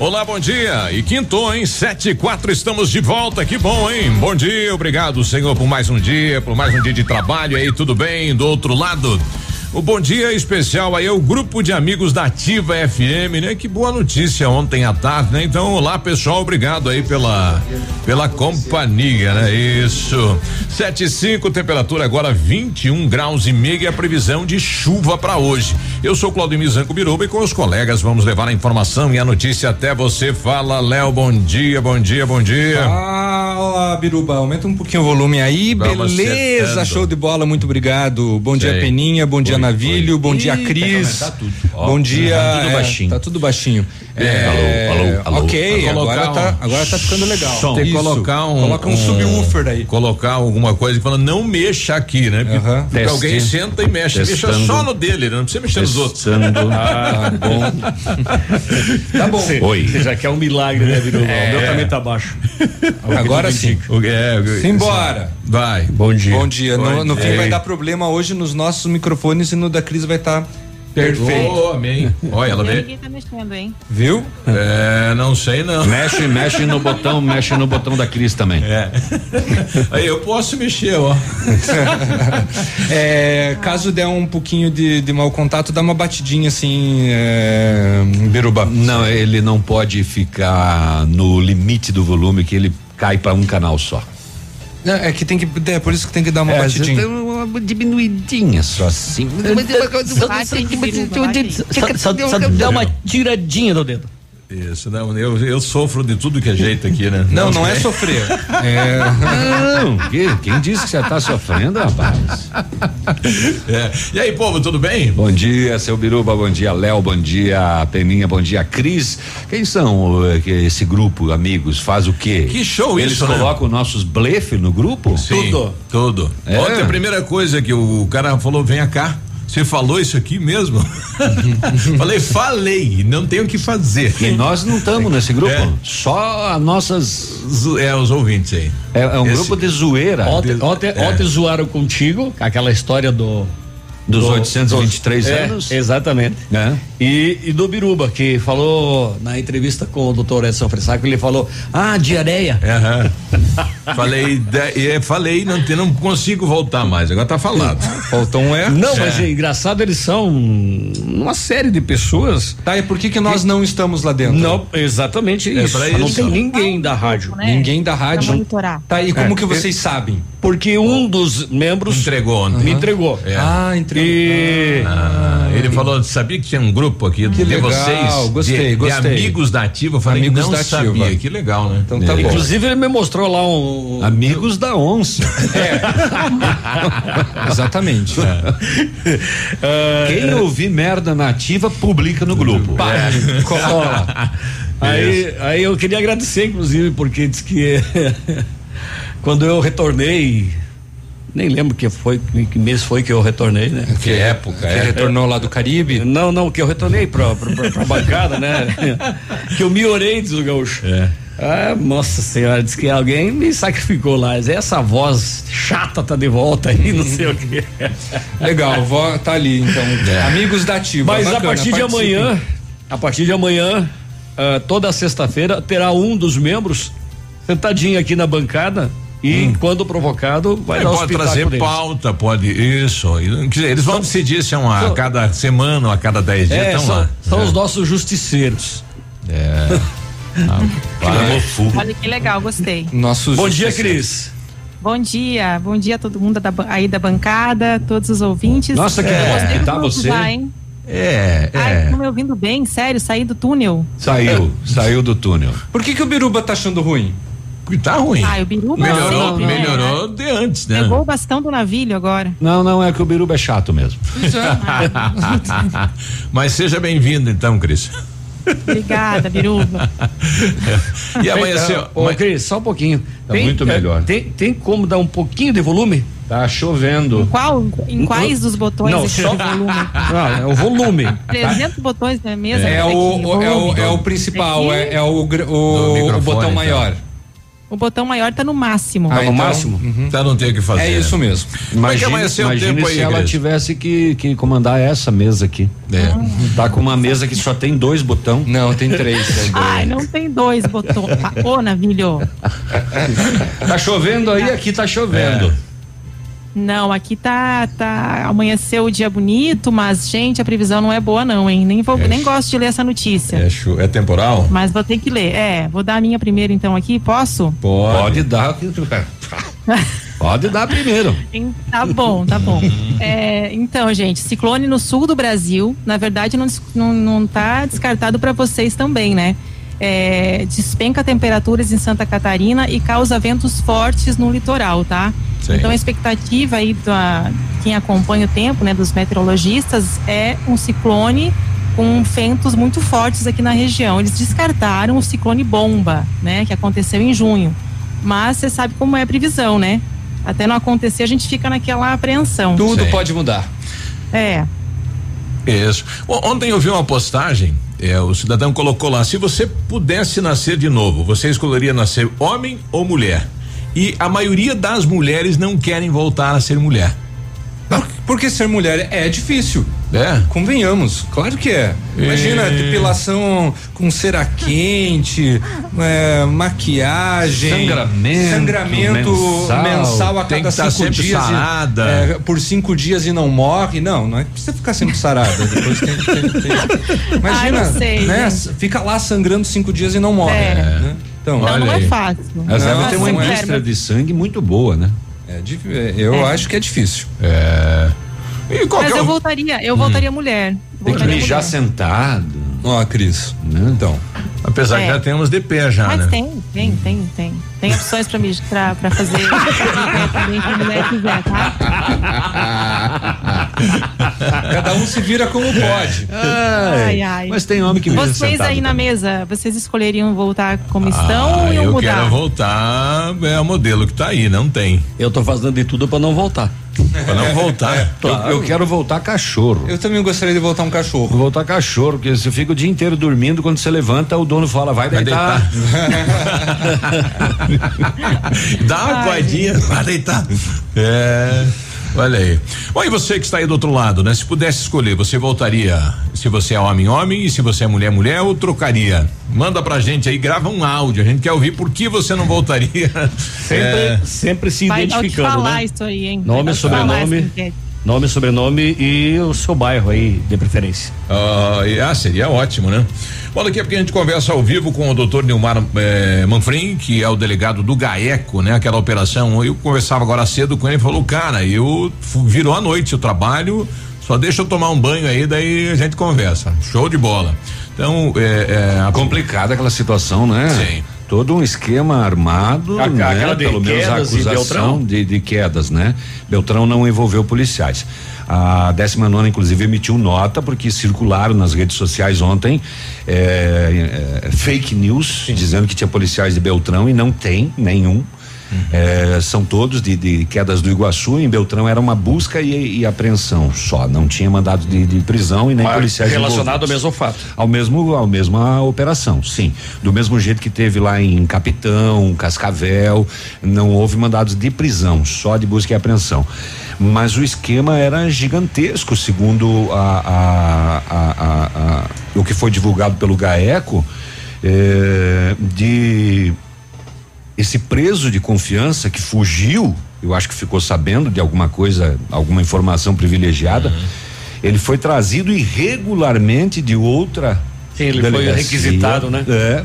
Olá, bom dia. E quinto, hein? Sete e quatro, estamos de volta. Que bom, hein? Bom dia, obrigado, Senhor, por mais um dia, por mais um dia de trabalho aí, tudo bem? Do outro lado. O bom dia especial aí é o grupo de amigos da Ativa FM, né? Que boa notícia ontem à tarde, né? Então, olá pessoal, obrigado aí pela pela companhia, né? Isso. Sete e cinco, temperatura agora 21 graus e meio e a previsão de chuva para hoje. Eu sou Claudio Mizanco Biruba e com os colegas vamos levar a informação e a notícia até você. Fala, Léo, bom dia, bom dia, bom dia. Fala, Biruba, aumenta um pouquinho o volume aí, Vamos beleza, acertando. show de bola, muito obrigado. Bom dia. Peninha, bom dia, Navilho, bom dia, Ih, Cris. tá, tá tudo. Ó, Bom dia. tá tudo é, baixinho. Tá tudo baixinho. É, alô, alô, alô. Ok, agora um tá, agora tá ficando legal. som. Tem que colocar um. Coloca um, subwoofer aí. Colocar alguma coisa que fala, não mexa aqui, né? Porque, Aham. porque Teste. alguém senta e mexe. Mexa Testando. só no dele, né? não precisa mexer nos outros. Testando. Tá bom. tá bom. Oi. Você já quer um milagre, né, Biruba? O meu também tá baixo. Agora sim. É, Simbora. Vai. Bom dia. Bom dia. No, Bom no dia. fim vai dar problema hoje nos nossos microfones e no da Cris vai estar perfeito. Oh, amém. Olha, ela. Ninguém tá mexendo, hein? Viu? É, não sei não. Mexe, mexe no botão, mexe no botão da Cris também. É. Aí eu posso mexer, ó. É, caso der um pouquinho de, de mau contato, dá uma batidinha assim, é, Biruba. Não, ele não pode ficar no limite do volume que ele cai para um canal só. Não, é que tem que. É por isso que tem que dar uma batidinha. uma diminuidinha só assim. Aí. Só, só dá uma tiradinha do dedo. Isso, não, eu, eu sofro de tudo que é jeito aqui, né? Não, não é sofrer. É, Não, que- quem disse que você tá sofrendo, rapaz? É. E aí, povo, tudo bem? Bom dia, seu Biruba, bom dia, Léo, bom dia, Peninha, bom dia, Cris. Quem são eh, que esse grupo, amigos? Faz o quê? Que show Eles isso, né? colocam nossos blefe no grupo? Sim, Tudo. Tudo. É. Ontem a primeira coisa que o cara falou, venha cá. Você falou isso aqui mesmo? falei, falei, não tenho o que fazer. E nós não estamos nesse grupo. É. Só as nossas. É, os ouvintes aí. É, é um Esse- grupo de zoeira. Ontem, ontem, É. ontem zoaram contigo, aquela história do. Dos do- 823 é, anos. Exatamente. É. E, e do Biruba, que falou na entrevista com o doutor Edson Fressaco, ele falou: Ah, diarreia. Aham. falei, de- é, falei, não, não consigo voltar mais, agora tá falado. faltou um R. Não, mas é engraçado, eles são uma série de pessoas. Tá, e por que que nós não estamos lá dentro? Não, exatamente É isso. pra Não tem ninguém da rádio. Né? Ninguém da rádio. monitorar. Tá, e como É. que vocês sabem? Porque um dos membros Entregou ontem. me entregou. É. Ah, entregou. E Ah, ele falou, sabia que tinha um grupo aqui de legal, vocês, gostei, de, gostei. de amigos da Ativa, eu falei, Amigos não da Ativa. sabia, que legal, né? Então tá bom. Inclusive ele me mostrou lá um. Amigos da onça. Exatamente. Quem ouvir merda nativa, publica no grupo. Pá, cola. Aí, aí eu queria agradecer, inclusive, porque disse que quando eu retornei, nem lembro que foi, que mês foi que eu retornei, né? Que época, é? Que retornou lá do Caribe. Não, não, que eu retornei pra, pra, pra, pra bancada, né? que eu me orei, diz o gaúcho. É. Ah, nossa senhora, diz que alguém me sacrificou lá. Essa voz chata tá de volta aí, não sei o quê. Legal, vó, tá ali então. Amigos da Ativa. Mas a bacana, partir de amanhã, a partir de amanhã, ah, toda sexta-feira, terá um dos membros sentadinho aqui na bancada E quando provocado, vai Ele dar os pode trazer deles. pauta, pode. Isso. Dizer, Eles vão decidir se é uma a são- cada semana ou a cada dez dias. É, Estão são, lá. são É. os nossos justiceiros. Olha que legal, gostei. Nossos Bom dia. Cris. Bom dia, bom dia a todo mundo da aí da bancada, todos os ouvintes. Nossa, que gostei do tá você. já, hein? É, Ai, é. estão me ouvindo bem? Sério, saí do túnel. Saiu, saiu do túnel. Por que que o Biruba tá achando ruim? Tá ruim. Ah, o Biruba melhorou, sempre, né? melhorou de antes, né? Pegou o bastão do navilho agora. Não, não, é que o Biruba é chato mesmo. Mas seja bem-vindo então, Cris. Obrigada, Biruba. E amanheceu. Ô, mas- Cris, só um pouquinho. Tá muito melhor. Tem, tem como dar um pouquinho de volume? Tá chovendo. Qual, em quais dos botões Não, esse só- volume? Ah, é o volume. 300 botões na mesa. É, aqui, o, o- é, o, é o principal, é, é o, o, o botão então. O botão maior tá no máximo. Tá no então, máximo? uhum. Então não tem o que fazer. É isso mesmo. Como é que Imagine, amanheceu o imagine tempo se aí, ela Cris? tivesse que, que comandar essa mesa aqui. É. Tá com uma mesa que só tem dois botões. Não, tem três. Ai, não tem dois botões. Tá, Ô, navilho. Tá chovendo aí, aqui tá chovendo. Não, aqui tá, tá. Amanheceu o dia bonito, mas, gente, a previsão não é boa, não, hein? Nem, vou, nem gosto de ler essa notícia. É, é temporal? Mas vou ter que ler. É, vou dar a minha primeiro então aqui, posso? Pode dar. Pode dar primeiro. Em- Tá bom, tá bom. É, então, gente, ciclone no sul do Brasil, na verdade não, não, não tá descartado para vocês também, né? É, despenca temperaturas em Santa Catarina e causa ventos fortes no litoral, tá? Sim. Então a expectativa aí da quem acompanha o tempo, né, dos meteorologistas é um ciclone com ventos muito fortes aqui na região. Eles descartaram o ciclone bomba, né, que aconteceu em junho. Mas você sabe como é a previsão, né? Até não acontecer, a gente fica naquela apreensão. Tudo Sim. pode mudar. É. Isso. Ontem eu vi uma postagem, é, o cidadão colocou lá: se você pudesse nascer de novo, você escolheria nascer homem ou mulher? E a maioria das mulheres não querem voltar a ser mulher. Por- Porque ser mulher é difícil. É? Convenhamos, claro que é. Imagina, É. depilação com cera quente, é, maquiagem, Sangramento sangramento mensal, mensal. a Tem cada tá cinco dias. e- sarada. é, por cinco dias e não morre. Não, não é que precisa ficar sempre sarada. Depois tem, tem- tem- Imagina, Ai, sei, né? gente. Fica lá sangrando cinco dias e não morre. É. né? Então, Não, Olha não é fácil. Mas deve ter uma indústria de sangue muito boa, né? é é, eu É. acho que é difícil. É. E Mas que eu voltaria, eu voltaria mulher. Tem que mijar mulher. sentado. Ó, Cris. Né? Então. Apesar que É. já temos de pé já, Mas né? tem, tem, tem, tem. Tem opções pra, mim, pra, pra fazer também que a mulher quiser, tá? Cada um se vira como pode. Ai, ai. Mas tem homem que Vocês sentado aí na também. mesa, vocês escolheriam voltar como estão Ah, ou iam eu mudar? quero voltar, é o modelo que tá aí, não tem. Eu tô fazendo de tudo pra não voltar. Pra não voltar. Eu, eu quero voltar cachorro. Eu também gostaria de voltar um cachorro. Vou voltar cachorro, porque você fica o dia inteiro dormindo, quando você levanta, o dono fala, vai, Vai deitar. Dá uma Ai, coadinha, vai deitar. É. Olha aí. Bom, e você que está aí do outro lado, né? Se pudesse escolher, você voltaria se você é homem, homem, e se você é mulher, mulher, ou trocaria? Manda pra gente aí, grava um áudio. A gente quer ouvir por que você não voltaria. Sempre, É, sempre se Vai identificando, falar né? isso aí, hein? Nome, Vai sobrenome. Nome, sobrenome e o seu bairro aí, de preferência. Ah, e- ah, seria ótimo, né? Bom, daqui a pouco a gente conversa ao vivo com o doutor Nilmar eh, Manfrim, que é o delegado do GAECO, né? Aquela operação. Eu conversava agora cedo com ele e falou, cara, eu virou à noite o trabalho, só deixa eu tomar um banho aí, daí a gente conversa. Show de bola. Então, é, é, a- Complicada aquela situação, né? Sim. Todo um esquema armado, A- né? aquela de Pelo menos a acusação de, de quedas, né? Beltrão não envolveu policiais. A 19 inclusive, emitiu nota porque circularam nas redes sociais ontem é, é, fake news dizendo que tinha policiais de Beltrão e não tem nenhum. É, são todos de, de quedas do Iguaçu. Em Beltrão era uma busca e, e apreensão só. Não tinha mandado de, de prisão e nem policiais Relacionado ao mesmo fato. Ao mesmo, ao mesma operação, sim. Do mesmo jeito que teve lá em Capitão, Cascavel, não houve mandados de prisão, só de busca e apreensão. Mas o esquema era gigantesco, segundo a, a- a- a- a- o que foi divulgado pelo GAECO, eh, de esse preso de confiança que fugiu, eu acho que ficou sabendo de alguma coisa, alguma informação privilegiada, uhum. ele foi trazido irregularmente de outra. Ele delegacia, foi requisitado, né? É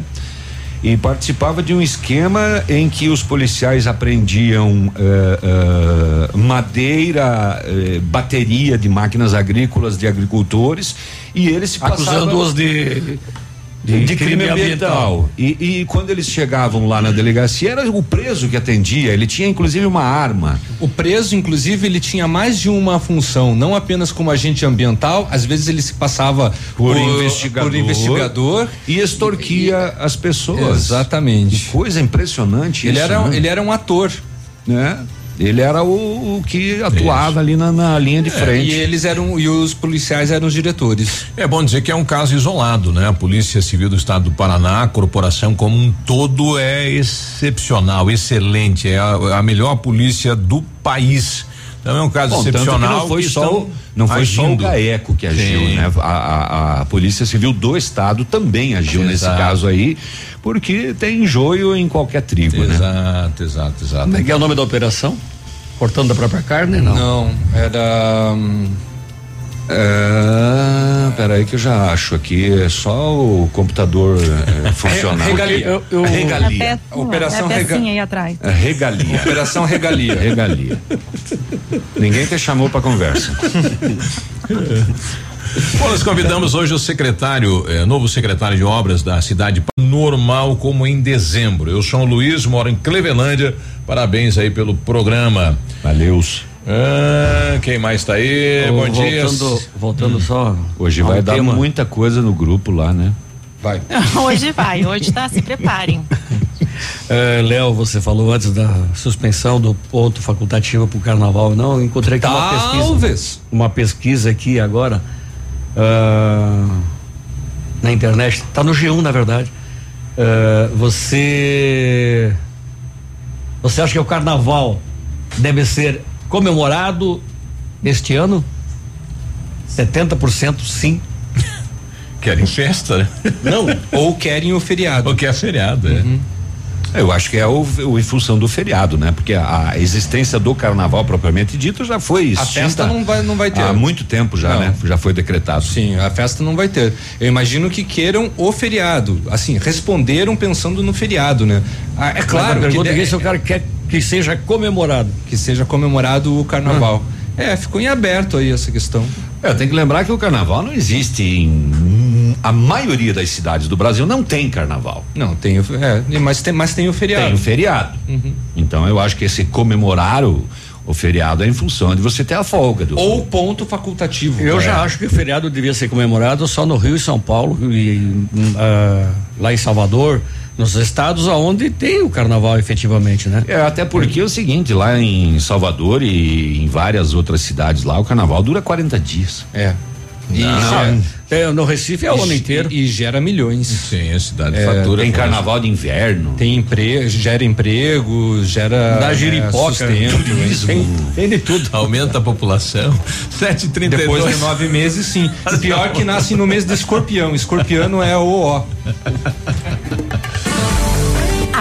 e participava de um esquema em que os policiais apreendiam uh, uh, madeira, uh, bateria de máquinas agrícolas de agricultores e eles se acusando-os de de, de crime, crime, ambiental. E, e, quando eles chegavam lá na delegacia, era o preso que atendia, ele tinha inclusive uma arma. O preso, inclusive, ele tinha mais de uma função, não apenas como agente ambiental, às vezes ele se passava por, por investigador, por investigador e extorquia e, as pessoas. Exatamente. Que coisa impressionante ele isso, Era, né? ele era um ator. Né? Ele era o, o que atuava Isso. ali na, na, linha de é, frente. E eles eram e os policiais eram os diretores. É bom dizer que é um caso isolado, né? A Polícia Civil do Estado do Paraná, a corporação como um todo é excepcional, excelente, é a, a melhor polícia do país. Então é um caso Bom, excepcional. não foi só o, não foi só o GAECO que agiu, Sim. né? A, a, a, Polícia Civil do Estado também agiu Exato. nesse caso aí, porque tem joio em qualquer tribo, exato, né? Exato, exato, exato. Como é que é o nome da operação? Cortando da própria carne? Não. Não, era. Hum, é, peraí que eu já acho aqui, é só o computador é, funcionar. Regalia. Eu, eu, regalia. É a Operação é Regalia. aí atrás. É, regalia. Operação Regalia. Regalia. Ninguém te chamou para conversa. Bom, nós convidamos hoje o secretário, eh, novo secretário de obras da cidade normal como em dezembro. Eu sou o Luiz, moro em Clevelândia. Parabéns aí pelo programa. Valeu. Ah, quem mais está aí? Bom voltando, dia. Voltando hum. só. Hoje vai dar tema. muita coisa no grupo lá, né? Vai. hoje vai, hoje tá, se preparem. É, Léo, você falou antes da suspensão do ponto facultativo para o carnaval. Não, encontrei aqui Talvez. uma pesquisa. Uma pesquisa aqui agora. Uh, na internet, tá no G1 na verdade. Uh, você. Você acha que o carnaval deve ser comemorado este ano? 70% sim. Querem festa, né? Não, ou querem o feriado. Ou quer feriado, é. Eu acho que é o, o, em função do feriado, né? Porque a, a, existência do carnaval propriamente dito já foi A festa não vai, não vai ter. Há muito tempo já, não. né? Já foi decretado. Sim, a festa não vai ter. Eu imagino que queiram o feriado. Assim, responderam pensando no feriado, né? Ah, é claro. Mas a pergunta que, é se o cara quer que seja comemorado. Que seja comemorado o carnaval. Ah. É, ficou em aberto aí essa questão. É, tem que lembrar que o carnaval não existe em a maioria das cidades do Brasil não tem carnaval. Não, tem, é, mas tem, mas tem o feriado. Tem o feriado. Uhum. Então eu acho que esse comemorar o, o feriado é em função de você ter a folga. Do Ou ponto facultativo. Eu é. já acho que o feriado devia ser comemorado só no Rio e São Paulo e uh, lá em Salvador nos estados aonde tem o carnaval efetivamente, né? É, até porque é o seguinte, lá em Salvador e em várias outras cidades lá, o carnaval dura 40 dias. É. É, é, no Recife é o ano inteiro. E, e gera milhões. Sim, a cidade é, fatura. Tem carnaval de inverno. Tem emprego, gera emprego, gera. Da giripoca. É, sustento, tem, tem, de tudo. Aumenta a população. 7,32. Depois de nove meses, sim. E pior que nasce no mês de escorpião. Escorpiano é o ó.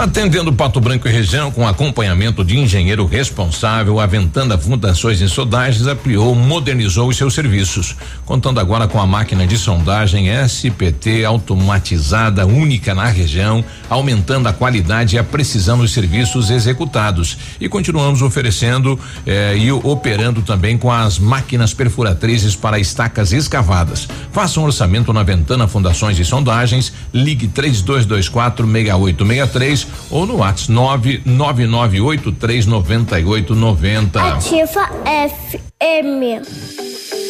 Atendendo Pato Branco e região com acompanhamento de engenheiro responsável, a Ventana Fundações e Sondagens ampliou, modernizou os seus serviços, contando agora com a máquina de sondagem SPT automatizada única na região, aumentando a qualidade e a precisão dos serviços executados. E continuamos oferecendo eh, e operando também com as máquinas perfuratrizes para estacas escavadas. Faça um orçamento na Ventana Fundações e Sondagens, ligue 3224 6863 ou no WhatsApp 999839890. Ativa FM.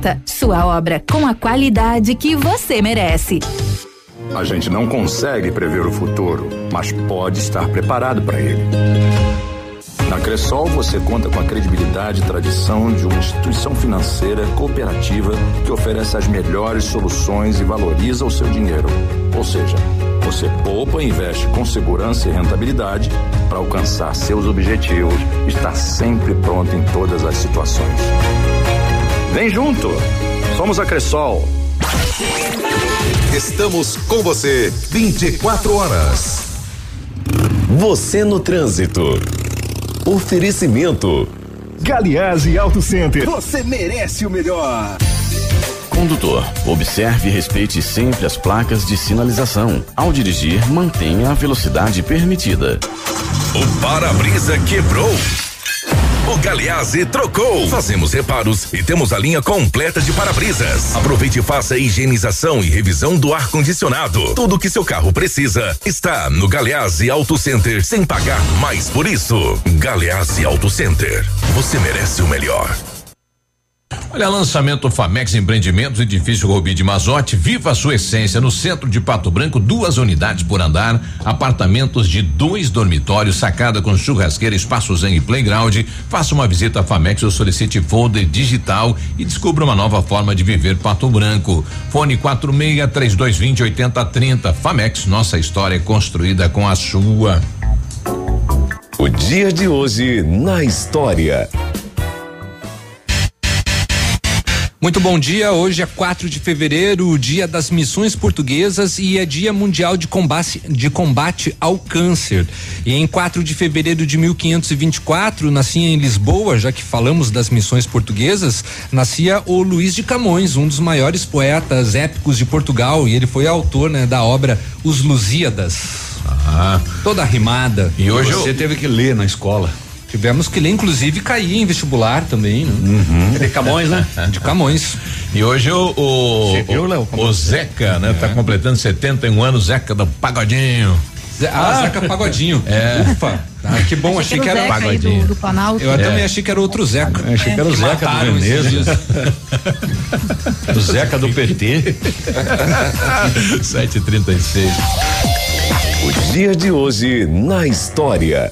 Sua obra com a qualidade que você merece. A gente não consegue prever o futuro, mas pode estar preparado para ele. Na Cressol você conta com a credibilidade e tradição de uma instituição financeira cooperativa que oferece as melhores soluções e valoriza o seu dinheiro. Ou seja, você poupa e investe com segurança e rentabilidade para alcançar seus objetivos e estar sempre pronto em todas as situações. Vem junto! Somos a Cressol. Estamos com você 24 horas. Você no trânsito. Oferecimento. Galiase Auto Center. Você merece o melhor. Condutor, observe e respeite sempre as placas de sinalização. Ao dirigir, mantenha a velocidade permitida. O para-brisa quebrou. O Galeazzi trocou. Fazemos reparos e temos a linha completa de para-brisas. Aproveite e faça a higienização e revisão do ar-condicionado. Tudo que seu carro precisa está no Galeazzi Auto Center sem pagar mais por isso. Galeazzi Auto Center. Você merece o melhor. Olha, lançamento Famex Empreendimentos, edifício Rubi de Mazote, viva a sua essência no centro de Pato Branco, duas unidades por andar, apartamentos de dois dormitórios, sacada com churrasqueira, espaço zen e playground. Faça uma visita à Famex ou solicite folder digital e descubra uma nova forma de viver Pato Branco. Fone 46 3220 8030. Famex, nossa história é construída com a sua. O dia de hoje na história. Muito bom dia. Hoje é 4 de fevereiro, o dia das missões portuguesas e é dia mundial de combate, de combate ao câncer. E em 4 de fevereiro de 1524, nascia em Lisboa, já que falamos das missões portuguesas, nascia o Luís de Camões, um dos maiores poetas épicos de Portugal, e ele foi autor né, da obra Os Lusíadas. Ah. Toda rimada. E hoje Você eu, teve que ler na escola. Tivemos que ler, inclusive, cair em vestibular também, né? Uhum. De Camões, né? De Camões. e hoje o o, viu, Léo, o, Zeca, né, tá completando 71 anos, Zeca do Pagodinho. Zé- Ah, Zeca Pagodinho. É. Ufa. Ah, que bom, achei que era. Zeca aí Pagodinho. do, do Planalto. Eu também achei que era outro Zeca. Eu achei que era o Que Zeca do dias. O Zeca do PT. 736. O dia de hoje na história.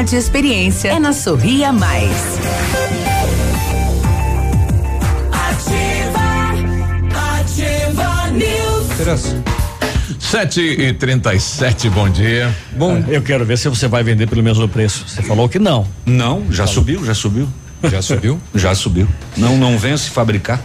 e experiência. É na Sorria Mais. Terça. 7 e 37 bom dia. Bom, eu quero ver se você vai vender pelo mesmo preço. Você falou que não. Não, já subiu, já subiu. Já subiu? Já subiu. Não, não vence fabricar.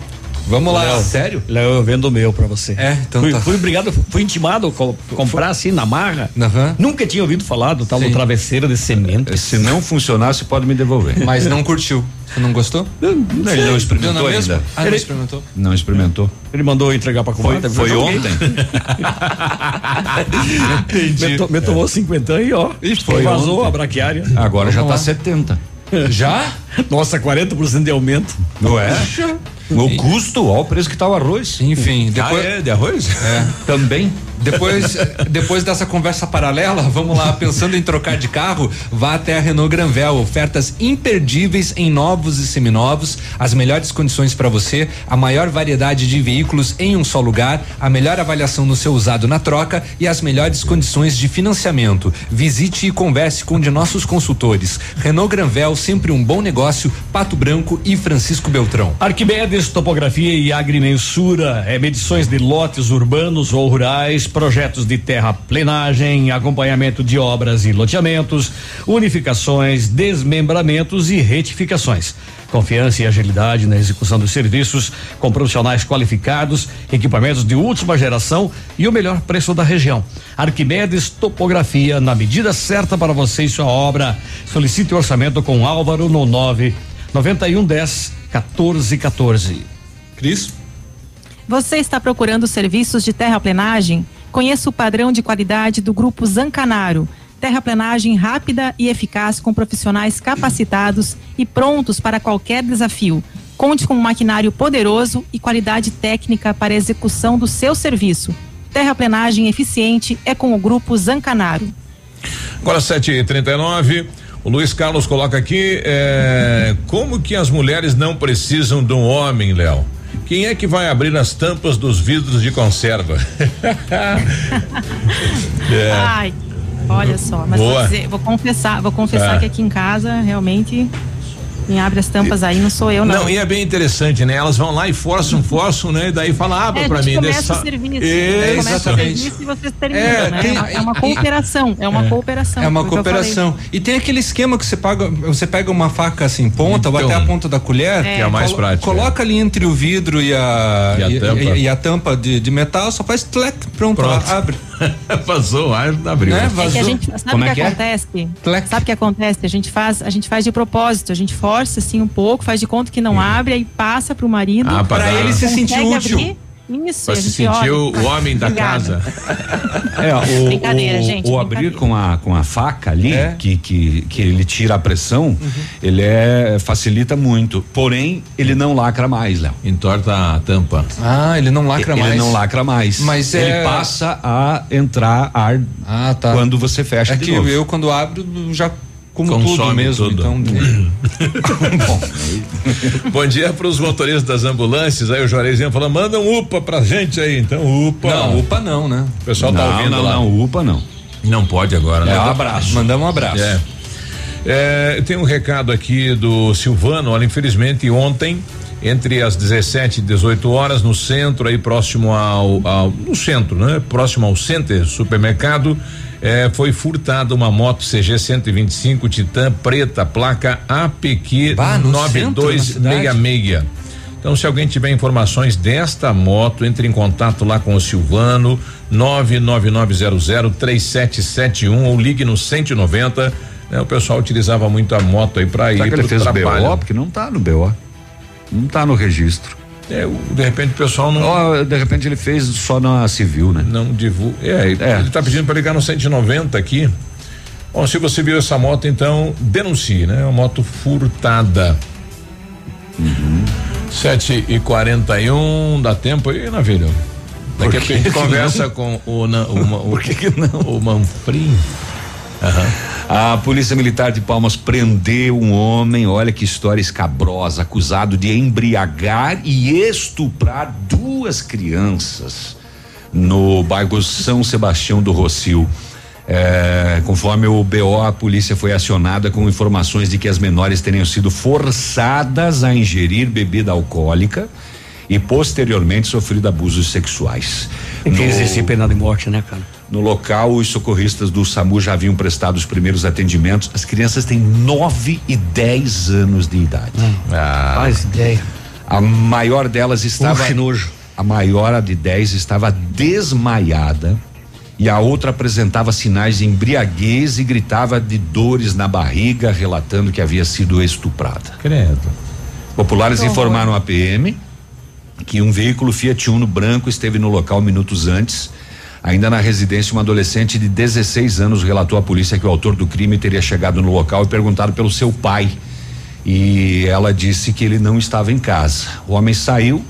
Vamos lá. Léo, Sério? Léo, eu vendo o meu pra você. É, então fui, tá. fui obrigado, fui intimado a co- comprar assim na marra. Aham. Nunca tinha ouvido falar do tal do Sim. travesseiro de semente. Se não funcionar, você pode me devolver. Mas não curtiu. Você não gostou? Ele não Deu na experimentou mesma? ainda. Ah, não Ele- experimentou. Não experimentou. Ele mandou entregar pra Foi, comadre. foi joguei. ontem. Me, to, me tomou 50 e ó. Foi vazou ontem. a braquiária. Agora já Vamos tá lá. 70. Já? Nossa, 40% de aumento. Não é? O custo, ó, o preço que tá o arroz. Enfim, depois. Ah, é de arroz? É. Também. Depois, depois dessa conversa paralela, vamos lá, pensando em trocar de carro, vá até a Renault Granvel, ofertas imperdíveis em novos e seminovos, as melhores condições para você, a maior variedade de veículos em um só lugar, a melhor avaliação no seu usado na troca e as melhores condições de financiamento. Visite e converse com um de nossos consultores. Renault Granvel, sempre um bom negócio, Pato Branco e Francisco Beltrão. Arquimedes Topografia e Agrimensura é medições de lotes urbanos ou rurais, projetos de terraplenagem, acompanhamento de obras e loteamentos, unificações, desmembramentos e retificações. Confiança e agilidade na execução dos serviços com profissionais qualificados, equipamentos de última geração e o melhor preço da região. Arquimedes Topografia, na medida certa para você e sua obra. Solicite o orçamento com Álvaro no 9 9110 1414. Cris? Você está procurando serviços de terraplenagem? Conheça o padrão de qualidade do Grupo Zancanaro. Terraplenagem rápida e eficaz com profissionais capacitados e prontos para qualquer desafio. Conte com um maquinário poderoso e qualidade técnica para a execução do seu serviço. Terraplenagem eficiente é com o Grupo Zancanaro. Agora 7h39. O Luiz Carlos coloca aqui é, como que as mulheres não precisam de um homem, Léo? Quem é que vai abrir as tampas dos vidros de conserva? é. Ai, olha só, mas vou, dizer, vou, confessar, vou confessar ah. que aqui em casa realmente quem abre as tampas aí não sou eu, não. Não, e é bem interessante, né? Elas vão lá e forçam, forçam, né? E daí fala, abra é, pra mim. Começa dessa... o serviço. É, começa o serviço e vocês terminam, é, né? Tem, é uma cooperação, é uma é, cooperação. É uma cooperação. E tem aquele esquema que você paga, você pega uma faca assim, ponta, então, ou até a ponta da colher. É. Que é mais prático. Coloca ali entre o vidro e a, e a e, tampa, e, e a tampa de, de, metal, só faz tlec, pronto, pronto. Lá, abre. Vazou o ar, abriu. Né? Vazou. É que a gente, sabe o que, que acontece? Sabe o que acontece? A gente faz, a gente faz de propósito, a gente força assim um pouco pouco, faz de conta que não abre, aí passa pro marido. Ah, para ele se sentir útil. Abrir. Isso, pra se sentir o, o, homem da casa. É, o, brincadeira, o, gente. O abrir com a, com a faca ali, é. que, que, que ele tira a pressão, uhum. ele é, facilita muito. Porém, ele não lacra mais, Léo. Entorta a tampa. Ah, ele não lacra ele mais. Ele não lacra mais. Mas ele é... passa a entrar ar ah, tá. quando você fecha é de que novo. eu, quando abro, já como Consome tudo mesmo, tudo. então. Bom. Bom dia para os motoristas das ambulâncias. Aí o Juarezinho falou: manda um UPA pra gente aí. Então, UPA. Não, UPA não, né? O pessoal tá não, tá ouvindo não, lá. Não, UPA não. Não pode agora, né? É, um abraço. Mandamos um abraço. É. É, tem um recado aqui do Silvano. Olha, infelizmente ontem entre as 17 e 18 horas no centro aí próximo ao, ao no centro, né? Próximo ao Center Supermercado é, foi furtada uma moto CG 125 Titan preta, placa APQ 9266. Então, se alguém tiver informações desta moto, entre em contato lá com o Silvano, 999003771 ou ligue no 190. Né? O pessoal utilizava muito a moto aí para ir para o trabalho. BO, porque não está no BO. Não está no registro. É, de repente o pessoal não. Oh, de repente ele fez só na civil, né? Não divulga. É, é. ele está pedindo para ligar no 190 aqui. Bom, se você viu essa moto, então denuncie, né? É uma moto furtada. Uhum. 7 e 41 dá tempo aí, Navilho? Daqui a pouco a gente conversa com o, o, o, Por que, que não? o Manfrim. Uhum. A Polícia Militar de Palmas prendeu um homem, olha que história escabrosa, acusado de embriagar e estuprar duas crianças no bairro São Sebastião do Rocio. É, conforme o BO, a polícia foi acionada com informações de que as menores teriam sido forçadas a ingerir bebida alcoólica e posteriormente sofrido abusos sexuais. Tem que no, exercer pena de morte, né, cara? No local, os socorristas do SAMU já haviam prestado os primeiros atendimentos. As crianças têm 9 e 10 anos de idade. Hum. Ah, faz ideia. A maior delas estava. Uxe, nojo. A maior, a de 10, estava desmaiada e a outra apresentava sinais de embriaguez e gritava de dores na barriga, relatando que havia sido estuprada. Credo. Populares informaram a PM que um veículo Fiat Uno branco esteve no local minutos antes. Ainda na residência, uma adolescente de 16 anos relatou à polícia que o autor do crime teria chegado no local e perguntado pelo seu pai. E ela disse que ele não estava em casa. O homem saiu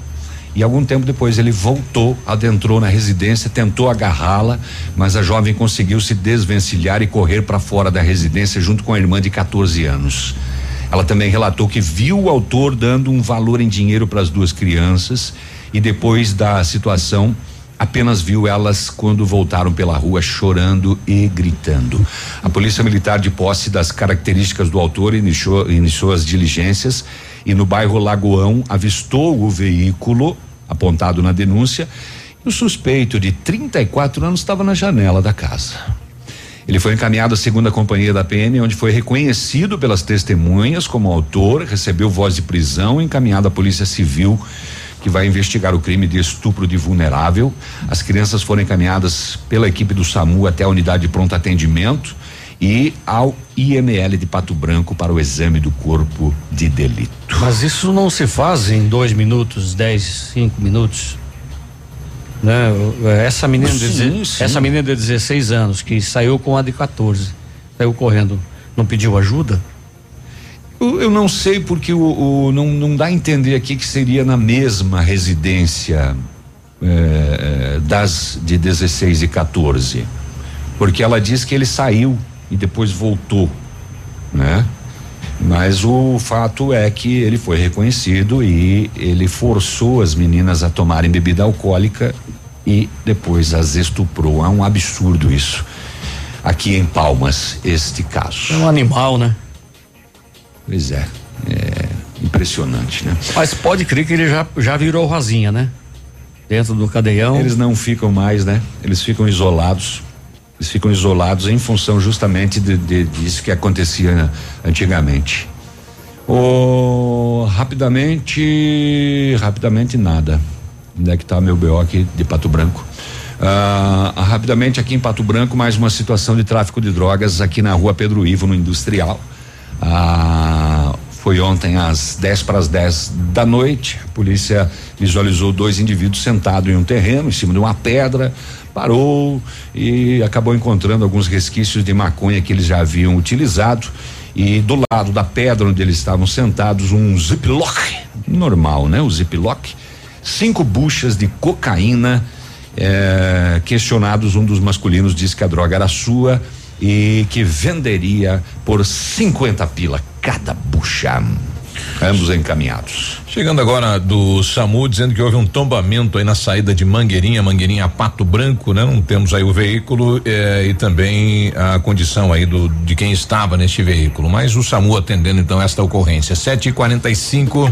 E algum tempo depois ele voltou, adentrou na residência, tentou agarrá-la, mas a jovem conseguiu se desvencilhar e correr para fora da residência junto com a irmã de 14 anos. Ela também relatou que viu o autor dando um valor em dinheiro para as duas crianças e depois da situação apenas viu elas quando voltaram pela rua chorando e gritando. A polícia militar de posse das características do autor iniciou, iniciou as diligências e no bairro Lagoão avistou o veículo apontado na denúncia e o suspeito de 34 anos estava na janela da casa. Ele foi encaminhado à segunda companhia da PM, onde foi reconhecido pelas testemunhas como autor, recebeu voz de prisão e encaminhado à Polícia Civil, que vai investigar o crime de estupro de vulnerável. As crianças foram encaminhadas pela equipe do SAMU até a unidade de pronto atendimento e ao IML de Pato Branco para o exame do corpo de delito. Mas isso não se faz em dois minutos, dez, cinco minutos. Né? Essa menina, sim, de, sim. essa menina de 16 anos que saiu com a de 14, saiu correndo, não pediu ajuda? Eu, não sei porque o, o, não, não dá a entender aqui que seria na mesma residência é, das de 16 e 14. Porque ela diz que ele saiu e depois voltou, né? Mas o fato é que ele foi reconhecido e ele forçou as meninas a tomarem bebida alcoólica e depois as estuprou. É um absurdo isso. Aqui em Palmas, este caso. É um animal, né? Pois é. É impressionante, né? Mas pode crer que ele já, já virou rosinha, né? Dentro do cadeião. Eles não ficam mais, né? Eles ficam isolados. Eles ficam isolados em função justamente de, de disso que acontecia antigamente. Oh, rapidamente, rapidamente nada. Onde é que está meu BO aqui de Pato Branco? Ah, rapidamente aqui em Pato Branco, mais uma situação de tráfico de drogas aqui na rua Pedro Ivo, no Industrial. Ah, foi ontem às 10 para as 10 da noite. A polícia visualizou dois indivíduos sentados em um terreno, em cima de uma pedra, parou e acabou encontrando alguns resquícios de maconha que eles já haviam utilizado. E do lado da pedra onde eles estavam sentados, um ziplock, normal, né? O ziplock, cinco buchas de cocaína. Eh, questionados, um dos masculinos disse que a droga era sua e que venderia por 50 pila cada bucha. Ambos encaminhados. Chegando agora do SAMU, dizendo que houve um tombamento aí na saída de Mangueirinha, Mangueirinha Pato Branco, né? Não temos aí o veículo eh, e também a condição aí do de quem estava neste veículo. Mas o SAMU atendendo então esta ocorrência. 7 e 45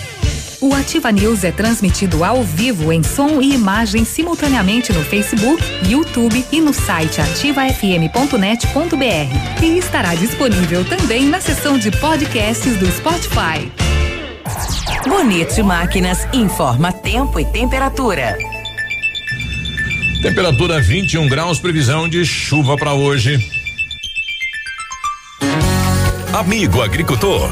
O Ativa News é transmitido ao vivo em som e imagem simultaneamente no Facebook, YouTube e no site ativafm.net.br. E estará disponível também na seção de podcasts do Spotify. Bonito Máquinas informa tempo e temperatura. Temperatura 21 graus, previsão de chuva para hoje. Amigo agricultor,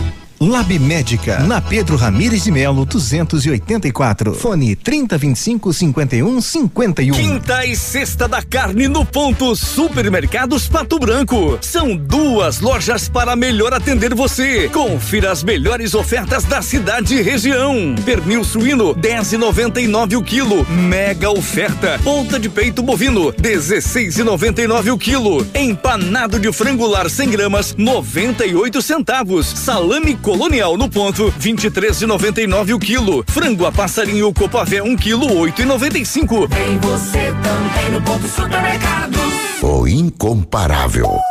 Lab Médica, na Pedro Ramires de Melo, 284. Fone 3025 51 51. Quinta e sexta da carne no ponto Supermercados Pato Branco. São duas lojas para melhor atender você. Confira as melhores ofertas da cidade e região. Pernil suíno 10,99 o quilo. Mega oferta. Ponta de peito bovino 16,99 o quilo. Empanado de frango lar 100 gramas 98 centavos. Salame colonial no ponto 23,99 o quilo. Frango a passarinho copavé 1 quilo 8,95. Tem você também no ponto supermercado. O incomparável.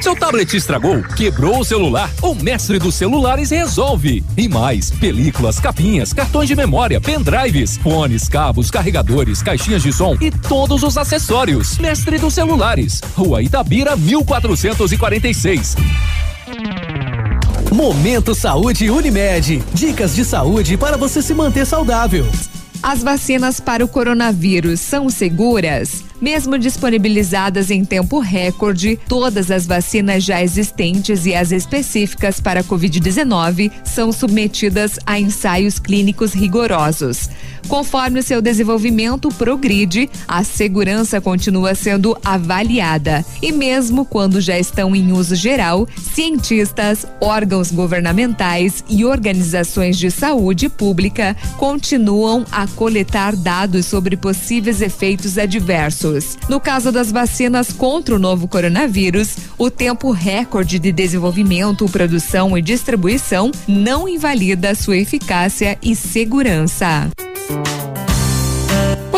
Seu tablet estragou? Quebrou o celular? O mestre dos celulares resolve. E mais: películas, capinhas, cartões de memória, pendrives, fones, cabos, carregadores, caixinhas de som e todos os acessórios. Mestre dos celulares. Rua Itabira, 1446. Momento Saúde Unimed. Dicas de saúde para você se manter saudável. As vacinas para o coronavírus são seguras? Mesmo disponibilizadas em tempo recorde, todas as vacinas já existentes e as específicas para a Covid-19 são submetidas a ensaios clínicos rigorosos. Conforme seu desenvolvimento progride, a segurança continua sendo avaliada. E mesmo quando já estão em uso geral, cientistas, órgãos governamentais e organizações de saúde pública continuam a coletar dados sobre possíveis efeitos adversos. No caso das vacinas contra o novo coronavírus, o tempo recorde de desenvolvimento, produção e distribuição não invalida sua eficácia e segurança.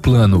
plano.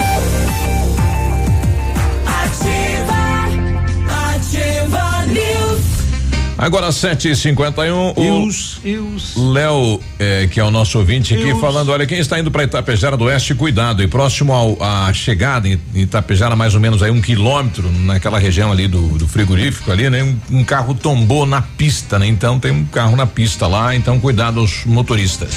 Agora 7h51, o Léo, eh, que é o nosso ouvinte aqui, falando: olha, quem está indo para Itapejara do Oeste, cuidado. E próximo ao, à chegada em Itapejara, mais ou menos aí um quilômetro, naquela região ali do, do frigorífico ali, né? Um, um carro tombou na pista, né? Então tem um carro na pista lá, então cuidado aos motoristas.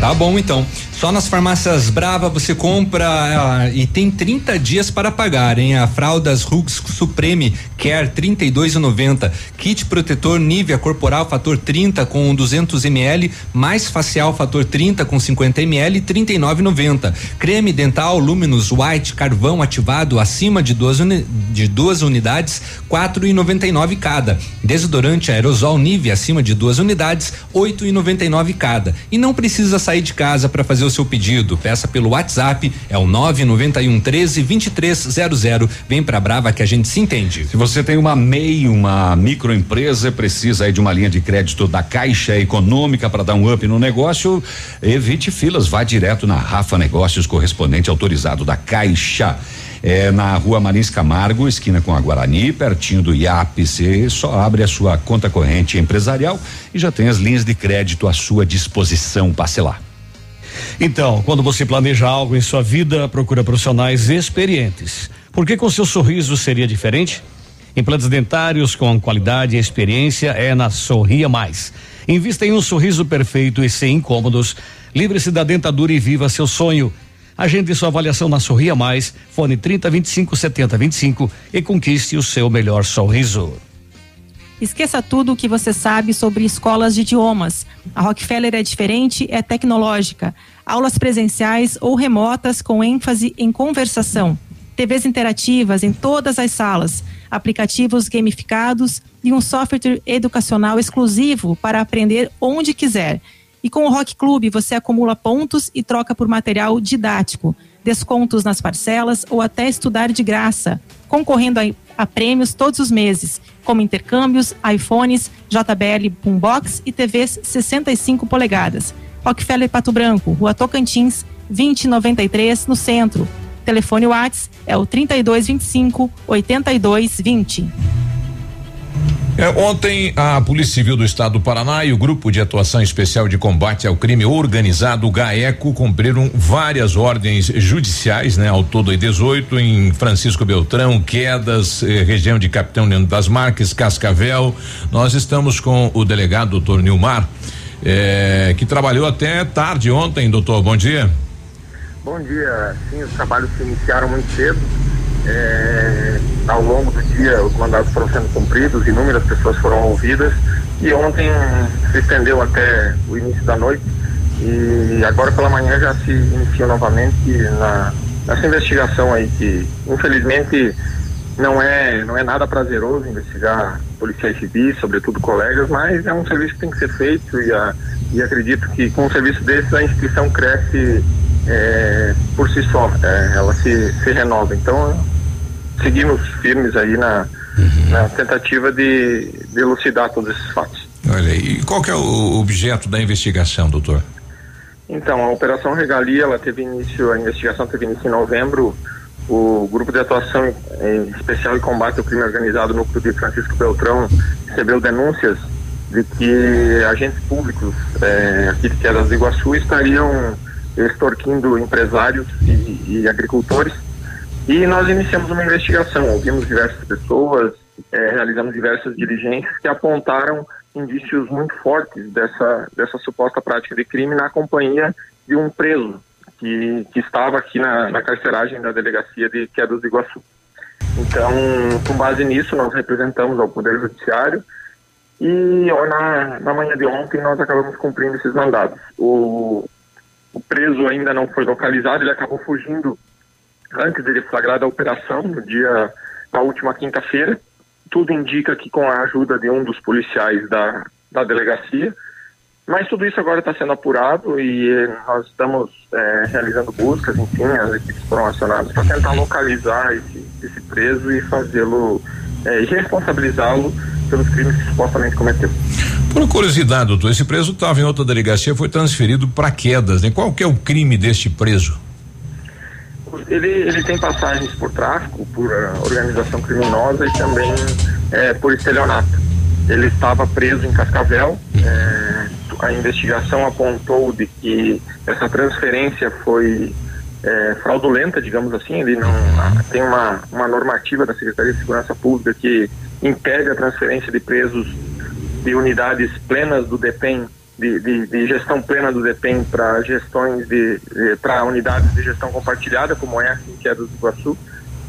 Tá bom, então. Só nas farmácias Brava você compra ah, e tem 30 dias para pagar, hein? A fraldas Rux Supreme Care 32,90. Kit protetor Nivea Corporal Fator 30 com 200 ml, mais facial Fator 30 com 50 ml, 39,90. Creme dental Luminous White Carvão ativado acima de duas, uni, de duas unidades, 4,99 cada. Desodorante aerosol Nivea acima de duas unidades, 8,99 cada. E não precisa sair de casa para fazer o seu pedido. Peça pelo WhatsApp, é o 991 13 2300. Vem pra Brava que a gente se entende. Se você tem uma MEI, uma microempresa, precisa aí de uma linha de crédito da Caixa Econômica para dar um up no negócio, evite filas, vá direto na Rafa Negócios, correspondente autorizado da Caixa. É na rua Marins Camargo, esquina com a Guarani, pertinho do IAP. Você só abre a sua conta corrente empresarial e já tem as linhas de crédito à sua disposição. Passe lá. Então, quando você planeja algo em sua vida, procura profissionais experientes. Por que com seu sorriso seria diferente? Implantes dentários com qualidade e experiência é na Sorria Mais. Invista em um sorriso perfeito e sem incômodos. Livre-se da dentadura e viva seu sonho. Agende sua avaliação na Sorria Mais, fone 30 25 70 25 e conquiste o seu melhor sorriso. Esqueça tudo o que você sabe sobre escolas de idiomas. A Rockefeller é diferente, é tecnológica. Aulas presenciais ou remotas com ênfase em conversação. TVs interativas em todas as salas, aplicativos gamificados e um software educacional exclusivo para aprender onde quiser. E com o Rock Club você acumula pontos e troca por material didático, descontos nas parcelas ou até estudar de graça, concorrendo a, a prêmios todos os meses, como intercâmbios, iPhones, JBL Boombox e TVs 65 polegadas. Rockefeller Pato Branco, Rua Tocantins, 2093, no centro. Telefone Whats é o 3225 8220. É, ontem, a Polícia Civil do Estado do Paraná e o Grupo de Atuação Especial de Combate ao Crime Organizado, GAECO, cumpriram várias ordens judiciais, né? Ao todo, 18 em Francisco Beltrão, Quedas, eh, região de Capitão Leandro das Marques, Cascavel. Nós estamos com o delegado, doutor Nilmar, eh, que trabalhou até tarde ontem, doutor. Bom dia. Bom dia. Sim, os trabalhos se iniciaram muito cedo. É, ao longo do dia, os mandados foram sendo cumpridos, inúmeras pessoas foram ouvidas e ontem se estendeu até o início da noite e agora pela manhã já se inicia novamente na, nessa investigação aí que infelizmente não é não é nada prazeroso investigar policiais civis, sobretudo colegas, mas é um serviço que tem que ser feito e, a, e acredito que com um serviço desse a instituição cresce é, por si só, é, ela se, se renova. Então, seguimos firmes aí na, na tentativa de, de elucidar todos esses fatos. Olha, e qual que é o objeto da investigação, doutor? Então, a Operação Regalia, ela teve início, a investigação teve início em novembro. O Grupo de Atuação em Especial e Combate ao Crime Organizado, Núcleo de Francisco Beltrão, recebeu denúncias de que agentes públicos é, aqui de Quedas do Iguaçu estariam extorquindo empresários e, e agricultores. E nós iniciamos uma investigação, ouvimos diversas pessoas, é, realizamos diversas diligências que apontaram indícios muito fortes dessa, dessa suposta prática de crime na companhia de um preso que, que estava aqui na, na carceragem da delegacia de Quedas do Iguaçu. Então, com base nisso, nós representamos ao Poder Judiciário e na, na manhã de ontem nós acabamos cumprindo esses mandados. O, o preso ainda não foi localizado, ele acabou fugindo antes de deflagrar a operação, no dia, na última quinta-feira. Tudo indica que com a ajuda de um dos policiais da, da delegacia. Mas tudo isso agora está sendo apurado e eh, nós estamos é, realizando buscas, enfim, as equipes foram acionadas para tentar localizar esse, esse preso e fazê-lo é, responsabilizá-lo pelos crimes que supostamente cometeu. Por curiosidade, doutor, esse preso estava em outra delegacia, foi transferido para quedas, né? Qual que é o crime deste preso? Ele, ele tem passagens por tráfico, por uh, organização criminosa e também eh, por estelionato. Ele estava preso em Cascavel. Eh, a investigação apontou de que essa transferência foi eh, fraudulenta, digamos assim. Ele não tem uma, uma normativa da Secretaria de Segurança Pública que impede a transferência de presos de unidades plenas do DEPEN, de, de, de gestão plena do DEPEN para gestões de, de para unidades de gestão compartilhada, como é aqui que é do Iguaçu.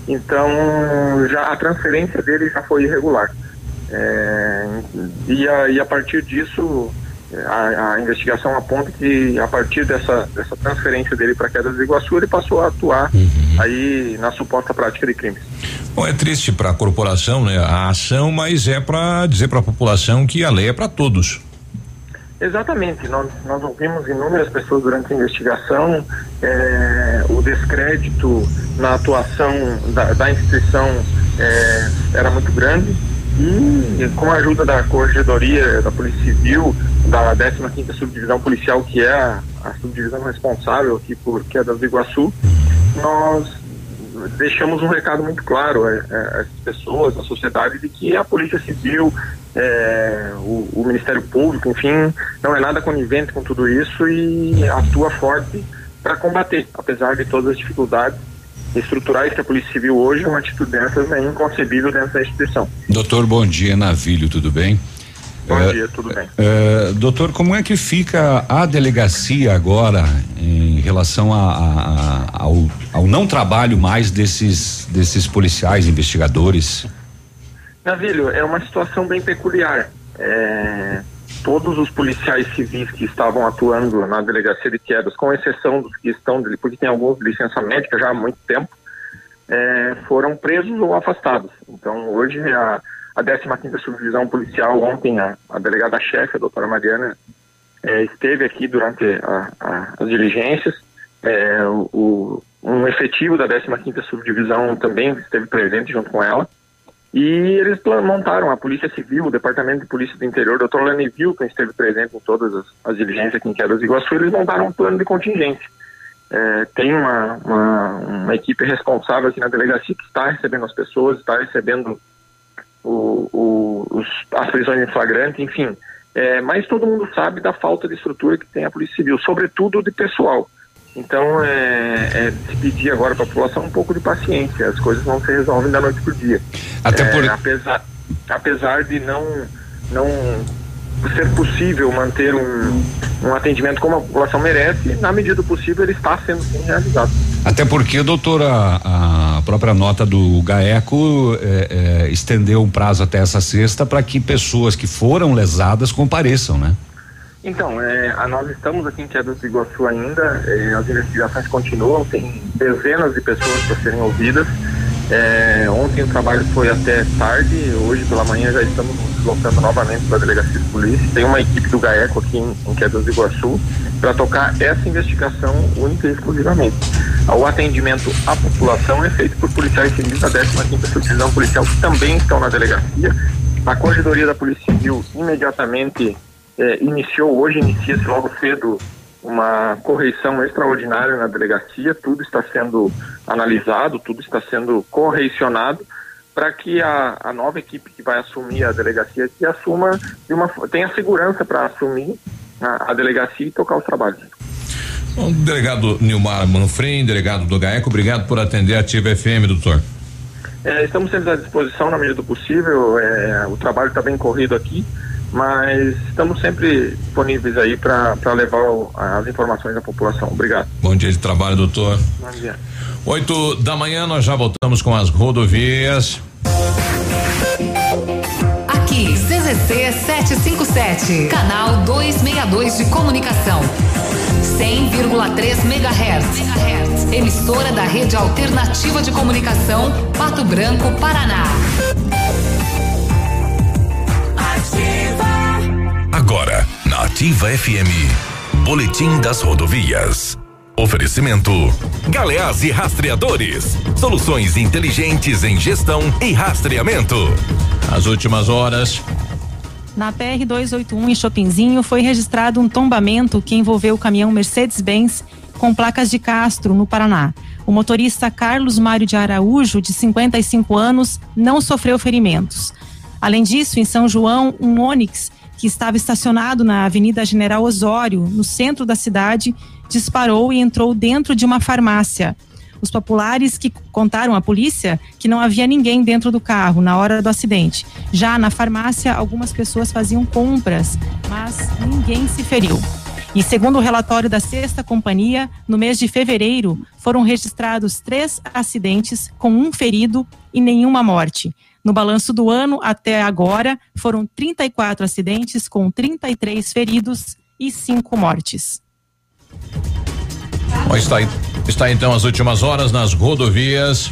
Então, já a transferência dele já foi irregular. É, e, a, e a partir disso, a, a, investigação aponta que a partir dessa, dessa transferência dele para Quedas do Iguaçu, ele passou a atuar uhum. aí na suposta prática de crimes. Bom, é triste para a corporação, né? A ação, mas é para dizer para a população que a lei é para todos. Exatamente, nós, nós ouvimos inúmeras pessoas durante a investigação, é, o descrédito na atuação da, da instituição é, era muito grande e com a ajuda da Corregedoria da Polícia Civil, da 15ª Subdivisão Policial, que é a, a subdivisão responsável aqui por Quedas do Iguaçu, nós deixamos um recado muito claro às pessoas, à sociedade, de que a Polícia Civil, é, o, o, Ministério Público, enfim, não é nada conivente com tudo isso e atua forte para combater, apesar de todas as dificuldades estruturais que a Polícia Civil hoje, uma atitude dessas é inconcebível dentro da instituição. Doutor, bom dia, Navilho, tudo bem? Bom Eh, dia, tudo bem? eh, doutor, como é que fica a delegacia agora em relação a- a- a- ao, ao não trabalho mais desses, desses policiais investigadores? Navilho, é uma situação bem peculiar. É, todos os policiais civis que estavam atuando na delegacia de quedas, com exceção dos que estão, porque tem alguns de licença médica já há muito tempo, é, foram presos ou afastados. Então, hoje, a, a 15ª Subdivisão Policial, ontem, a, a delegada-chefe, a doutora Mariana, é, esteve aqui durante a- a- as diligências. É, o- um efetivo da 15ª Subdivisão também esteve presente junto com ela. E eles montaram a Polícia Civil, o Departamento de Polícia do Interior, o doutor Lane Vilton esteve presente em todas as, as diligências aqui em Quedas Iguaçu, eles montaram um plano de contingência. É, tem uma, uma, uma equipe responsável aqui na delegacia que está recebendo as pessoas, está recebendo o, o, os, as prisões em flagrante, enfim. É, mas todo mundo sabe da falta de estrutura que tem a Polícia Civil, sobretudo de pessoal. Então, é, é pedir agora para a população um pouco de paciência, as coisas não se resolvem da noite para o dia. Até É, por- apesar, apesar de não, não ser possível manter um, um atendimento como a população merece, na medida do possível ele está sendo sim realizado. Até porque, doutora, a própria nota do GAECO eh, eh, estendeu um prazo até essa sexta para que pessoas que foram lesadas compareçam, né? Então, é, nós estamos aqui em Quedas do Iguaçu ainda, é, as investigações continuam, tem dezenas de pessoas para serem ouvidas. É, ontem o trabalho foi até tarde, hoje pela manhã já estamos nos deslocando novamente para a Delegacia de Polícia. Tem uma equipe do GAECO aqui em, em Quedas do Iguaçu para tocar essa investigação única e exclusivamente. O atendimento à população é feito por policiais civis da 15ª Subdivisão Policial que também estão na delegacia. A Corregedoria da Polícia Civil imediatamente eh, iniciou, hoje inicia-se logo cedo uma correição extraordinária na delegacia, tudo está sendo analisado, tudo está sendo correicionado para que a, a nova equipe que vai assumir a delegacia que assuma de uma, tenha segurança para assumir a, a delegacia e tocar os trabalhos. O delegado Nilmar Manfrim, delegado do GAECO, obrigado por atender a Ativa FM, doutor. É, estamos sempre à disposição na medida do possível. é, o trabalho está bem corrido aqui, mas estamos sempre disponíveis aí para levar o- as informações à população. Obrigado. Bom dia de trabalho, doutor. Bom dia. Oito da manhã, nós já voltamos com as rodovias. Aqui, CZC 757, canal 262 de comunicação. 100,3 MHz. Emissora da Rede Alternativa de Comunicação, Pato Branco, Paraná. Agora, na Ativa FM, Boletim das Rodovias. Oferecimento: Galeás e Rastreadores. Soluções inteligentes em gestão e rastreamento. As últimas horas. Na PR 281 em Chopinzinho foi registrado um tombamento que envolveu o caminhão Mercedes-Benz com placas de Castro, no Paraná. O motorista Carlos Mário de Araújo, de 55 anos, não sofreu ferimentos. Além disso, em São João, um Onix que estava estacionado na Avenida General Osório, no centro da cidade, disparou e entrou dentro de uma farmácia. Os populares que contaram à polícia que não havia ninguém dentro do carro na hora do acidente. Já na farmácia, algumas pessoas faziam compras, mas ninguém se feriu. E segundo o relatório da Sexta Companhia, no mês de fevereiro foram registrados três acidentes com um ferido e nenhuma morte. No balanço do ano até agora, foram 34 acidentes com 33 feridos e cinco mortes. Bom, está, está então as últimas horas nas rodovias.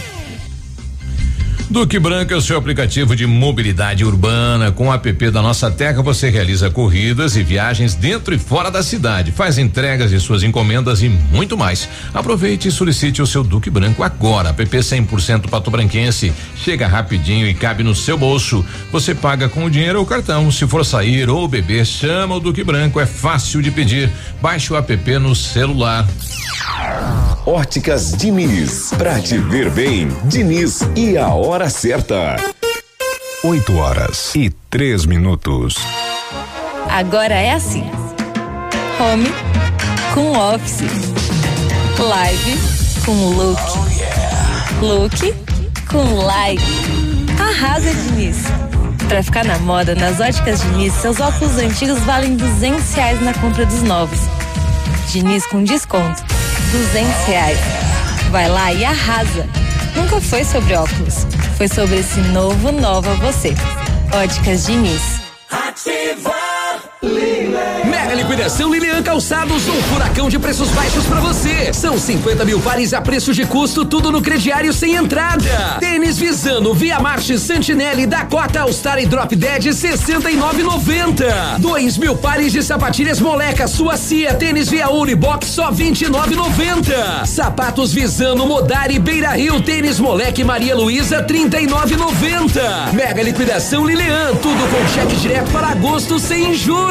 Duque Branco é o seu aplicativo de mobilidade urbana. Com o app da Nossa Terra, você realiza corridas e viagens dentro e fora da cidade, faz entregas de suas encomendas e muito mais. Aproveite e solicite o seu Duque Branco agora. App 100% Pato Branquense. Chega rapidinho e cabe no seu bolso. Você paga com o dinheiro ou cartão. Se for sair ou beber, chama o Duque Branco. É fácil de pedir. Baixe o app no celular. Óticas Diniz, pra te ver bem, Diniz e a hora certa. 8 horas e 3 minutos. Agora é assim: home com office, live com look, look com live. Arrasa, Diniz. Pra ficar na moda, nas óticas Diniz, seus óculos antigos valem 200 reais na compra dos novos. Diniz com desconto, 200 reais. Vai lá e arrasa. Nunca foi sobre óculos, foi sobre esse novo nova você. Óticas Diniz. Ativa Mega liquidação Lilian Calçados, um furacão de preços baixos pra você. São 50 mil pares a preço de custo, tudo no crediário sem entrada. Tênis Visano, Via Marche, Santinelli, Dakota, All Star e Drop Dead, 69,90. 2 mil pares de sapatilhas Moleca, Suacia, tênis Via Unibox, só 29,90. Sapatos Visano, Modari, Beira Rio, tênis Moleque Maria Luísa, 39,90. Mega liquidação Lilian, tudo com cheque direto para agosto sem juros.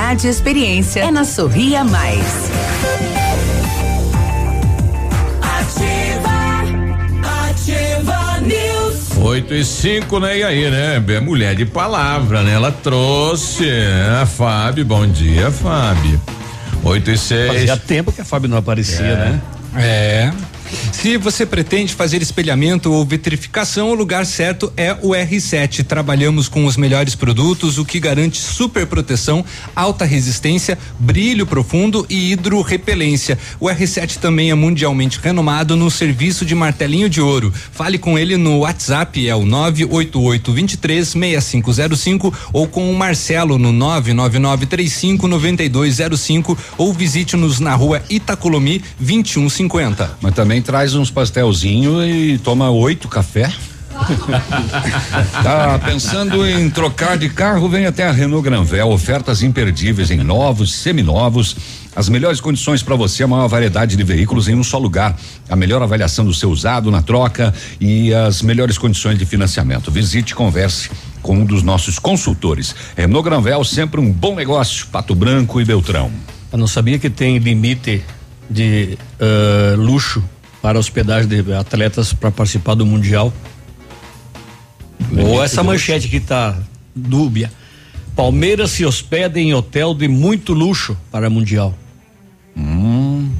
e experiência é na Sorria Mais. Ativa, ativa News. 8 e 5, né? E aí, né? É mulher de palavra, né? Ela trouxe né? a Fábio. Bom dia, Fábio. 8 e 6. Fazia tempo que a Fábio não aparecia, É. né? É. Se você pretende fazer espelhamento ou vitrificação, o lugar certo é o R7. Trabalhamos com os melhores produtos, o que garante super proteção, alta resistência, brilho profundo e hidrorrepelência. O R7 também é mundialmente renomado no serviço de martelinho de ouro. Fale com ele no WhatsApp, é o 988 23 6505 ou com o Marcelo no 99935 9205 ou visite-nos na rua Itacolomi 2150. Mas também traz uns pastelzinho e toma oito café. tá pensando em trocar de carro? Vem até a Renault Granvel, ofertas imperdíveis em novos, seminovos, as melhores condições para você, a maior variedade de veículos em um só lugar, a melhor avaliação do seu usado na troca e as melhores condições de financiamento. Visite e converse com um dos nossos consultores. Renault Granvel, sempre um bom negócio, Pato Branco e Beltrão. Eu não sabia que tem limite de ah, luxo para hospedagem de atletas para participar do Mundial. Ou essa manchete que tá dúbia. Palmeiras se hospeda em hotel de muito luxo para Mundial. Hum,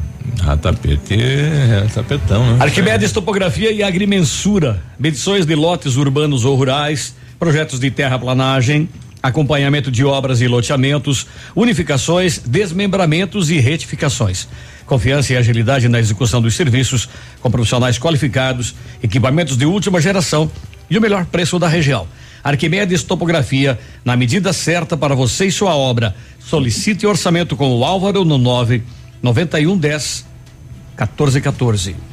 ah, tapete, é tapetão, né? Arquimedes Topografia e Agrimensura. Medições de lotes urbanos ou rurais, projetos de terraplanagem, acompanhamento de obras e loteamentos, unificações, desmembramentos e retificações. Confiança e agilidade na execução dos serviços, com profissionais qualificados, equipamentos de última geração e o melhor preço da região. Arquimedes Topografia, na medida certa para você e sua obra. Solicite orçamento com o Álvaro no 9 9110 1414.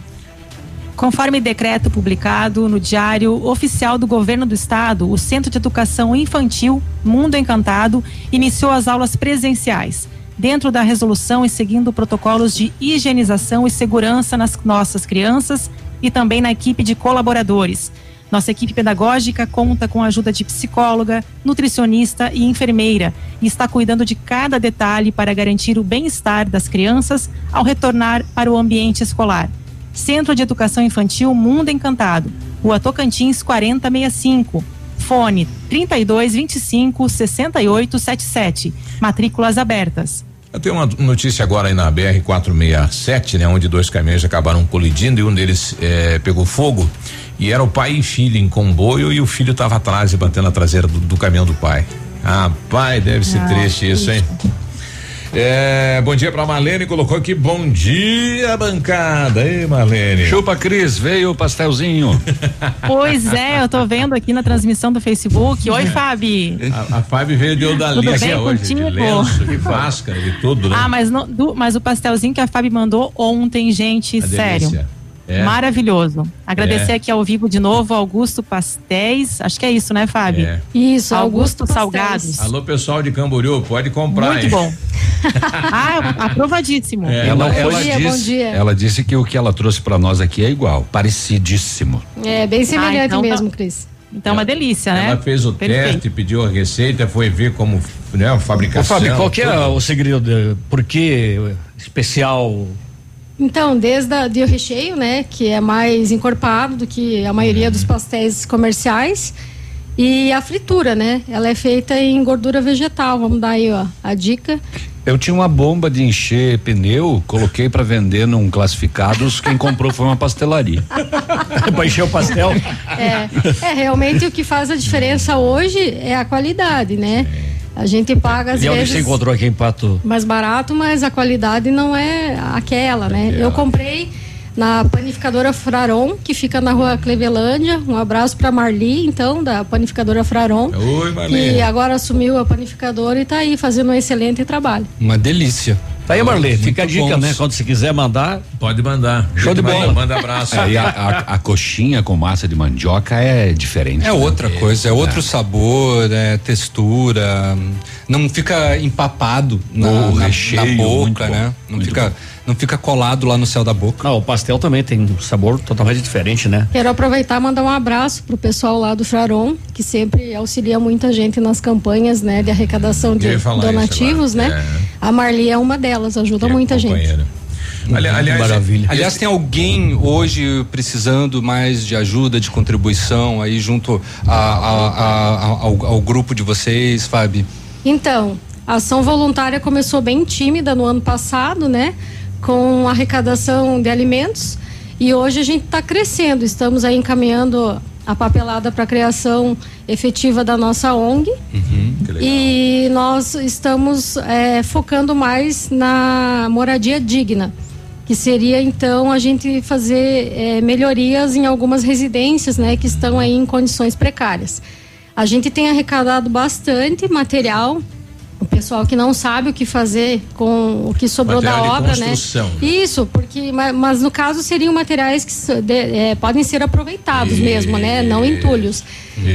Conforme decreto publicado no Diário Oficial do Governo do Estado, o Centro de Educação Infantil Mundo Encantado iniciou as aulas presenciais, dentro da resolução e seguindo protocolos de higienização e segurança nas nossas crianças e também na equipe de colaboradores. Nossa equipe pedagógica conta com a ajuda de psicóloga, nutricionista e enfermeira e está cuidando de cada detalhe para garantir o bem-estar das crianças ao retornar para o ambiente escolar. Centro de Educação Infantil Mundo Encantado, Rua Tocantins 4065. Fone 3225 6877. Matrículas abertas. Eu tenho uma notícia agora aí na BR 467, né, onde dois caminhões acabaram colidindo e um deles eh, pegou fogo. E era o pai e filho em comboio e o filho estava atrás e batendo a traseira do, do caminhão do pai. Ah, pai, deve ser Ah, triste isso, hein? É, bom dia pra Marlene, colocou aqui bom dia, bancada. Ei, Marlene. Chupa, Cris, veio o pastelzinho. Pois é, eu tô vendo aqui na transmissão do Facebook. Oi, Fabi. A, a Fábio veio de Tudo Odalícia bem hoje, de contigo? lenço, de máscara, de tudo, né? Ah, mas, não- do- mas o pastelzinho que a Fabi mandou ontem, gente, Uma sério. delícia. É. Maravilhoso. Agradecer É. aqui ao vivo de novo, Augusto Pastéis. Acho que é isso, né, Fábio? É. Isso, Augusto, Augusto Salgados. Alô, pessoal de Camboriú, pode comprar, Muito hein? bom. ah, aprovadíssimo. É, Ela, ela dia, bom disse, dia. ela disse que o que ela trouxe pra nós aqui é igual, parecidíssimo. É bem semelhante Ah, então tá- mesmo, Cris. Então, uma delícia, né? Ela fez o Perfeito. teste, pediu a receita, foi ver como, né, a Ô, fabricação. Fábio, qual que é o segredo? Por que especial? Então, desde a, de o recheio, né, que é mais encorpado do que a maioria dos pastéis comerciais, e a fritura, né? Ela é feita em gordura vegetal. Vamos dar aí, ó, a dica. Eu tinha uma bomba de encher pneu, coloquei pra vender num classificados, quem comprou foi uma pastelaria. pra encher o pastel? É, é, realmente o que faz a diferença hoje é a qualidade, né? A gente paga às e vezes você encontrou aqui em Pato? mais barato, mas a qualidade não é aquela, né? Eu comprei na panificadora Fraron, que fica na rua Clevelândia. Um abraço para Marli, então, da panificadora Fraron. Oi, Marli. Que agora assumiu a panificadora e está aí fazendo um excelente trabalho. Uma delícia. Tá aí, Marlene, fica a dica, bons. né? Quando você quiser mandar. Pode mandar. Show de Manda- bola. Manda abraço. É, e a, a- a coxinha com massa de mandioca é diferente. É né? outra coisa, é outro sabor, é textura, não fica empapado na, O na- recheio, na boca, bom, né? Não muito fica, não fica colado lá no céu da boca. Ah, o pastel também tem um sabor totalmente diferente, né? Quero aproveitar e mandar um abraço pro pessoal lá do Fraron, que sempre auxilia muita gente nas campanhas, né, de arrecadação de donativos, isso né? agora. A Marli é uma delas, ajuda muita gente. Companheira. Ali- aliás, Maravilha. Aliás, tem alguém hoje precisando mais de ajuda, de contribuição aí junto a- a- a- ao, ao grupo de vocês, Fábio? Então, a ação voluntária começou bem tímida no ano passado, né? Com arrecadação de alimentos. E hoje a gente está crescendo. Estamos aí encaminhando a papelada para a criação efetiva da nossa ONG. legal. E nós estamos eh, focando mais na moradia digna, que seria então a gente fazer eh, melhorias em algumas residências, né, que estão aí em condições precárias. A gente tem arrecadado bastante material. O pessoal que não sabe o que fazer com o que sobrou Material da obra, né? construção. Isso, porque ma- mas, no caso seriam materiais que de- eh, podem ser aproveitados mesmo, né? Não entulhos.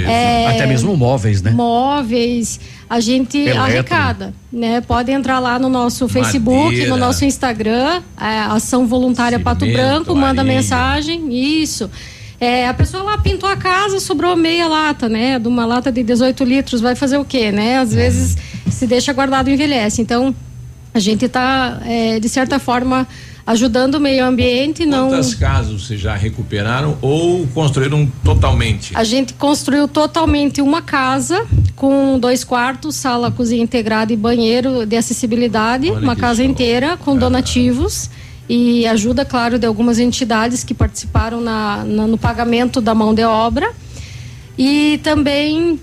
É, Até mesmo móveis, né? móveis, a gente Eletro. arrecada, né? Pode entrar lá no nosso Facebook, Madeira. no nosso Instagram, é, Ação Voluntária Pato Cimento, Branco, manda areia. mensagem, isso. É, a pessoa lá pintou a casa, sobrou meia lata, né? De uma lata de 18 litros, vai fazer o quê, né? Às vezes se deixa guardado envelhece. Então, A gente está, de certa forma, ajudando o meio ambiente. Não... Quantas casas vocês já recuperaram ou construíram totalmente? A gente construiu totalmente uma casa com dois quartos, sala, cozinha integrada e banheiro de acessibilidade, Olha uma casa show. inteira com donativos e ajuda, claro, de algumas entidades que participaram na, na- no pagamento da mão de obra. E também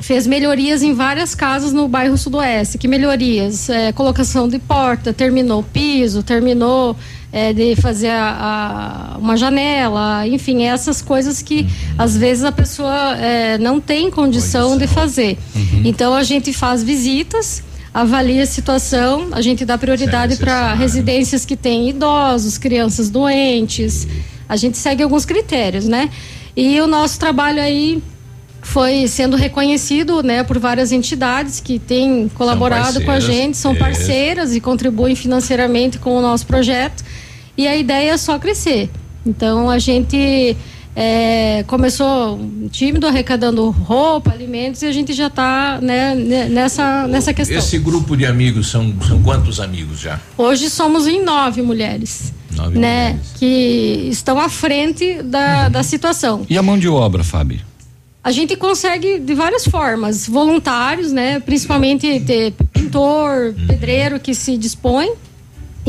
fez melhorias em várias casas no bairro Sudoeste. Que melhorias? É, colocação de porta, terminou o piso, terminou é, de fazer a- a- uma janela, enfim, essas coisas que às vezes a pessoa é, não tem condição de fazer. Então a gente faz visitas. Avalia a situação, a gente dá prioridade para residências que têm idosos, crianças doentes. A gente segue alguns critérios, né? E o nosso trabalho aí foi sendo reconhecido né, por várias entidades que têm colaborado com a gente, são isso. parceiras e contribuem financeiramente com o nosso projeto. E a ideia é só crescer. Então a gente é, começou tímido, arrecadando roupa, alimentos, e a gente já está né, ne- nessa, nessa questão. Esse grupo de amigos são, são quantos amigos já? Hoje somos em nove mulheres. Nove né, que estão à frente da, da situação. E a mão de obra, Fábio? A gente consegue de várias formas, voluntários, né? Principalmente ter pintor, pedreiro que se dispõe.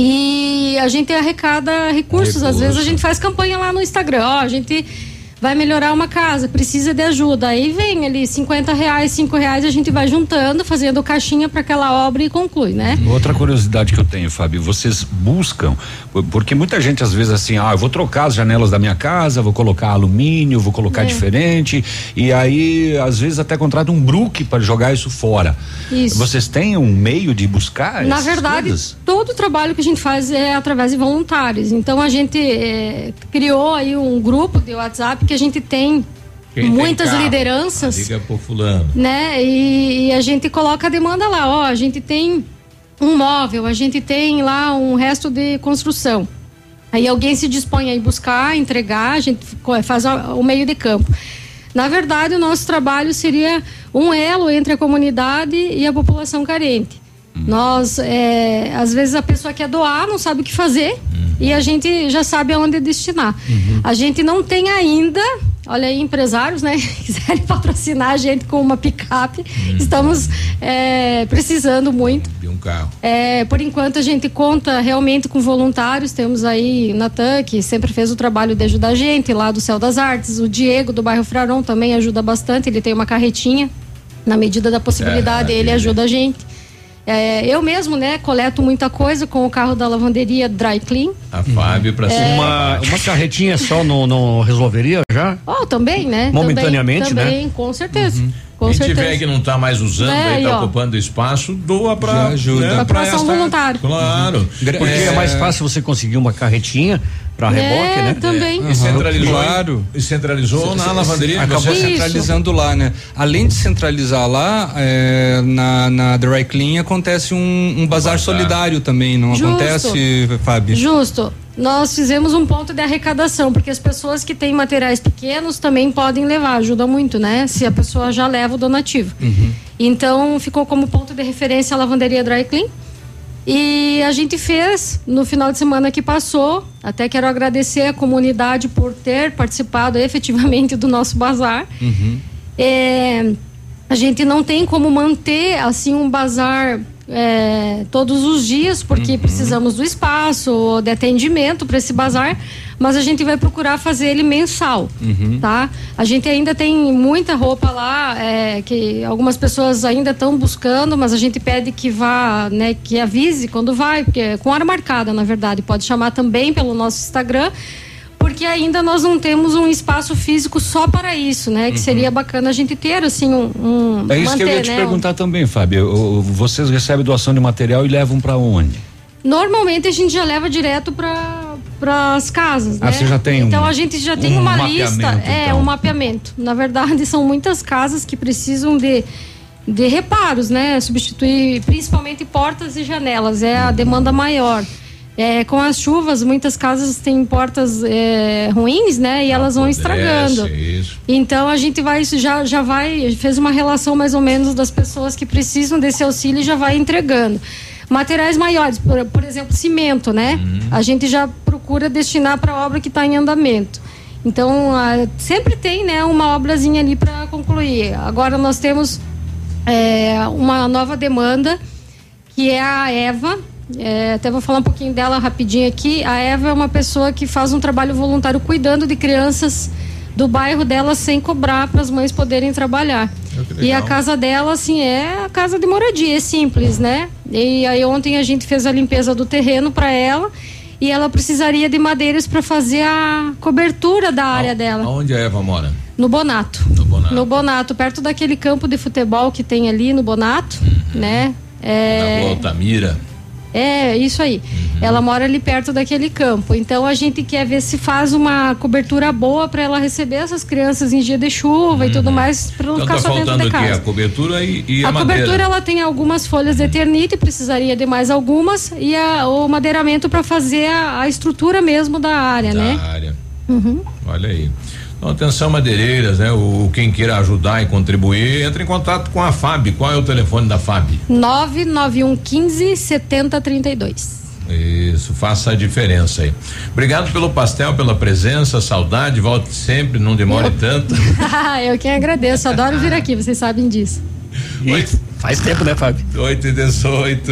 E a gente arrecada recursos. Às vezes a gente faz campanha lá no Instagram. Ó, a gente vai melhorar uma casa, precisa de ajuda. Aí vem ali 50 reais, 5 reais, a gente vai juntando, fazendo caixinha para aquela obra e conclui, né? Outra curiosidade que eu tenho, Fábio, vocês buscam, por- porque muita gente às vezes assim, ah, eu vou trocar as janelas da minha casa, vou colocar alumínio, vou colocar É. diferente, e aí às vezes até contrata um bruque para jogar isso fora. Isso. Vocês têm um meio de buscar? Na verdade, coisas? todo o trabalho que a gente faz é através de voluntários. Então a gente eh, criou aí um grupo de WhatsApp que a gente tem Quem tem muitas carro, lideranças, Liga pro fulano. né? E, e a gente coloca a demanda lá. Ó, a gente tem um móvel, a gente tem lá um resto de construção. Aí alguém se dispõe a ir buscar, entregar, a gente co- faz o meio de campo. Na verdade, o nosso trabalho seria um elo entre a comunidade e a população carente. Nós, é, às vezes a pessoa quer doar, não sabe o que fazer e a gente já sabe aonde destinar. A gente não tem ainda, olha aí, empresários, né, quiserem patrocinar a gente com uma picape, estamos é, precisando muito. De um carro. É, por enquanto a gente conta realmente com voluntários. Temos aí Natan, que sempre fez o trabalho de ajudar a gente, lá do Céu das Artes. O Diego, do bairro Fraron, também ajuda bastante. Ele tem uma carretinha. Na medida da possibilidade, É, ele ajuda a gente. É, eu mesmo, né, coleto muita coisa com o carro da lavanderia Dry Clean. A Fábio pra cima. Uma, uma carretinha só não, não resolveria já? Oh, também, né? Momentaneamente, também, né? também, com certeza. Com Quem certeza. tiver que não tá mais usando, É, aí tá aí, ó. ocupando espaço, doa pra. Já ajuda. né, Pra pra ação essa- voluntária. Claro. Porque é, mais fácil você conseguir uma carretinha para reboque, É, né? também. E centralizou, Claro. E centralizou na lavanderia. Acabou você- centralizando lá, né? Além de centralizar lá, é, na, na Dry Clean acontece um, um bazar, bazar. solidário também, não Justo. acontece, Fábio? Justo. Nós fizemos um ponto de arrecadação, porque as pessoas que têm materiais pequenos também podem levar, ajuda muito, né? Se a pessoa já leva o donativo. Então ficou como ponto de referência a lavanderia Dry Clean. E a gente fez no final de semana que passou. Até quero agradecer a comunidade por ter participado efetivamente do nosso bazar. É, a gente não tem como manter assim um bazar é, todos os dias, porque precisamos do espaço, de atendimento para esse bazar, mas a gente vai procurar fazer ele mensal, tá? A gente ainda tem muita roupa lá, é, que algumas pessoas ainda estão buscando, mas a gente pede que vá, né, que avise quando vai, porque é com hora marcada, na verdade, pode chamar também pelo nosso Instagram porque ainda nós não temos um espaço físico só para isso, né? Que seria bacana a gente ter assim um, um É isso manter, que eu ia te né? perguntar também, Fábio. Vocês recebem doação de material e levam para onde? Normalmente a gente já leva direto para para as casas, Ah, né? você já tem um- Então a gente já tem um uma lista, é então. um mapeamento. Na verdade são muitas casas que precisam de de reparos, né? Substituir principalmente portas e janelas é a demanda maior. É, com as chuvas, muitas casas têm portas é, ruins, né? E elas vão estragando. Isso. Então a gente vai já já vai fez uma relação mais ou menos das pessoas que precisam desse auxílio e já vai entregando. Materiais maiores, por, por exemplo, cimento, né? A gente já procura destinar para a obra que está em andamento. Então, ah, sempre tem, né, uma obrazinha ali para concluir. Agora nós temos é, uma nova demanda que é a Eva. É, até vou falar um pouquinho dela rapidinho aqui. A Eva é uma pessoa que faz um trabalho voluntário cuidando de crianças do bairro dela sem cobrar para as mães poderem trabalhar. E a casa dela, assim, é a casa de moradia, é simples, né? E aí ontem a gente fez a limpeza do terreno para ela e ela precisaria de madeiras para fazer a cobertura da área dela. Aonde a Eva mora? No Bonato. No Bonato. No Bonato, perto daquele campo de futebol que tem ali no Bonato, né? Na É, Rua Altamira. É, isso aí. Ela mora ali perto daquele campo. Então a gente quer ver se faz uma cobertura boa para ela receber essas crianças em dia de chuva e tudo mais, para não Então ficar tá só dentro de casa. a cobertura e, e a, A cobertura ela tem algumas folhas de eternite, precisaria de mais algumas e a- o madeiramento para fazer a, a estrutura mesmo da área, Da né? área. Uhum. Olha aí. Então, atenção, madeireiras, né? O, quem queira ajudar e contribuir, entre em contato com a FAB. Qual é o telefone da FAB? 99115 7032. Isso, faça a diferença aí. Obrigado pelo pastel, pela presença, saudade, volte sempre, não demore tanto. Eu quem agradeço, adoro vir aqui, vocês sabem disso. Faz tempo, né, Fábio? 8 e 18.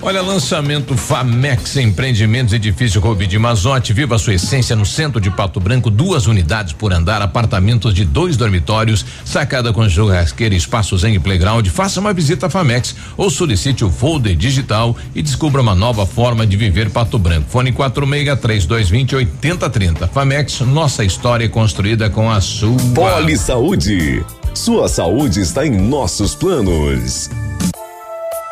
Olha, lançamento Famex Empreendimentos Edifício Rubi de Mazote. Viva a sua essência no centro de Pato Branco. Duas unidades por andar, apartamentos de dois dormitórios, sacada com churrasqueira, espaço zen e playground. Faça uma visita à Famex ou solicite o folder digital e descubra uma nova forma de viver Pato Branco. Fone 46 3220 8030. Famex, nossa história construída com a sua. Poli Saúde. Sua saúde está em nossos planos.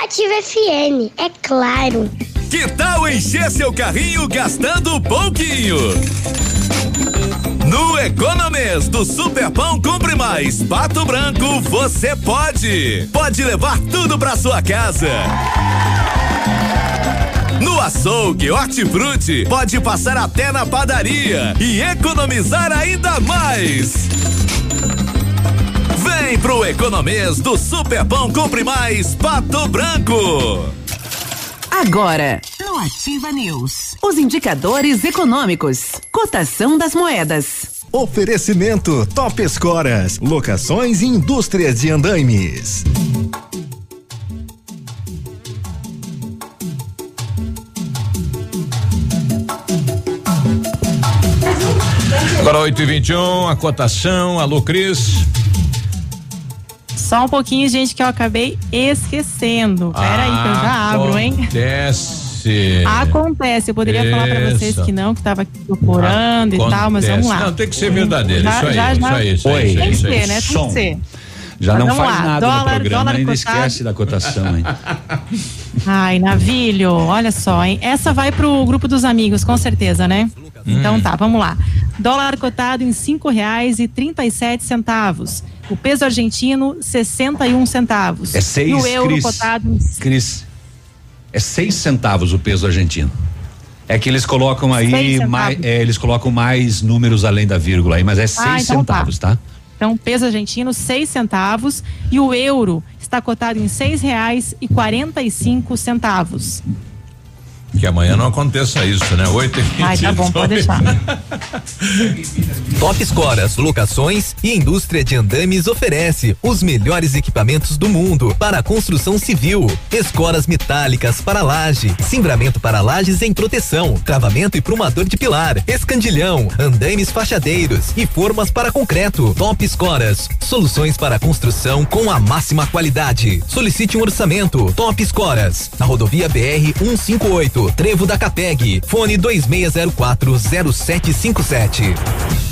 Ativa FM, é claro. Que tal encher seu carrinho gastando pouquinho? No Economês do Superpão Compre Mais Pato Branco, você pode. Pode levar tudo pra sua casa. No açougue Hortifruti, pode passar até na padaria e economizar ainda mais. Vem pro Economês do Superpão Compre Mais Pato Branco. Agora, no Ativa News, os indicadores econômicos, cotação das moedas. Oferecimento Top Escoras, locações e indústrias de andaimes. Agora 8 e 21 a cotação. Alô, Cris. Só um pouquinho, gente, que eu acabei esquecendo. Pera aí, que eu já abro, hein? Acontece. Acontece. Acontece. Eu poderia falar para vocês que não, que estava aqui procurando e tal, mas vamos lá. Não, tem que ser verdadeiro. Já- isso aí, já- isso já- aí, isso aí. Oi. isso aí, Tem que isso aí. ser, né? Tem que ser. Já Mas não vamos faz lá, nada dólar- no programa, dólar ainda cotado. esquece da cotação, hein? Ai, Navilho, olha só, hein? Essa vai pro grupo dos amigos, com certeza, né? Então tá, vamos lá. Dólar cotado em cinco reais e trinta e sete centavos. O peso argentino, 61 centavos. É seis, E o euro Cris. cotado Cris, é seis centavos o peso argentino. É que eles colocam Seis aí mais, é, eles colocam mais números além da vírgula aí, mas é seis Ah, então tá. centavos, tá? Então, peso argentino, seis centavos. E o euro está cotado em seis reais e quarenta e cinco centavos. Que amanhã não aconteça isso, né? Oito e Ai, tá bom, pode deixar. Top Escoras, locações e indústria de andames oferece os melhores equipamentos do mundo para a construção civil. Escoras metálicas para laje, cimbramento para lajes em proteção, travamento e prumador de pilar, escandilhão, andames fachadeiros e formas para concreto. Top Escoras, soluções para construção com a máxima qualidade. Solicite um orçamento. Top Escoras, na rodovia BR 158, Trevo da Capeg, fone 2604 0757.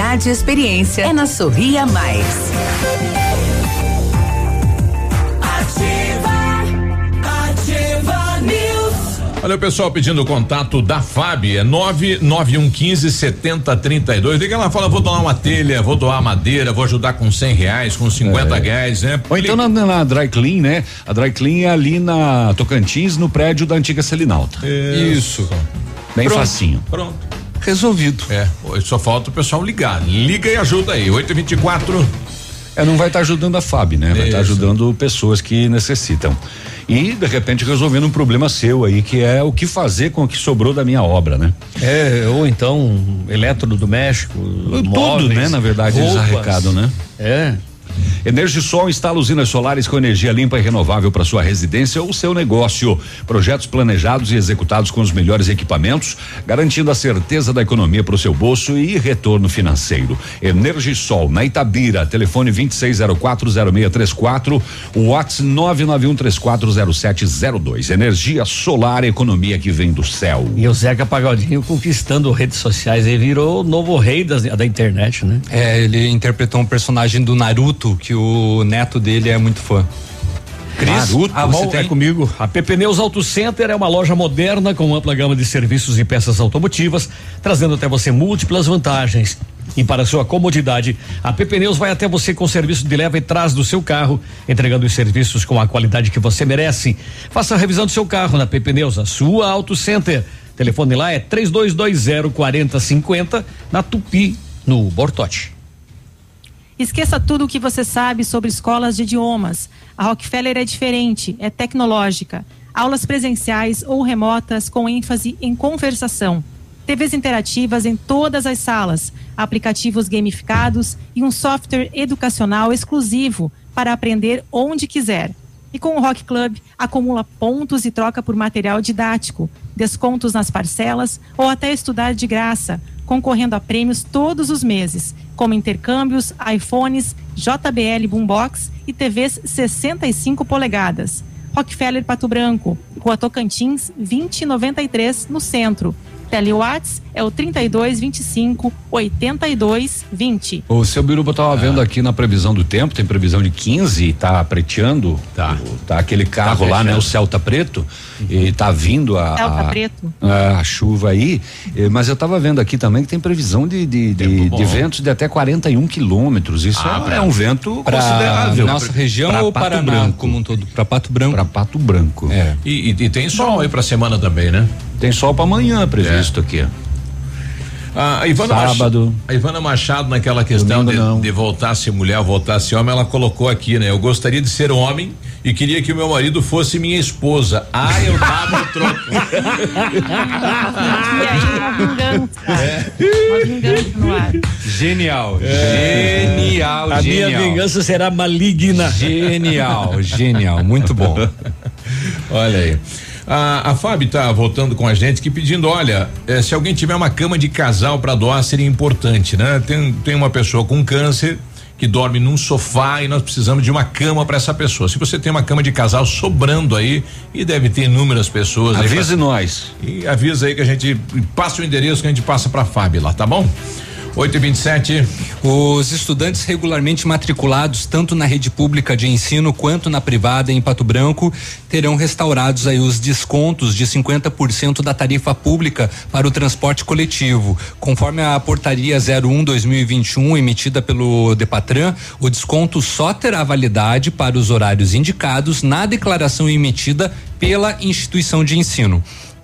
e experiência. É na Sorria Mais. Ativa, ativa news. Olha o pessoal pedindo o contato da FAB, é 99115 7032. Liga lá, fala, vou doar uma telha, vou doar madeira, vou ajudar com 100 reais, com 50 reais, né? Ou então na, na Dry Clean, né? A Dry Clean é ali na Tocantins, no prédio da antiga Selinalta. Isso. Bem Pronto, facinho. Pronto. Resolvido. É, só falta o pessoal ligar. Liga e ajuda aí, 824. É, não vai estar ajudando a FAB, né? Vai estar Isso. ajudando pessoas que necessitam. E, de repente, resolvendo um problema seu aí, que é o que fazer com o que sobrou da minha obra, né? É, ou então eletrodoméstico, Tudo, móveis, né? Na verdade, eles roupas. arrecadam, né? É. Energisol instala usinas solares com energia limpa e renovável para sua residência ou seu negócio. Projetos planejados e executados com os melhores equipamentos, garantindo a certeza da economia para o seu bolso e retorno financeiro. Energisol na Itabira, telefone 26040634, WhatsApp 991340702. Energia solar, economia que vem do céu. E o Zeca Pagodinho conquistando redes sociais, ele virou o novo rei das- da internet, né? É, ele interpretou um personagem do Naruto que o neto dele é muito fã. Cris, a mão é comigo. A PP Neus Auto Center é uma loja moderna com ampla gama de serviços e peças automotivas, trazendo até você múltiplas vantagens. E para sua comodidade, a PP Neus vai até você com serviço de leva e trás do seu carro, entregando os serviços com a qualidade que você merece. Faça a revisão do seu carro na PP Neus, a sua Auto Center. Telefone lá é 3220 4050 na Tupi, no Bortote. Esqueça tudo o que você sabe sobre escolas de idiomas. A Rockefeller é diferente, é tecnológica. Aulas presenciais ou remotas com ênfase em conversação. TVs interativas em todas as salas, aplicativos gamificados e um software educacional exclusivo para aprender onde quiser. E com o Rock Club, acumula pontos e troca por material didático, descontos nas parcelas ou até estudar de graça, concorrendo a prêmios todos os meses, como intercâmbios, iPhones, JBL Boombox e TVs 65 polegadas. Rockefeller Pato Branco, Rua Tocantins, 2093, no centro. Telewatts é o 3225 8220. O seu Biruba tava vendo aqui na previsão do tempo, tem previsão de 15, tá preteando. Tá. Tá aquele carro lá, né? O Celta Preto. E tá vindo a. Celta a- Preto. a, a chuva aí. Eh, Mas eu tava vendo aqui também que tem previsão de, de, de, de ventos de até 41 quilômetros. Isso Ah, é, pra- é um vento pra considerável. nossa região Pra ou Pato Paraná Branco. como um todo? Para Pato Branco. Para Pato Branco. É. E, e- e tem sol aí pra semana também, né? Tem sol pra amanhã previsto aqui. A Ivana Sábado. Machado, a Ivana Machado naquela questão Domingo de, de voltar a ser mulher, voltar a ser homem, ela colocou aqui, né? Eu gostaria de ser homem e queria que o meu marido fosse minha esposa. Ah, eu dava o troco. E aí, vingança. Vingança no ar. Genial, genial, A genial. minha vingança será maligna. Genial, genial, muito bom. Olha aí. A, a Fábio tá voltando com a gente aqui pedindo, olha, eh, se alguém tiver uma cama de casal para doar seria importante, né? Tem, tem uma pessoa com câncer que dorme num sofá e nós precisamos de uma cama para essa pessoa. Se você tem uma cama de casal sobrando aí e deve ter inúmeras pessoas. aí Avise pra- nós. E avisa aí que a gente passa o endereço que a gente passa para Fábio lá, tá bom? 8 e 27 Os estudantes regularmente matriculados tanto na rede pública de ensino quanto na privada em Pato Branco terão restaurados aí os descontos de 50% da tarifa pública para o transporte coletivo. Conforme a portaria 01/2021 emitida pelo Depatran, o desconto só terá validade para os horários indicados na declaração emitida pela instituição de ensino.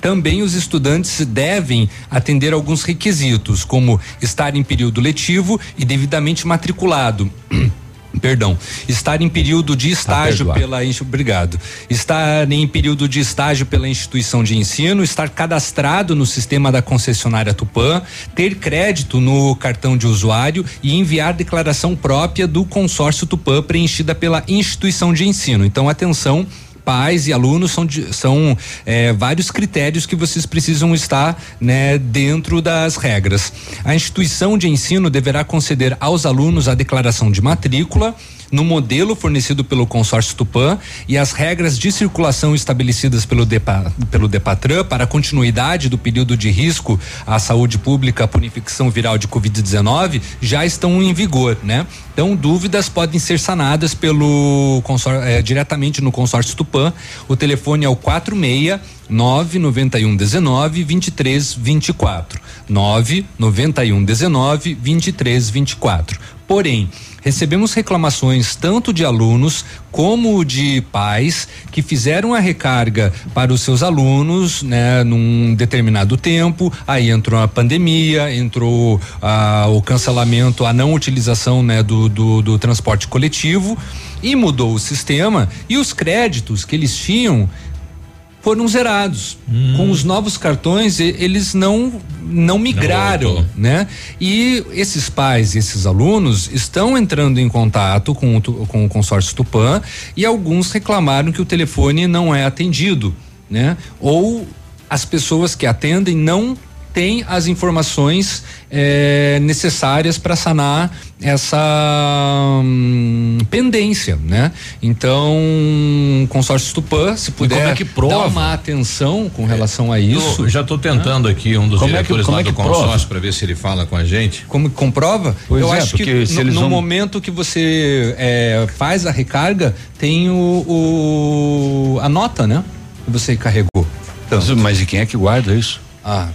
Também os estudantes devem atender alguns requisitos, como estar em período letivo e devidamente matriculado. Perdão, estar em período de estágio perdoado. pela obrigado. Estar em período de estágio pela instituição de ensino, estar cadastrado no sistema da concessionária Tupã, ter crédito no cartão de usuário e enviar declaração própria do consórcio Tupã preenchida pela instituição de ensino. Então, atenção, pais e alunos são, são eh, vários critérios que vocês precisam estar né, dentro das regras. A instituição de ensino deverá conceder aos alunos a declaração de matrícula no modelo fornecido pelo consórcio Tupã e as regras de circulação estabelecidas pelo, Depa, pelo Depatran para a continuidade do período de risco à saúde pública por infecção viral de Covid-19 já estão em vigor, né? Então, dúvidas podem ser sanadas pelo consor- eh, diretamente no consórcio Tupã. O telefone é o 46 991 19 23 24. 991 19 23 24. Porém, recebemos reclamações tanto de alunos como de pais que fizeram a recarga para os seus alunos, né, num determinado tempo. Aí entrou a pandemia, entrou ah, o cancelamento, a não utilização, né, do, do, do transporte coletivo e mudou o sistema e os créditos que eles tinham foram zerados. Com os novos cartões, eles não não migraram, voltou. né? E esses pais esses alunos estão entrando em contato com o, com o consórcio Tupã e alguns reclamaram que o telefone não é atendido, né? Ou as pessoas que atendem não têm as informações eh, necessárias para sanar essa hum, pendência, né? Então, consórcio Tupã, se puder como é que prova? dar uma atenção com relação a isso. Tô- já estou tentando aqui um dos Como é que- diretores lá é do consórcio para ver se ele fala com a gente. Como que comprova? Pois Eu é, acho que no, eles no vão- momento que você eh, faz a recarga, tem o, o- a nota, né? Que você carregou. Mas e quem é que guarda isso? Ah,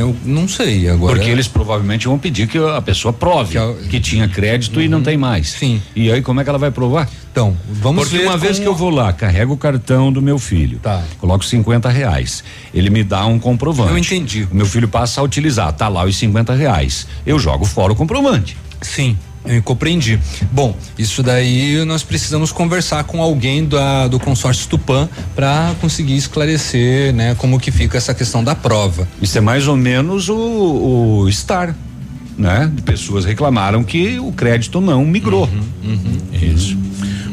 eu não sei agora. Porque eles provavelmente vão pedir que a pessoa prove que, tinha crédito e não tem mais. Sim. E aí como é que ela vai provar? Então, vamos Porque ver uma vez como- que eu vou lá, carrego o cartão do meu filho, Tá. coloco 50 reais, ele me dá um comprovante. Eu entendi. O meu filho passa a utilizar, tá lá os 50 reais. Eu jogo fora o comprovante. Sim. Eu compreendi. Bom, isso daí nós precisamos conversar com alguém da, do consórcio Tupã para conseguir esclarecer, né, como que fica essa questão da prova. Isso é mais ou menos o, o estar, né? Pessoas reclamaram que o crédito não migrou. Uhum, Isso.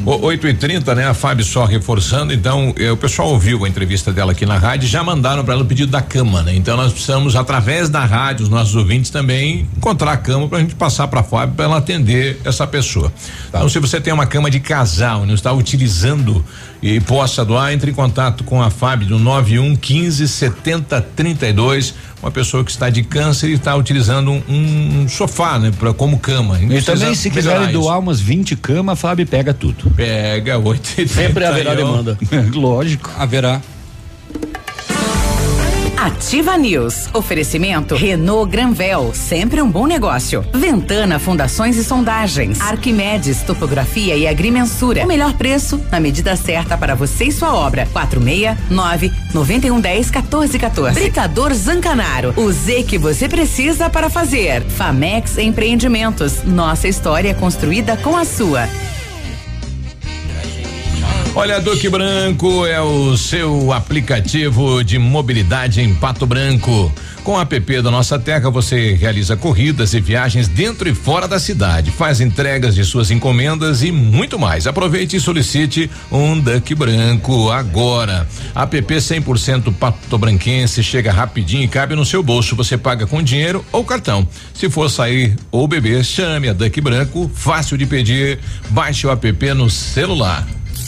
O, 8 e 30 né? A Fábio só reforçando, então eh, o pessoal ouviu a entrevista dela aqui na rádio e já mandaram para ela o pedido da cama, né? Então nós precisamos, através da rádio, os nossos ouvintes também encontrar a cama para a gente passar para a Fábio para ela atender essa pessoa. Então, se você tem uma cama de casal não está utilizando e possa doar, entre em contato com a Fábio no 91 15 70 32. Uma pessoa que está de câncer e está utilizando um, um sofá, né? Pra, como cama. E também, se quiserem doar umas 20 camas, a Fábio pega tudo. Pega, 8 e Sempre haverá 31. demanda. Lógico. Haverá. Ativa News. Oferecimento Renault Granvel, sempre um bom negócio. Ventana Fundações e Sondagens. Arquimedes Topografia e Agrimensura. O melhor preço na medida certa para você e sua obra. 469 9110 1414. Britador Zancanaro. O Z que você precisa para fazer. Famex Empreendimentos. Nossa história construída com a sua. Olha, Duque Branco é o seu aplicativo de mobilidade em Pato Branco. Com o app da Nossa Terra, você realiza corridas e viagens dentro e fora da cidade, faz entregas de suas encomendas e muito mais. Aproveite e solicite um Duck Branco agora. App 100% Pato Branquense chega rapidinho e cabe no seu bolso. Você paga com dinheiro ou cartão. Se for sair ou beber, chame a Duck Branco, fácil de pedir. Baixe o app no celular.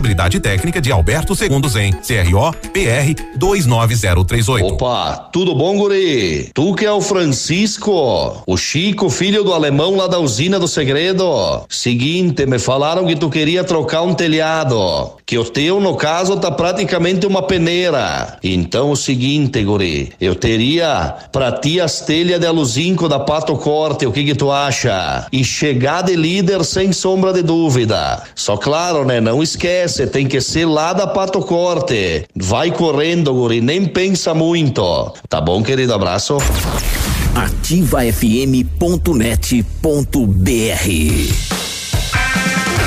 Responsabilidade técnica de Alberto Segundos em CRO PR 29038. Opa, tudo bom, guri? Tu que é o Francisco, o Chico, filho do alemão lá da usina do segredo. Seguinte, me falaram que tu queria trocar um telhado, que o teu, no caso, tá praticamente uma peneira. Então, o seguinte, guri, eu teria pra ti as telhas de aluzinco da Pato Corte, o que que tu acha? E chegar de líder sem sombra de dúvida. Só claro, né, não esquece, tem que ser lá da Pato Corte. Vai correndo, guri, nem pensa muito. Tá bom, querido? Abraço.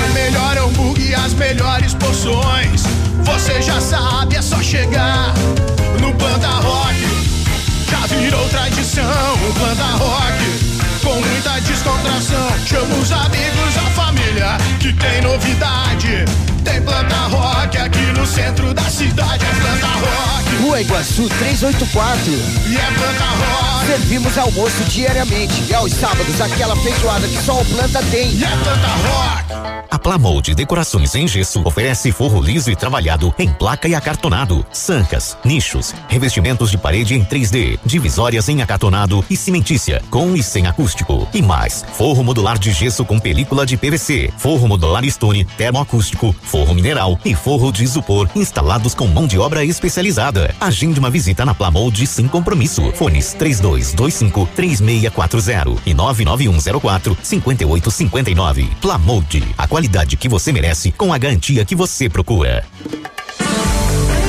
O melhor hambúrguer e as melhores porções. Você já sabe, é só chegar no Planta Rock. Já virou tradição o Planta Rock. Com muita descontração, chama os amigos, a família, que tem novidade. Tem Planta Rock aqui no centro da cidade, é Planta Rock. Rua Iguaçu 384. E é Planta Rock. Servimos almoço diariamente e aos sábados aquela feijoada que só o planta tem. E é Planta Rock. A Plamold Decorações em Gesso oferece forro liso e trabalhado em placa e acartonado, sancas, nichos, revestimentos de parede em 3D, divisórias em acartonado e cimentícia, com e sem acústico. E mais, forro modular de gesso com película de PVC, forro modular stone, termoacústico, forro mineral e forro de isopor instalados com mão de obra especializada. Agende uma visita na Plamold sem compromisso. Fones 3225 3640 e 99104 5859. Plamold, a qualidade que você merece com a garantia que você procura.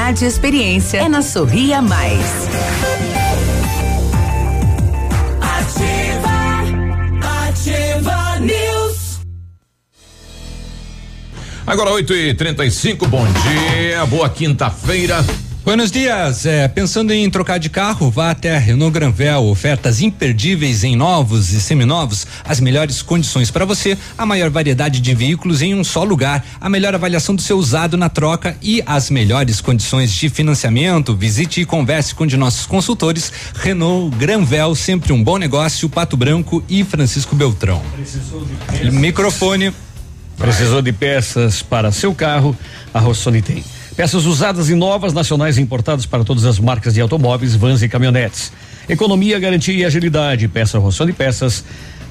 e experiência é na Sorria Mais. Ativa, ativa News. Agora 8 e 35 bom dia, boa quinta-feira. Buenos dias. É, pensando em trocar de carro, vá até a Renault Granvel. Ofertas imperdíveis em novos e seminovos. As melhores condições para você. A maior variedade de veículos em um só lugar. A melhor avaliação do seu usado na troca e as melhores condições de financiamento. Visite e converse com um de nossos consultores. Renault Granvel, sempre um bom negócio. Pato Branco e Francisco Beltrão. Microfone. Precisou de peças para seu carro? A Rossoni tem. Peças usadas e novas, nacionais e importadas para todas as marcas de automóveis, vans e caminhonetes. Economia, garantia e agilidade. Peça Rossoni Peças.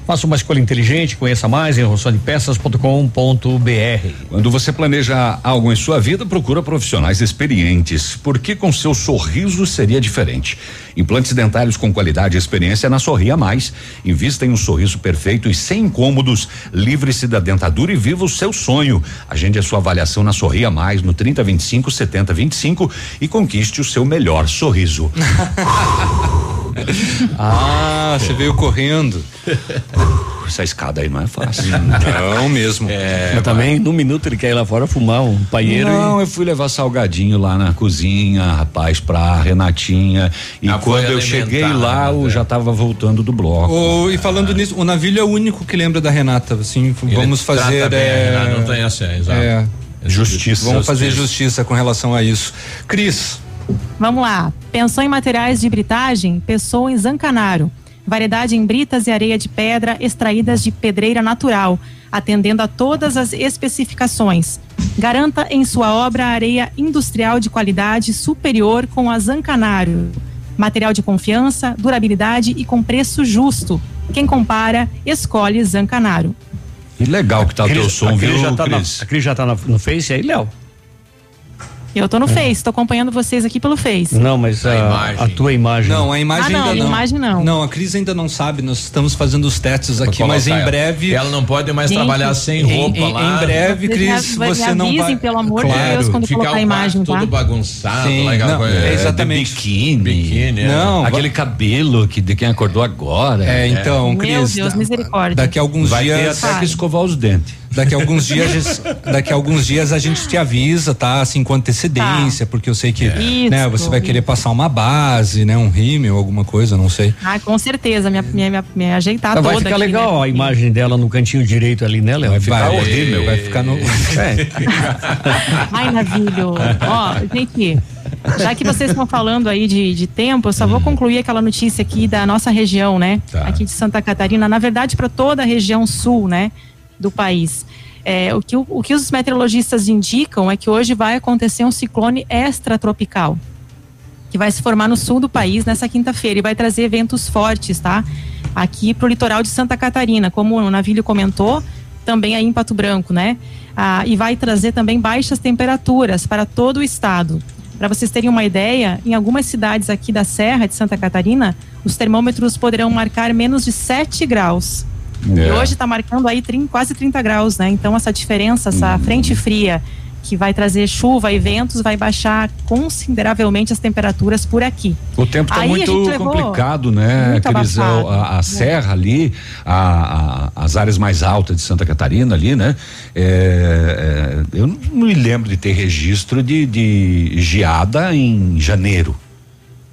Faça uma escolha inteligente, conheça mais em roçõedepeças.com.br. Quando você planeja algo em sua vida, procura profissionais experientes, porque com seu sorriso seria diferente. Implantes dentários com qualidade e experiência na Sorria Mais. Invista em um sorriso perfeito e sem incômodos. Livre-se da dentadura e viva o seu sonho. Agende a sua avaliação na Sorria Mais no 3025 7025 e conquiste o seu melhor sorriso. ah, você veio correndo. Essa escada aí não é fácil. Não mesmo. É, Mas também, num minuto, ele quer ir lá fora fumar um paieiro. Não, e... eu fui levar salgadinho lá na cozinha, rapaz, pra Renatinha. E ah, quando eu cheguei lá, eu já tava voltando do bloco. Oh, e falando nisso, o Navilho é o único que lembra da Renata. Assim, ele vamos fazer. É, não tem essa, exato. É, justiça. Vamos justiça. fazer justiça com relação a isso. Cris. Vamos lá. Pensou em materiais de britagem? Pensou em Zancanaro. Variedade em britas e areia de pedra extraídas de pedreira natural, atendendo a todas as especificações. Garanta em sua obra areia industrial de qualidade superior com a Zancanaro. Material de confiança, durabilidade e com preço justo. Quem compara, escolhe Zancanaro. Que legal que tá o teu som, viu, já tá Cris? Na, a Cris já tá no Face aí, Léo? Eu tô no é. Face, tô acompanhando vocês aqui pelo Face. Não, mas a, a, a tua imagem. Não, a imagem ah, não, ainda não. imagem não. Não, a Cris ainda não sabe, nós estamos fazendo os testes aqui, mas em breve. Ela não pode mais Gente, trabalhar sem roupa em, lá. Em breve, Cris, você não vai. pelo amor claro, de Deus, quando colocar a imagem, tá? Tudo bagunçado, Sim, lá, não, é, exatamente. biquíni. biquíni é. não, aquele cabelo que de quem acordou agora. É, então, Cris. Meu Deus, misericórdia. Daqui a alguns vai dias. Vai ter até que escovar os dentes. Daqui a alguns dias, daqui a alguns dias a gente te avisa, tá? Assim com antecedência, tá. porque eu sei que, é. né, você vai querer passar uma base, né, um rímel, alguma coisa, não sei. Ah, com certeza, me, me, me, me ajeitar então, toda Vai ficar aqui, legal né? a imagem dela no cantinho direito ali, né, Léo? Vai ficar vai, horrível, vai ficar no é. Ai, Navilho. Ó, gente, já que vocês estão falando aí de, de tempo, eu só vou concluir aquela notícia aqui da nossa região, né? Tá. Aqui de Santa Catarina, na verdade, para toda a região sul, né? Do país. É, o, que, o, que os meteorologistas indicam é que hoje vai acontecer um ciclone extratropical, que vai se formar no sul do país nessa quinta-feira e vai trazer ventos fortes, tá? Aqui para o litoral de Santa Catarina, como o Navilho comentou, também aí em Pato Branco, né? Ah, e vai trazer também baixas temperaturas para todo o estado. Para vocês terem uma ideia, em algumas cidades aqui da Serra de Santa Catarina, os termômetros poderão marcar menos de 7 graus. É. E hoje está marcando aí 30, quase 30 graus, né? Então essa diferença, essa hum. frente fria que vai trazer chuva e ventos vai baixar consideravelmente as temperaturas por aqui. O tempo está muito complicado, né? Abafado, a, a né? serra ali, a, a, as áreas mais altas de Santa Catarina ali, né? É, é, eu não me lembro de ter registro de, de geada em janeiro,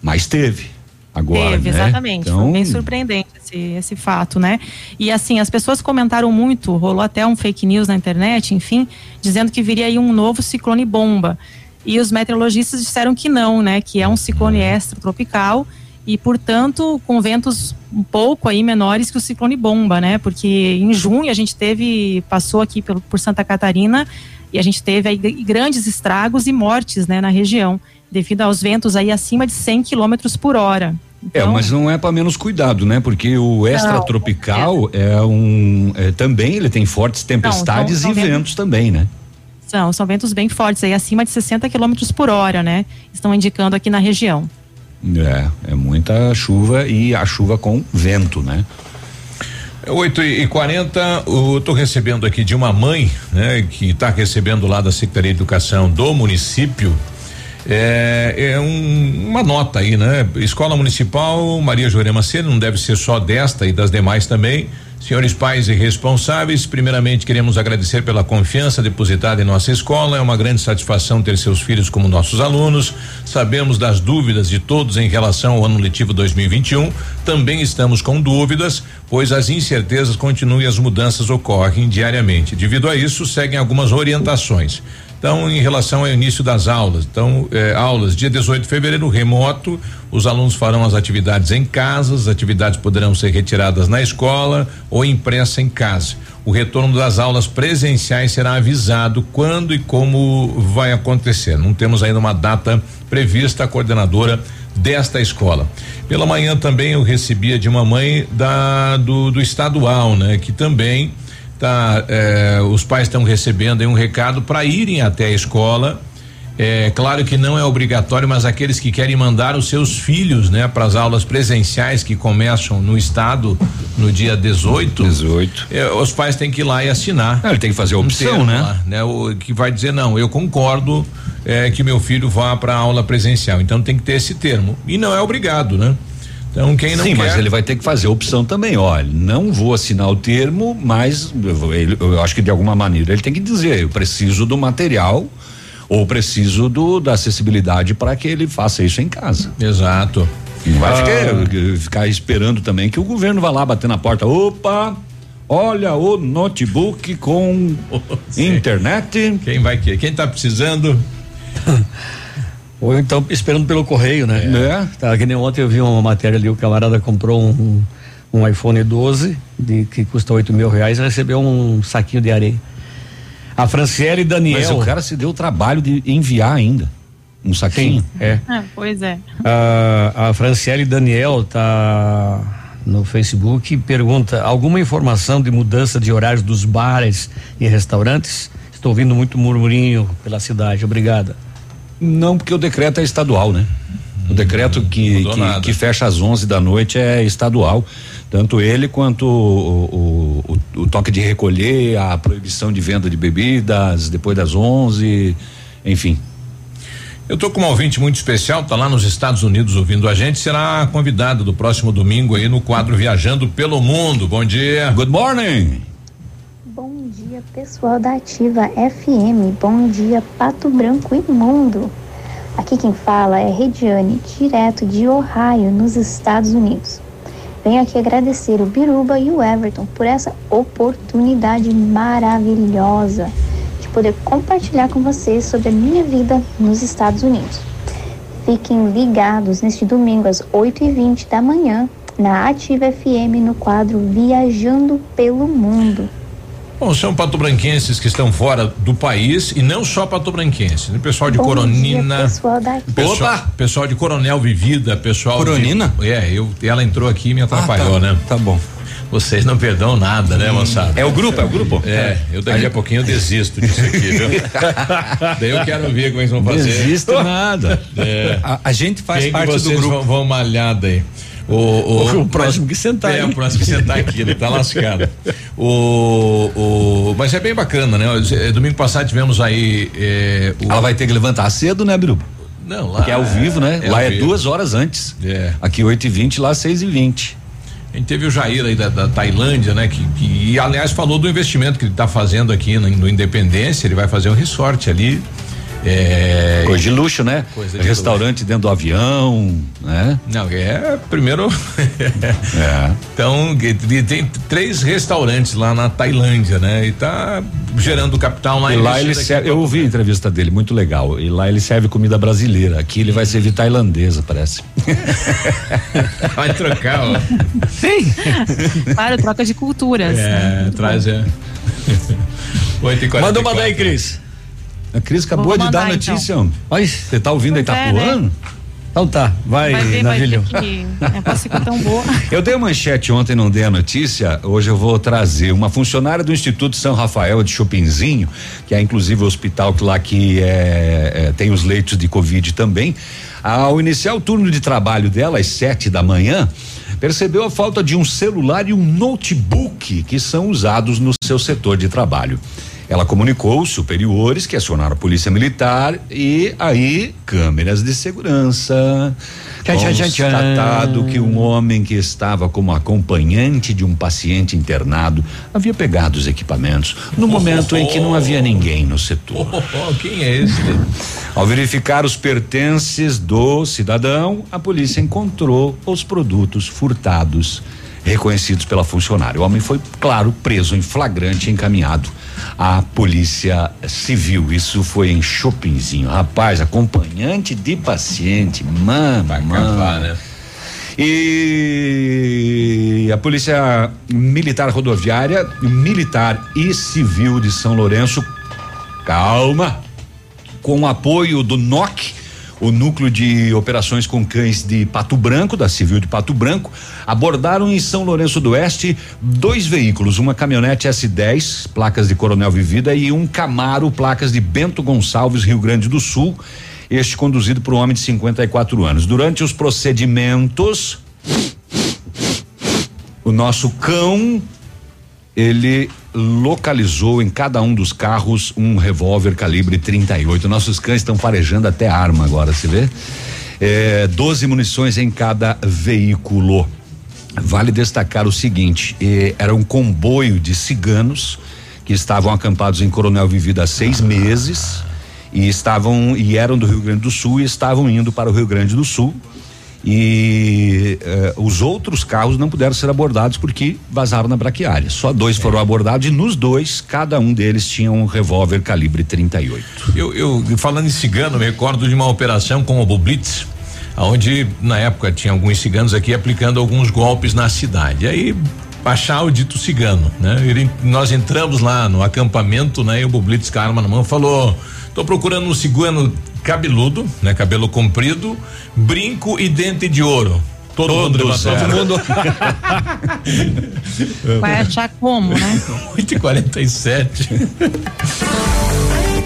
mas teve agora. Teve, né? exatamente. Então... Foi bem surpreendente esse, esse fato, né? E assim, as pessoas comentaram muito, rolou até um fake news na internet, enfim, dizendo que viria aí um novo ciclone bomba. E os meteorologistas disseram que não, né? Que é um ciclone extratropical e, portanto, com ventos um pouco aí menores que o ciclone bomba, né? Porque em junho a gente teve, passou aqui por, por Santa Catarina e a gente teve aí grandes estragos e mortes, né, na região, devido aos ventos aí acima de 100 quilômetros por hora. É, então, é, mas não é para menos cuidado, né? Porque o extratropical é. é um. É, também ele tem fortes tempestades não, são, são e ventos, ventos também, né? São, são ventos bem fortes, aí acima de 60 quilômetros por hora, né? Estão indicando aqui na região. É, é muita chuva e a chuva com vento, né? 8 e 40 eu tô recebendo aqui de uma mãe, né, que está recebendo lá da Secretaria de Educação do município é, é um, uma nota aí, né? Escola Municipal Maria Jurema Cedo, não deve ser só desta e das demais também. Senhores pais e responsáveis, primeiramente queremos agradecer pela confiança depositada em nossa escola. É uma grande satisfação ter seus filhos como nossos alunos. Sabemos das dúvidas de todos em relação ao ano letivo 2021. Também estamos com dúvidas, pois as incertezas continuam e as mudanças ocorrem diariamente. Devido a isso, seguem algumas orientações. Então, em relação ao início das aulas, então, eh, aulas dia 18 de fevereiro, remoto, os alunos farão as atividades em casa, as atividades poderão ser retiradas na escola ou impressa em casa. O retorno das aulas presenciais será avisado quando e como vai acontecer. Não temos ainda uma data prevista, a coordenadora desta escola. Pela manhã também eu recebia de uma mãe da do, do estadual, né? Que também tá eh, os pais estão recebendo aí um recado para irem até a escola. É claro que não é obrigatório, mas aqueles que querem mandar os seus filhos, né, para as aulas presenciais que começam no estado no dia 18. 18. É, os pais têm que ir lá e assinar. Não, ele tem que fazer a um opção, termo né? lá, né? O que vai dizer não, eu concordo é, que meu filho vá para a aula presencial. Então tem que ter esse termo e não é obrigado, né? Então quem não Sim, quer mas ele vai ter que fazer a opção também. Olha, não vou assinar o termo, mas eu, vou- ele- eu acho que de alguma maneira ele tem que dizer: eu preciso do material ou preciso do da acessibilidade para que ele faça isso em casa. Exato. Não vai Ah. ficar, ficar esperando também que o governo vá lá bater na porta. Opa! Olha o notebook com internet. Quem vai querer? Quem tá precisando? Ou então esperando pelo correio, né? É. Tá, que nem ontem eu vi uma matéria ali, o camarada comprou um, um iPhone 12 de, que custa 8 mil reais e recebeu um saquinho de areia. A Franciele Daniel. Mas o cara se deu o trabalho de enviar ainda um saquinho. Sim, é. Ah, pois é. A, a Franciele Daniel tá no Facebook e pergunta: alguma informação de mudança de horários dos bares e restaurantes? Estou ouvindo muito murmurinho pela cidade. Obrigada. Não, porque o decreto é estadual, né? O decreto que, que, que fecha às 11 da noite é estadual. Tanto ele quanto o, o, o- o toque de recolher, a proibição de venda de bebidas depois das 11, enfim. Eu tô com um ouvinte muito especial, tá lá nos Estados Unidos ouvindo a gente, será convidado do próximo domingo aí no quadro Viajando pelo Mundo. Bom dia. Good morning. Dia, pessoal da Ativa FM. Bom dia, Pato Branco Imundo. Aqui quem fala é Rediane, direto de Ohio, nos Estados Unidos. Venho aqui agradecer o Biruba e o Everton por essa oportunidade maravilhosa de poder compartilhar com vocês sobre a minha vida nos Estados Unidos. Fiquem ligados neste domingo às 8h20 da manhã na Ativa FM no quadro Viajando pelo Mundo. Bom, são patobranquenses que estão fora do país e não só patobranquenses, né? pessoal de Bom Coronina. dia, pessoal da Pessoal, pessoal de Coronel Vivida, pessoal. Coronina? De, é, eu, ela entrou aqui e me atrapalhou, Ah, tá. né? Tá bom. Vocês não perdão nada, né, moçada? É o grupo, é o grupo? É, eu daqui a pouquinho eu desisto disso aqui, viu? Daí eu quero ver como eles vão fazer. Desisto nada. É. A, a gente faz Quem que parte do vocês grupo. Vão, vão malhar daí. O, o, O próximo que sentar É, aí. o próximo que sentar aqui, ele tá lascado. O, o, mas é bem bacana, né? É, Domingo passado tivemos aí. é, o- Ela vai ter que levantar cedo, né, Biruba? Não, lá. Que é ao vivo, né? é lá é vivo. duas horas antes. É. Aqui 8 e 20 lá 6 e 20 A gente teve o Jair aí da, da Tailândia, né? Que, que- e aliás falou do investimento que ele está fazendo aqui no, no Independência, ele vai fazer um resort ali. É, Coisa de luxo, né? Coisa de Restaurante dentro do avião, né? Não, é primeiro. É. Então, tem, três restaurantes lá na Tailândia, né? E tá gerando capital lá E em lá ele serve, eu ouvi a entrevista dele, muito legal. E lá ele serve comida brasileira. Aqui ele vai servir tailandesa, parece. Vai trocar, ó. Sim. Claro, troca de culturas. É, né? traz é. 8 e Manda uma daí, Cris. A Cris acabou Vou de dar mandar, notícia. então. Olha, Você tá ouvindo aí, Pois tá é, né? voando? Então tá, vai, Vai ver, vai Navilho. que é tão boa. Eu dei uma manchete ontem, não dei a notícia. Hoje eu vou trazer uma funcionária do Instituto São Rafael de Chopinzinho, que é inclusive o hospital que lá que é, é, tem os leitos de Covid também. Ao iniciar o turno de trabalho dela, às sete da manhã, percebeu a falta de um celular e um notebook que são usados no seu setor de trabalho. Ela comunicou os superiores que acionaram a polícia militar e aí câmeras de segurança. Tchan, tchan, tchan, tchan. Constatado que um homem que estava como acompanhante de um paciente internado havia pegado os equipamentos no momento em que não havia ninguém no setor. Oh, oh, quem é esse? Ao verificar os pertences do cidadão, a polícia encontrou os produtos furtados reconhecidos pela funcionária. O homem foi, claro, preso em flagrante e encaminhado à polícia civil. Isso foi em Chopinzinho. Rapaz, acompanhante de paciente, mano. Vai acabar, né? E a Polícia Militar Rodoviária, Militar e Civil de São Lourenço, calma, com o apoio do NOC, o núcleo de operações com cães de Pato Branco, da Civil de Pato Branco, abordaram em São Lourenço do Oeste dois veículos, uma caminhonete S10, placas de Coronel Vivida, e um Camaro, placas de Bento Gonçalves, Rio Grande do Sul. Este conduzido por um homem de 54 anos. Durante os procedimentos, o nosso cão ele localizou em cada um dos carros um revólver calibre 38. Nossos cães estão farejando até arma agora, se vê? É, 12 munições em cada veículo. Vale destacar o seguinte: eh, era um comboio de ciganos que estavam acampados em Coronel Vivida há seis meses e estavam e eram do Rio Grande do Sul e estavam indo para o Rio Grande do Sul e eh, os outros carros não puderam ser abordados porque vazaram na braquiária. Só dois foram abordados e nos dois, cada um deles tinha um revólver calibre 38. Eu, eu falando em cigano, me recordo de uma operação com o Blitz, onde na época tinha alguns ciganos aqui aplicando alguns golpes na cidade. Aí achar o dito cigano, né? Ele, nós entramos lá no acampamento, né? E o Bublitz com a arma na mão falou: "Tô procurando um cigano cabeludo, né? Cabelo comprido, brinco e dente de ouro. Todo mundo. Todo mundo. Vai achar como, né? 8 e 47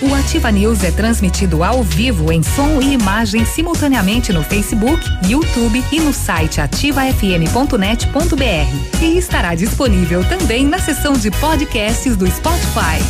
O Ativa News é transmitido ao vivo em som e imagem simultaneamente no Facebook, YouTube e no site ativafm.net.br. E estará disponível também na seção de podcasts do Spotify.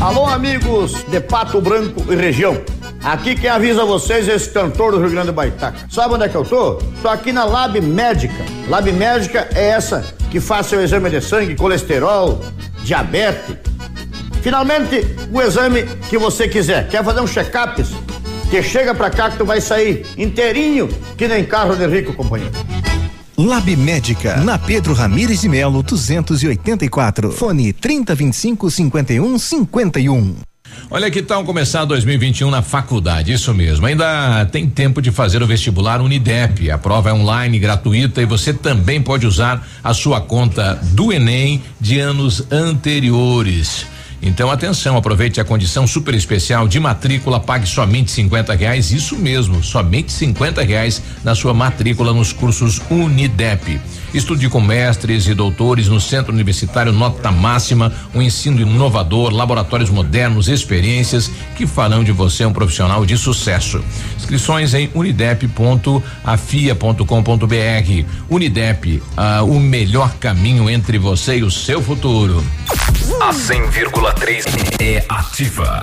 Alô, amigos de Pato Branco e região. Aqui quem avisa vocês é esse cantor do Rio Grande do Baitaca. Sabe onde é que eu tô? Tô aqui na Lab Médica. Lab Médica é essa que faz seu exame de sangue, colesterol, diabetes. Finalmente, o exame que você quiser. Quer fazer um check-up? Que chega pra cá que tu vai sair inteirinho, que nem carro de rico, companheiro. Lab Médica, na Pedro Ramires de Melo, 284. Fone 3025 5151. Olha que tal começar 2021 na faculdade, isso mesmo. Ainda tem tempo de fazer o vestibular Unidep. A prova é online, gratuita e você também pode usar a sua conta do Enem de anos anteriores. Então atenção, aproveite a condição super especial de matrícula, pague somente 50 reais, isso mesmo, somente 50 reais na sua matrícula nos cursos Unidep. Estude com mestres e doutores no Centro Universitário Nota Máxima, um ensino inovador, laboratórios modernos, experiências que farão de você um profissional de sucesso. Inscrições em unidep.afia.com.br. Unidep, ah, o melhor caminho entre você e o seu futuro. A 100,3 é ativa.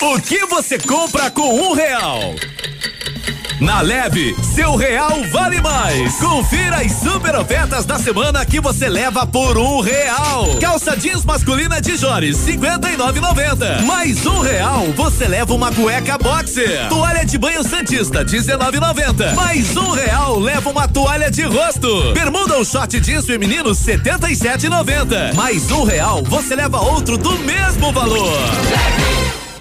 O que você compra com um real? Na Leve, seu real vale mais. Confira as super ofertas da semana que você leva por um real. Calça jeans masculina de Jores, cinquenta e nove noventa. Mais um real, você leva uma cueca boxer. Toalha de banho santista, dezenove noventa. Mais um real, leva uma toalha de rosto. Bermuda ou short jeans feminino, setenta e sete noventa. Mais um real, você leva outro do mesmo valor.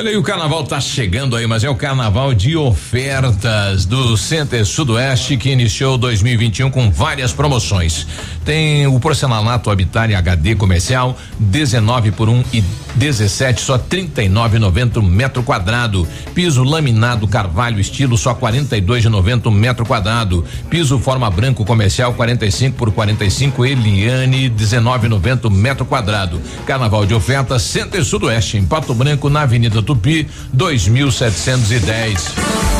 Olha aí, o carnaval tá chegando aí, mas é o carnaval de ofertas do Center Sudoeste que iniciou 2021 com várias promoções. Tem o porcelanato Habitat HD comercial, 19 por 1 um e 17 só 39,90 metro quadrado. Piso laminado Carvalho estilo só 42,90 metro quadrado. Piso forma branco comercial 45 por 45 Eliane 19,90 metro quadrado. Carnaval de ofertas Center Sudoeste em Pato Branco na Avenida Tupi 2710.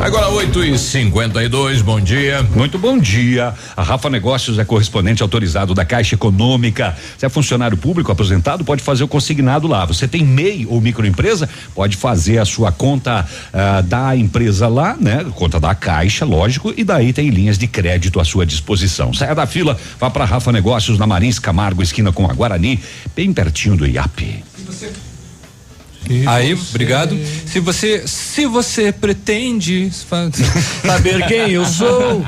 Agora 8 e 52 bom dia. Muito bom dia. A Rafa Negócios é correspondente autorizado da Caixa Econômica. Se é funcionário público aposentado, pode fazer o consignado lá. Você tem MEI ou microempresa, pode fazer a sua conta ah, da empresa lá, né? Conta da Caixa, lógico, e daí tem linhas de crédito à sua disposição. Saia da fila, vá para Rafa Negócios na Marins Camargo, esquina com a Guarani, bem pertinho do IAP. Aí, obrigado. Se você, se você pretende Saber quem eu sou,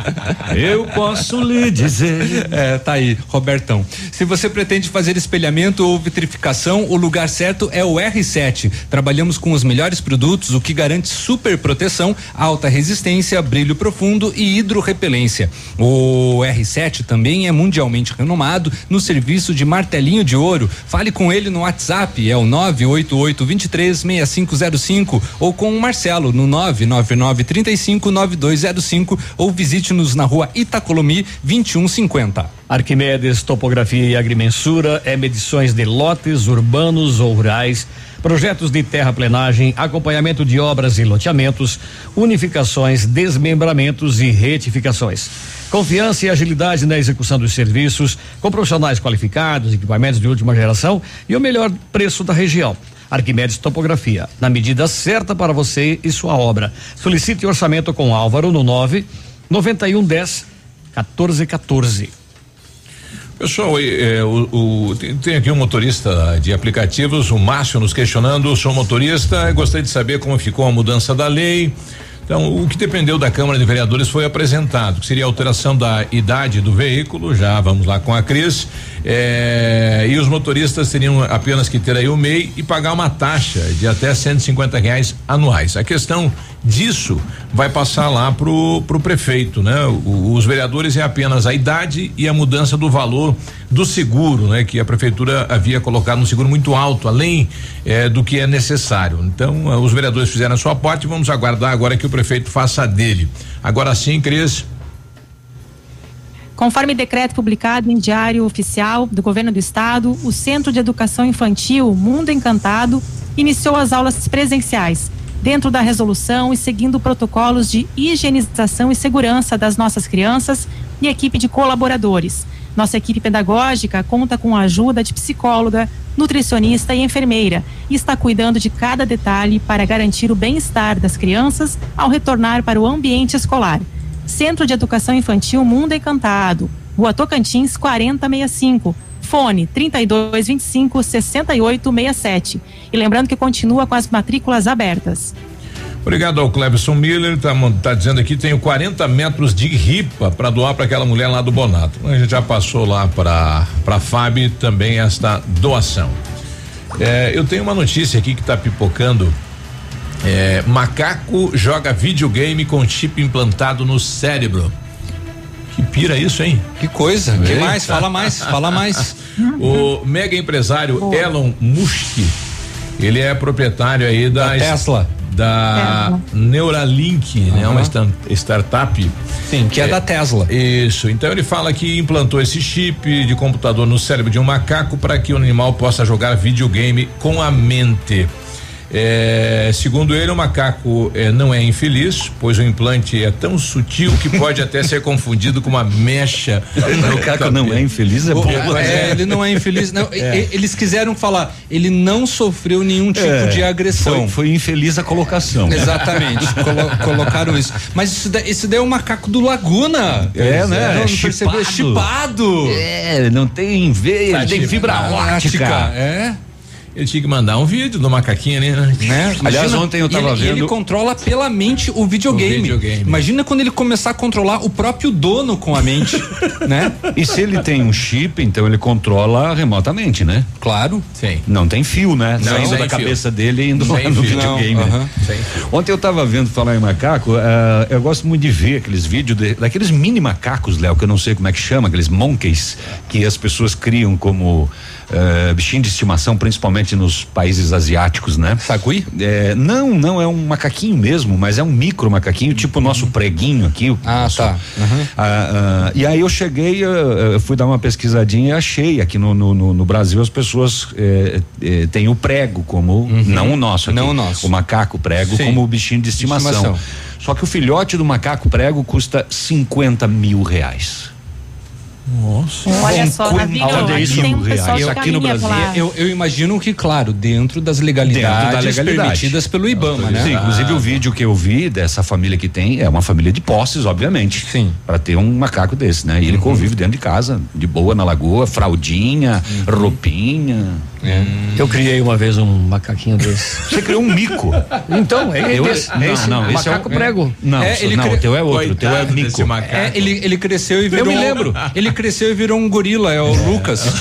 eu posso lhe dizer. É, tá aí, Robertão. Se você pretende fazer espelhamento ou vitrificação, o lugar certo é o R7. Trabalhamos com os melhores produtos, o que garante super proteção, alta resistência, brilho profundo e hidrorrepelência. O R7 também é mundialmente renomado no serviço de martelinho de ouro. Fale com ele no WhatsApp, é o 988 23 6505 ou com o Marcelo no 999 35 9205 ou visite-nos na rua Itacolomi 2150. Arquimedes Topografia e Agrimensura é medições de lotes urbanos ou rurais, projetos de terraplenagem, acompanhamento de obras e loteamentos, unificações, desmembramentos e retificações. Confiança e agilidade na execução dos serviços, com profissionais qualificados, equipamentos de última geração e o melhor preço da região. Arquimedes Topografia, na medida certa para você e sua obra. Solicite orçamento com Álvaro no 9 9110 1414. Pessoal, eh, eh, o, o- tem, tem aqui um motorista de aplicativos, o Márcio, nos questionando. Sou motorista, gostaria de saber como ficou a mudança da lei. Então, o que dependeu da Câmara de Vereadores foi apresentado, que seria a alteração da idade do veículo. Já vamos lá com a Cris. eh, e os motoristas teriam apenas que ter aí o MEI e pagar uma taxa de até 150 reais anuais. A questão disso vai passar lá pro, pro prefeito, né? O- os vereadores é apenas a idade e a mudança do valor do seguro, né? Que a prefeitura havia colocado um seguro muito alto, além eh, do que é necessário. Então, eh, os vereadores fizeram a sua parte, vamos aguardar agora que o prefeito faça a dele. Agora sim, Cris. Conforme decreto publicado em Diário Oficial do Governo do Estado, o Centro de Educação Infantil Mundo Encantado iniciou as aulas presenciais, dentro da resolução e seguindo protocolos de higienização e segurança das nossas crianças e equipe de colaboradores. Nossa equipe pedagógica conta com a ajuda de psicóloga, nutricionista e enfermeira e está cuidando de cada detalhe para garantir o bem-estar das crianças ao retornar para o ambiente escolar. Centro de Educação Infantil Mundo Encantado, Rua Tocantins 4065. Fone 3225 6867. E lembrando que continua com as matrículas abertas. Obrigado ao Clebson Miller, tá, tá dizendo aqui tenho 40 metros de ripa para doar para aquela mulher lá do Bonato. A gente já passou lá para para Fábio também esta doação. É, eu tenho uma notícia aqui que tá pipocando. É, macaco joga videogame com chip implantado no cérebro. Que pira isso, hein? Que coisa. Que Eita. mais? Fala mais, fala mais. o mega empresário Elon Musk, ele é proprietário aí da, Da Tesla. Da Neuralink, né? Uma startup. Sim, que é da Tesla. Isso. Então ele fala que implantou esse chip de computador no cérebro de um macaco para que o animal possa jogar videogame com a mente. É, segundo ele, o macaco é, não é infeliz, pois o implante é tão sutil que pode até ser confundido com uma mecha. O macaco não é infeliz, é bom. é, ele não é infeliz. Não, É. Eles quiseram falar, ele não sofreu nenhum tipo É, de agressão. Foi, foi infeliz a colocação. Exatamente, colo- colocaram isso. Mas isso daí, esse daí é o macaco do Laguna. É, né? Não, É não percebeu? chipado. chipado. É, não tem veia, Tá ele tem fibra óptica. É. Ele tinha que mandar um vídeo do macaquinho ali, né? Né? Aliás, Imagina, ontem eu tava ele, vendo- ele controla pela mente o videogame. O videogame. Imagina quando ele começar a controlar o próprio dono com a mente, né? E se ele tem um chip, então ele controla remotamente, né? Claro. Sim. Não tem fio, né? Não, Saindo da fio. cabeça dele e indo lá no fio. videogame. Não, né? aham. Ontem eu tava vendo falar em macaco, ah, eu gosto muito de ver aqueles vídeos de- daqueles mini macacos, Léo, que eu não sei como é que chama, aqueles monkeys que as pessoas criam como ah, bichinho de estimação, principalmente nos países asiáticos, né? Sagui? É, não, não, é um macaquinho mesmo, mas é um micro macaquinho, tipo o nosso preguinho aqui. Ah, nosso- tá. Uhum. ah, ah, e aí eu cheguei, ah, ah, fui dar uma pesquisadinha e achei aqui no, no, no- no Brasil as pessoas eh, eh, têm o prego como, não o nosso aqui, Não o nosso. o macaco prego Sim. como o bichinho de estimação. Estimação. Só que o filhote do macaco prego custa 50 mil reais. Nossa. Olha só, aqui isso? tem um Reais. pessoal de Aqui no Brasil. Eu, eu imagino que, claro, dentro das legalidades Dentro da legalidade. permitidas pelo IBAMA, né? Sim, inclusive o vídeo que eu vi dessa família que tem é uma família de posses, obviamente. Sim. Uhum. Para ter um macaco desse, né? E ele convive dentro de casa, de boa na lagoa, fraldinha, Uhum. roupinha. É. Eu criei uma vez um macaquinho desse. Você criou um mico. Então, é, Eu- esse, não, esse não, esse é macaco o- prego. Não, É, ele não, cre- o teu é outro, o teu é mico. É, ele, ele cresceu e virou. me um- lembro. Ele cresceu e virou um gorila, é o Lucas.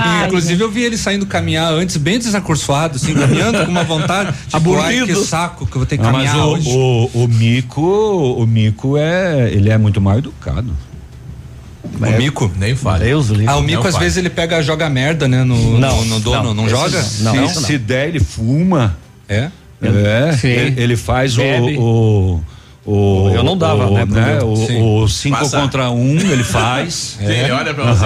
E, inclusive eu vi ele saindo caminhar antes, bem desacorçoado, assim, caminhando com uma vontade. Tipo, ai, que Aburrido. saco que eu vou ter que Ah, mas caminhar o, hoje. o, o mico, o mico é, ele é muito mal educado. O mico? Nem fale. Deus livre. Ah, o mico Não às faz. vezes ele pega, joga merda, né, no, Não, no, no dono, não, não, joga? não. se, Não, se der, ele fuma. É? É, Sim. ele, ele faz o, Bebe. o, o. Eu não dava, o, né, meu. O, Sim. o cinco Passa. contra um, ele faz. Sim, ele olha pra você.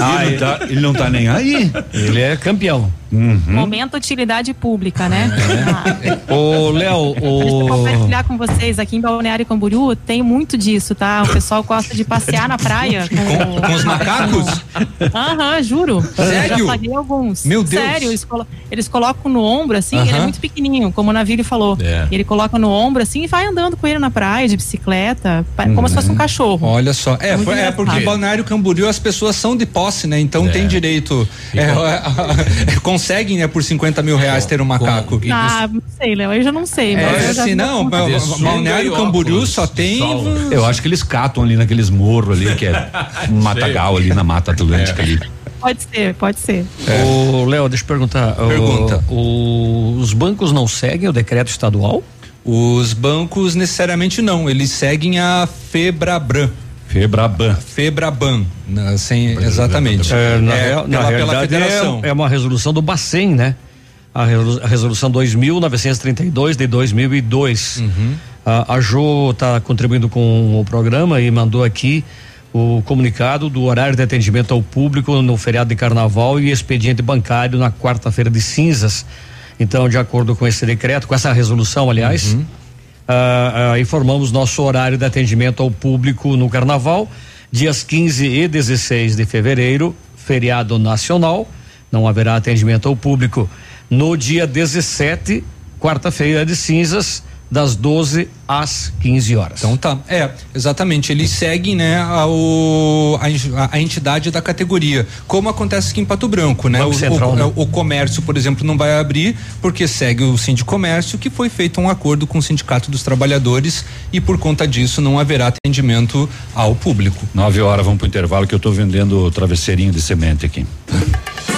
Ah, ele, tá, ele não tá nem aí. Ele é campeão. Momento utilidade pública, né? Ah, Ô, Léo, Deixa eu o. compartilhar com vocês aqui em Balneário Camboriú tem muito disso, tá? O pessoal gosta de passear na praia com, Com os macacos? Aham, juro. Sério? Já paguei alguns. Meu Deus. Sério, eles, colo- eles colocam no ombro, assim, ele é muito pequenininho, como o Navírio falou. É. Ele coloca no ombro, assim, e vai andando com ele na praia, de bicicleta, como se fosse um cachorro. Olha só. É, Muito foi- é porque em Balneário Camboriú as pessoas são de posse, né? Então É. tem direito. É, com- é, conseguem, né, por 50 mil reais ter um macaco. Ah, não sei, Léo, eu já não sei. É, mas eu já assim, não, sunga Balneário e Camboriú só tem. Eu acho que eles catam ali naqueles morros ali, que é um matagal ali na Mata Atlântica ali. Pode ser, pode ser. Ô, Léo, deixa eu perguntar. o- Pergunta. o- os bancos não seguem o decreto estadual? Os bancos necessariamente não, eles seguem a Febrabran. Febraban. Febraban, né, sem, exatamente. É, na, É, na pela- pela realidade federação. é, é uma resolução do Bacen, né? A resolução 2932 de 2002. Uhum. A, a Jo está contribuindo com o programa e mandou aqui o comunicado do horário de atendimento ao público no feriado de carnaval e expediente bancário na quarta-feira de cinzas. Então, de acordo com esse decreto, com essa resolução, aliás, Uhum. Ah, ah, informamos nosso horário de atendimento ao público no carnaval, dias 15 e 16 de fevereiro, feriado nacional. Não haverá atendimento ao público no dia 17, quarta-feira de cinzas, das 12 às 15 horas. Então tá, é, exatamente. Eles seguem, né, a, o- a a- entidade da categoria. Como acontece aqui em Pato Branco, né? O, Central, o- né? o comércio, por exemplo, não vai abrir porque segue o Sindicomércio, que foi feito um acordo com o Sindicato dos Trabalhadores e por conta disso não haverá atendimento ao público. Nove horas, vamos pro intervalo que eu tô vendendo travesseirinho de semente aqui.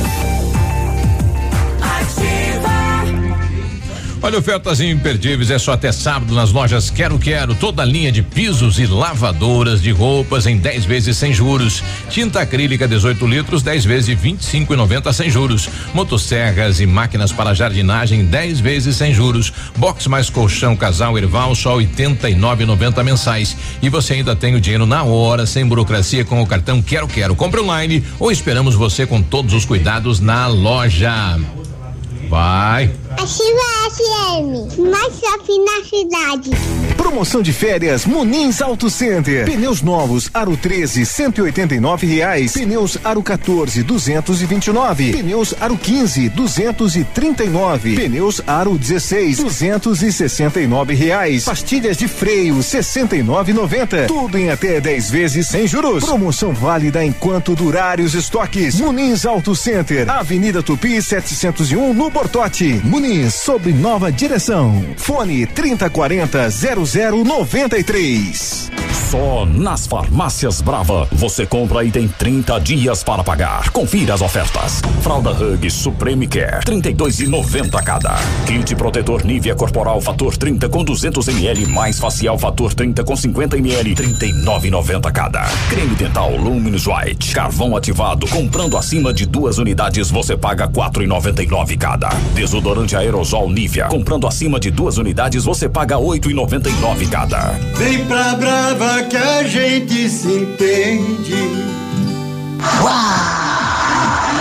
Olha, ofertas imperdíveis é só até sábado nas lojas Quero Quero. Toda a linha de pisos e lavadoras de roupas em 10 vezes sem juros. Tinta acrílica 18 litros, 10 vezes de 25,90 sem juros. Motosserras e máquinas para jardinagem 10 vezes sem juros. Box mais colchão casal Erval só 89,90 mensais. E você ainda tem o dinheiro na hora, sem burocracia com o cartão Quero Quero. Compre online ou esperamos você com todos os cuidados na loja. Vai. Ativa FM, mais shopping na cidade. Promoção de férias Munins Auto Center. Pneus novos Aro 13 189 reais. Pneus Aro 14 229. Pneus Aro 15 239. Pneus Aro 16 269 reais. Pastilhas de freio 69,90. Tudo em até 10 vezes sem juros. Promoção válida enquanto durarem os estoques. Munins Auto Center. Avenida Tupi 701 no Bortote. Muniz sob nova direção. Fone 3040 0093. Só nas farmácias Brava você compra e tem 30 dias para pagar. Confira as ofertas. Fralda Hug Supreme Care 32,90 cada. Kit protetor Nivea corporal fator 30 com 200 ml mais facial fator 30 com 50 ml 39,90 cada. Creme dental Luminous White carvão ativado comprando acima de duas unidades você paga 4,99 cada. Desodorante aerosol Nivea comprando acima de duas unidades você paga 8,99 cada. Vem pra Brava que a gente se entende.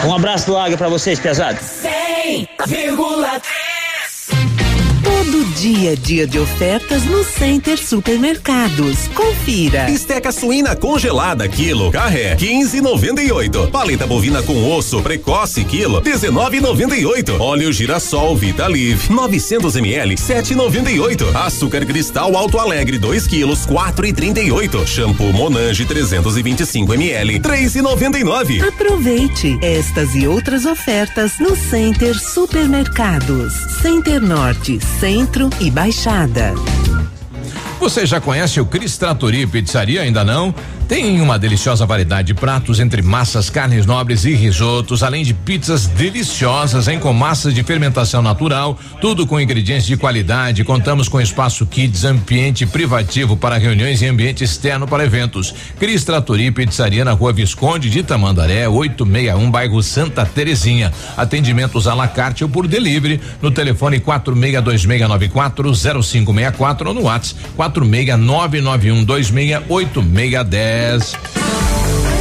Um abraço do Águia pra vocês, pesados. 100,3 Todo dia é dia de ofertas no Center Supermercados. Confira. Esteca suína congelada quilo, carré 15,98. Paleta bovina com osso precoce quilo 19,98. Óleo girassol Vita Live 900 ml 7,98. Açúcar cristal Alto Alegre 2 quilos 4,38. Shampoo Monange 325 ml 3,99. Aproveite estas e outras ofertas no Center Supermercados. Center Norte, Centro e Baixada. Você já conhece o Cris Trattori Pizzaria? Ainda não? Tem uma deliciosa variedade de pratos entre massas, carnes nobres e risotos, além de pizzas deliciosas em com massas de fermentação natural, tudo com ingredientes de qualidade. Contamos com espaço kids, ambiente privativo para reuniões e ambiente externo para eventos. Cris Trattori Pizzaria na Rua Visconde de Tamandaré, 861, bairro Santa Terezinha. Atendimentos à la carte ou por delivery no telefone 4626940564 ou no WhatsApp 46991268610.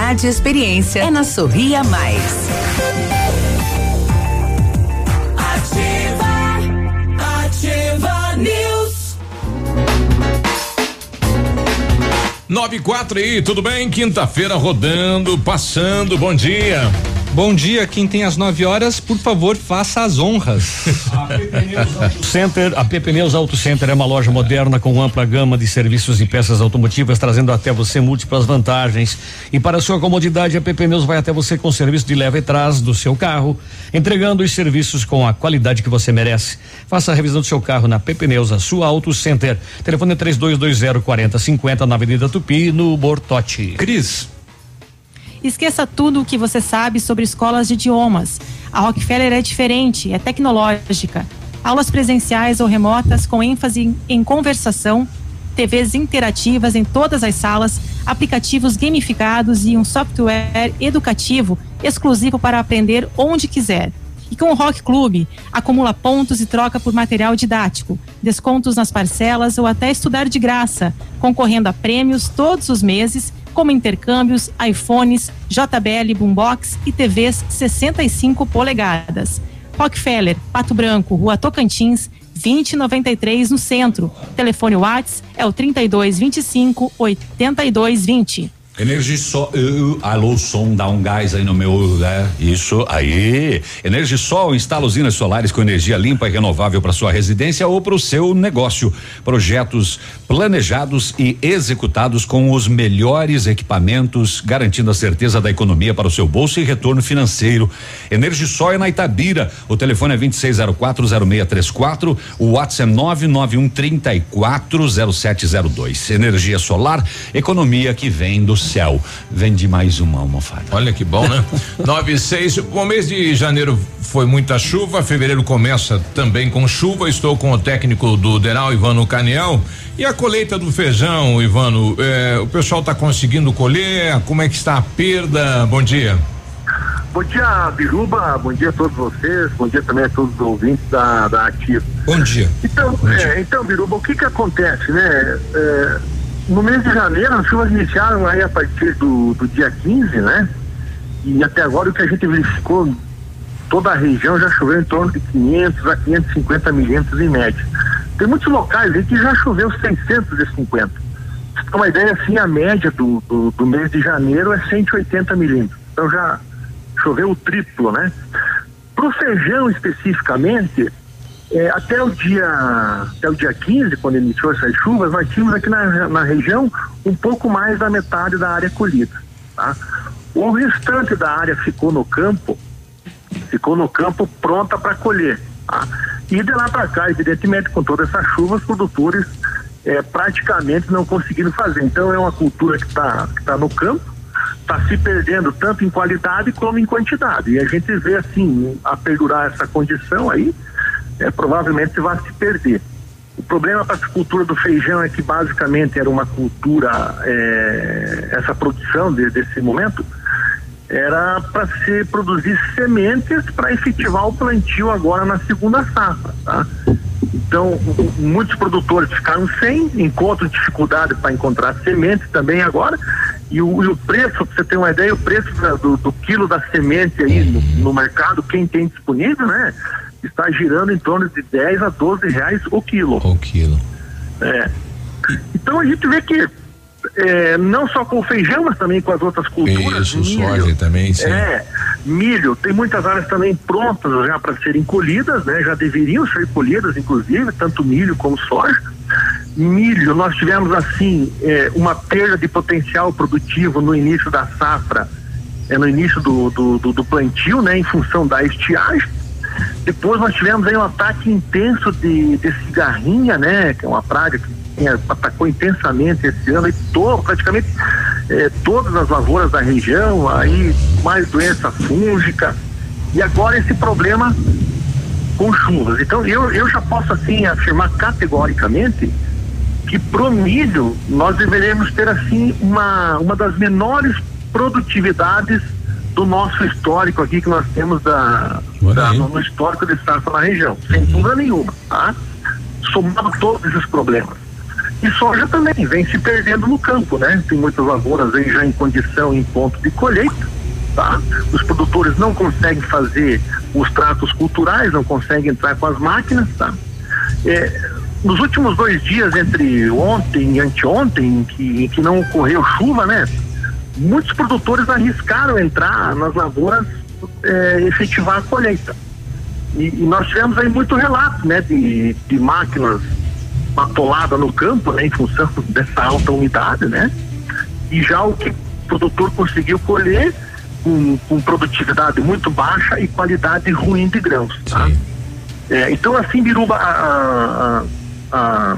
e experiência. É na Sorria Mais. Ativa, ativa News. 9 e 4 aí, tudo bem? Quinta-feira rodando, passando, bom dia. Bom dia, quem tem às 9 horas, por favor, faça as honras. Center, a PP Neus Auto Center é uma loja moderna com ampla gama de serviços e peças automotivas, trazendo até você múltiplas vantagens. E para sua comodidade, a PP Neus vai até você com serviço de leva e trás do seu carro, entregando os serviços com a qualidade que você merece. Faça a revisão do seu carro na PP Neus, a sua Auto Center. Telefone 3220 4050 na Avenida Tupi, no Bortote. Cris. Esqueça tudo o que você sabe sobre escolas de idiomas. A Rockefeller é diferente, é tecnológica. aulas presenciais ou remotas com ênfase em, conversação, TVs interativas em todas as salas, aplicativos gamificados e um software educativo exclusivo para aprender onde quiser. E com o Rock Clube, acumula pontos e troca por material didático, descontos nas parcelas ou até estudar de graça, concorrendo a prêmios todos os meses, como intercâmbios, iPhones, JBL Boombox e TVs 65 polegadas. Rockefeller, Pato Branco, Rua Tocantins, 2093 no centro. Telefone Whats é o 3225 8220. Energisol, uh, alô, som, dá um gás aí no meu, né? Isso aí. Energisol instala usinas solares com energia limpa e renovável para sua residência ou para o seu negócio. Projetos planejados e executados com os melhores equipamentos, garantindo a certeza da economia para o seu bolso e retorno financeiro. Energisol é na Itabira. O telefone é 26040634, o WhatsApp é 991340702. Energia solar, economia que vem do céu. Vende mais uma almofada. Olha que bom, né? Nove e seis. O mês de janeiro foi muita chuva, fevereiro começa também com chuva. Estou com o técnico do Deral, Ivano Caniel. E a colheita do feijão, Ivano, eh, o pessoal está conseguindo colher? Como é que está a perda? Bom dia. Bom dia, Biruba. Bom dia a todos vocês. Bom dia também a todos os ouvintes da, da Ativa. Bom dia. Então, é, então, Biruba, o que que acontece, né? É, no mês de janeiro, as chuvas iniciaram aí a partir do, do dia 15, né? E até agora o que a gente verificou, toda a região já choveu em torno de 500 a 550 milímetros em média. Tem muitos locais aí que já choveu 650. Pra uma ideia, assim, a média do, do, do mês de janeiro é 180 milímetros. Então já choveu o triplo, né? Para o feijão especificamente, é, até o dia até o dia 15, quando iniciou essas chuvas, nós tínhamos aqui na, na região um pouco mais da metade da área colhida. Tá? O restante da área ficou no campo, ficou no campo pronta para colher. Tá? E de lá para cá, evidentemente, com toda essa chuva, os produtores é, praticamente não conseguiram fazer. Então é uma cultura que está que tá no campo, está se perdendo tanto em qualidade como em quantidade. E a gente vê assim, a perdurar essa condição aí, é, provavelmente vai se perder. O problema para a cultura do feijão é que basicamente era uma cultura, é, essa produção de, desse momento, era para se produzir sementes para efetivar o plantio agora na segunda safra. Tá? Então, muitos produtores ficaram sem, encontram dificuldade para encontrar sementes também agora. E o, e o preço, para você ter uma ideia, o preço do, do, quilo da semente aí no, no, mercado, quem tem disponível, né? Está girando em torno de 10 a 12 reais o quilo. O quilo. É. Então a gente vê que é, não só com o feijão, mas também com as outras culturas. Isso, milho, soja também, sim. É, milho, tem muitas áreas também prontas já para serem colhidas, né? Já deveriam ser colhidas, inclusive, tanto milho como soja. Milho, nós tivemos assim é, uma perda de potencial produtivo no início da safra, é, no início do, do, do, do plantio, né? Em função da estiagem. Depois nós tivemos aí um ataque intenso de, de cigarrinha, né? Que é uma praga que atacou intensamente esse ano e todo, praticamente eh, todas as lavouras da região, aí mais doença fúngica e agora esse problema com chuvas. Então eu, eu já posso assim afirmar categoricamente que pro milho nós deveremos ter assim uma, uma das menores produtividades do nosso histórico aqui que nós temos da, da no histórico de safra na região, sem dúvida nenhuma, tá? Somando todos esses problemas. E soja também vem se perdendo no campo, né? Tem muitas lavouras aí já em condição, em ponto de colheita, tá? Os produtores não conseguem fazer os tratos culturais, não conseguem entrar com as máquinas, tá? É, nos últimos dois dias, entre ontem e anteontem, que, que não ocorreu chuva, né? Muitos produtores arriscaram entrar nas lavouras é, efetivar a colheita. E, e, nós tivemos aí muito relato, né? De, de máquinas atolada no campo, né, em função dessa alta umidade, né? E já o que o produtor conseguiu colher com, com produtividade muito baixa e qualidade ruim de grãos, tá? É, então assim, Biruba, a, a, a,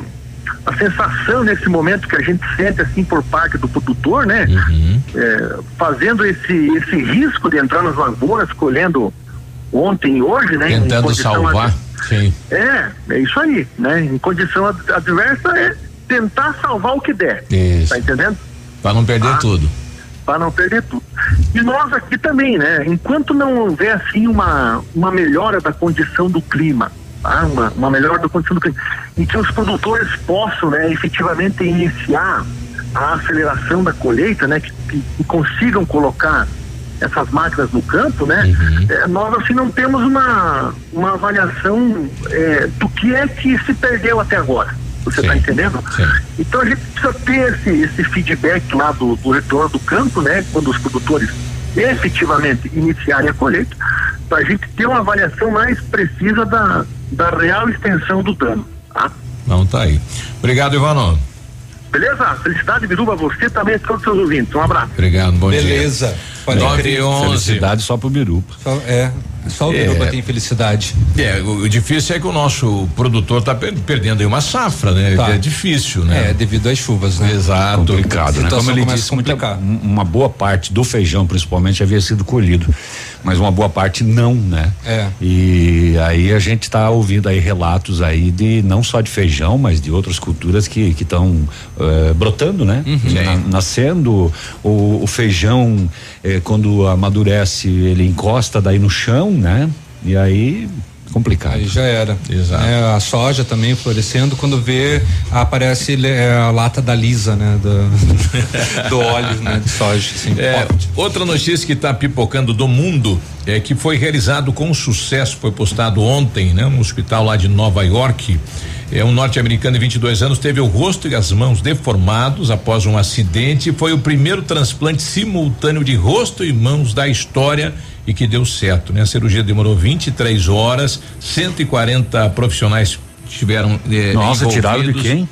a, sensação nesse momento que a gente sente assim por parte do produtor, né? Uhum. É, fazendo esse, esse risco de entrar nas lavouras, colhendo ontem e hoje, né? Tentando salvar. Sim. É, é isso aí, né? Em condição ad- adversa é tentar salvar o que der. Isso. Tá entendendo? Para não perder Ah. tudo. Para não perder tudo. E nós aqui também, né? Enquanto não houver assim uma, uma melhora da condição do clima, uma, uma melhora do clima, em que os produtores possam, né, efetivamente iniciar a aceleração da colheita, né, que, que- que consigam colocar essas máquinas no campo, né? eh, nós assim não temos uma, uma avaliação eh, do que é que se perdeu até agora. Você está entendendo? Então a gente precisa ter esse, esse feedback lá do, do retorno do campo, né? Quando os produtores efetivamente iniciarem a colheita, para a gente ter uma avaliação mais precisa da, da real extensão do dano. Tá? Não, tá aí. Obrigado, Ivano. Beleza? Felicidade, Biruba, você também todos os seus ouvintes. Um abraço. Obrigado, bom Beleza. dia. Pode 9 crer. e 11. Felicidade só pro Biruba. Só- é, só o É. Biruba tem felicidade. É, o, o difícil é que o nosso produtor está perdendo aí uma safra, né? Tá. É difícil, né? É, devido às chuvas, né? Exato. complicado, né? Como ele disse, muita, um- uma boa parte do feijão, principalmente, havia sido colhido, mas uma boa parte não, né? É. E aí a gente está ouvindo aí relatos aí de não só de feijão, mas de outras culturas que que estão eh, brotando, né? Na- nascendo o, o feijão eh, quando amadurece ele encosta daí no chão, né? E aí complicado. Aí já era. Exato. É, a soja também florescendo, quando vê, aparece é, a lata da lisa, né? Do, do óleo, né? De soja, assim, É, outra notícia que está pipocando do mundo é que foi realizado com sucesso, foi postado ontem, né? Um hospital lá de Nova York. É um norte-americano de 22 anos teve o rosto e as mãos deformados após um acidente. Foi o primeiro transplante simultâneo de rosto e mãos da história e que deu certo, né? A cirurgia demorou 23 horas, 140 profissionais tiveram eh, Nossa, tiraram de quem?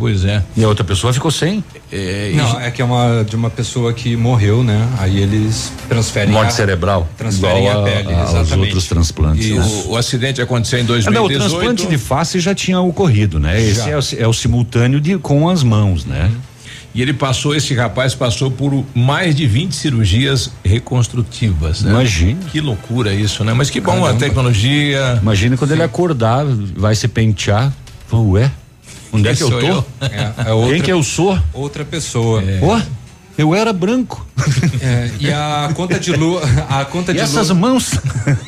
Pois é. E a outra pessoa ficou sem? É, Não, é que é uma de uma pessoa que morreu, né? Aí eles transferem Morte a, cerebral. Transferem Igual a pele, aos exatamente. outros transplantes. E né? o, o acidente aconteceu em Ah, 2018. não, o transplante de face já tinha ocorrido, né? Esse é o, é o simultâneo de, com as mãos, né? E ele passou, esse rapaz passou por mais de 20 cirurgias reconstrutivas, né? Imagina. Que loucura isso, né? Mas que bom a Caramba. tecnologia. Imagina quando ele acordar, vai se pentear. Ué, onde é que eu tô? eu? É, é outra, Quem que eu sou? outra pessoa. Ó, eu era branco. É, e a conta de luz, a conta E de essas luz mãos?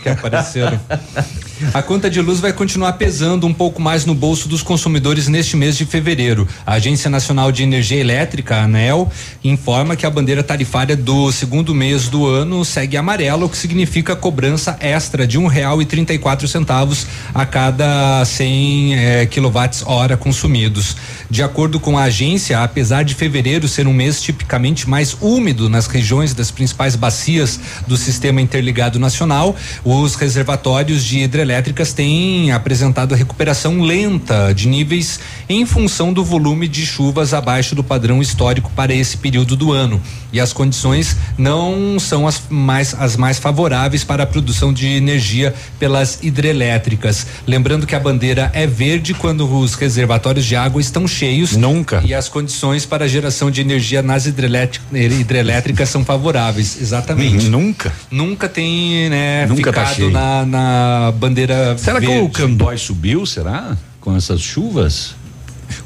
que apareceram. A conta de luz vai continuar pesando um pouco mais no bolso dos consumidores neste mês de fevereiro. A Agência Nacional de Energia Elétrica, ANEL, informa que a bandeira tarifária do segundo mês do ano segue amarela, o que significa cobrança extra de um real e trinta e quatro centavos a cada 100 eh, quilowatts-hora consumidos. De acordo com a agência, apesar de fevereiro ser um mês tipicamente mais úmido nas regiões das principais bacias do sistema interligado nacional, os reservatórios de hidrelétricas têm apresentado recuperação lenta de níveis em função do volume de chuvas abaixo do padrão histórico para esse período do ano. E as condições não são as mais, as mais favoráveis para a produção de energia pelas hidrelétricas. Lembrando que a bandeira é verde quando os reservatórios de água estão cheios. Nunca. E as condições para a geração de energia nas hidrelétric- hidrelétricas são favoráveis. Exatamente. Nunca. Nunca tem, né, Nunca tá ficado cheio. na, na bandeira Será que verde. o Candói subiu, será? Com essas chuvas?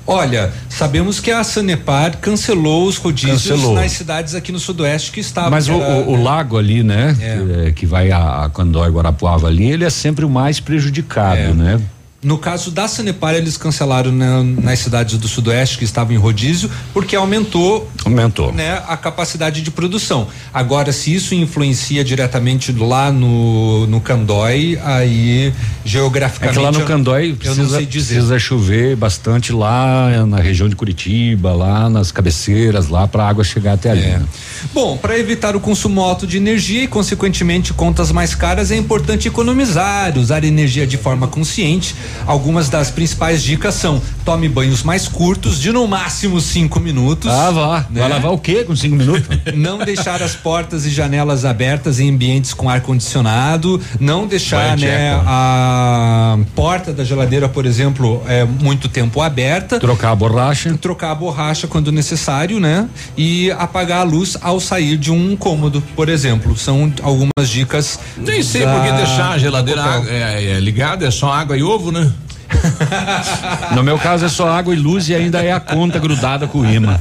Olha, sabemos que a Sanepar cancelou os rodízios Cancelou. nas cidades aqui no sudoeste que estavam. Mas o, que era, o- o né, lago ali, né? É. Que, que vai a, a Candói, Guarapuava ali, ele é sempre o mais prejudicado, É. né? No caso da Sanepar, eles cancelaram na- nas cidades do Sudoeste que estavam em rodízio, porque aumentou Aumentou. né, a capacidade de produção. Agora, se isso influencia diretamente lá no, no Candói, aí É geograficamente. que lá no Candói eu não precisa, sei dizer. precisa chover bastante lá na região de Curitiba, lá nas cabeceiras, lá para a água chegar até ali. É. né? Bom, para evitar o consumo alto de energia e, consequentemente, contas mais caras, é importante economizar, usar energia de forma consciente. Algumas das principais dicas são tome banhos mais curtos, de no máximo cinco minutos. Ah, vá. né? Vai lavar o quê com cinco minutos? Não deixar as portas e janelas abertas em ambientes com ar condicionado, não deixar né, a porta da geladeira, por exemplo, é muito tempo aberta. Trocar a borracha. Trocar a borracha quando necessário, né? E apagar a luz ao sair de um cômodo, por exemplo. São algumas dicas. Nem sei da- por que deixar a geladeira é, é ligada, é só água e ovo, né? No meu caso é só água e luz e ainda é a conta grudada com o imã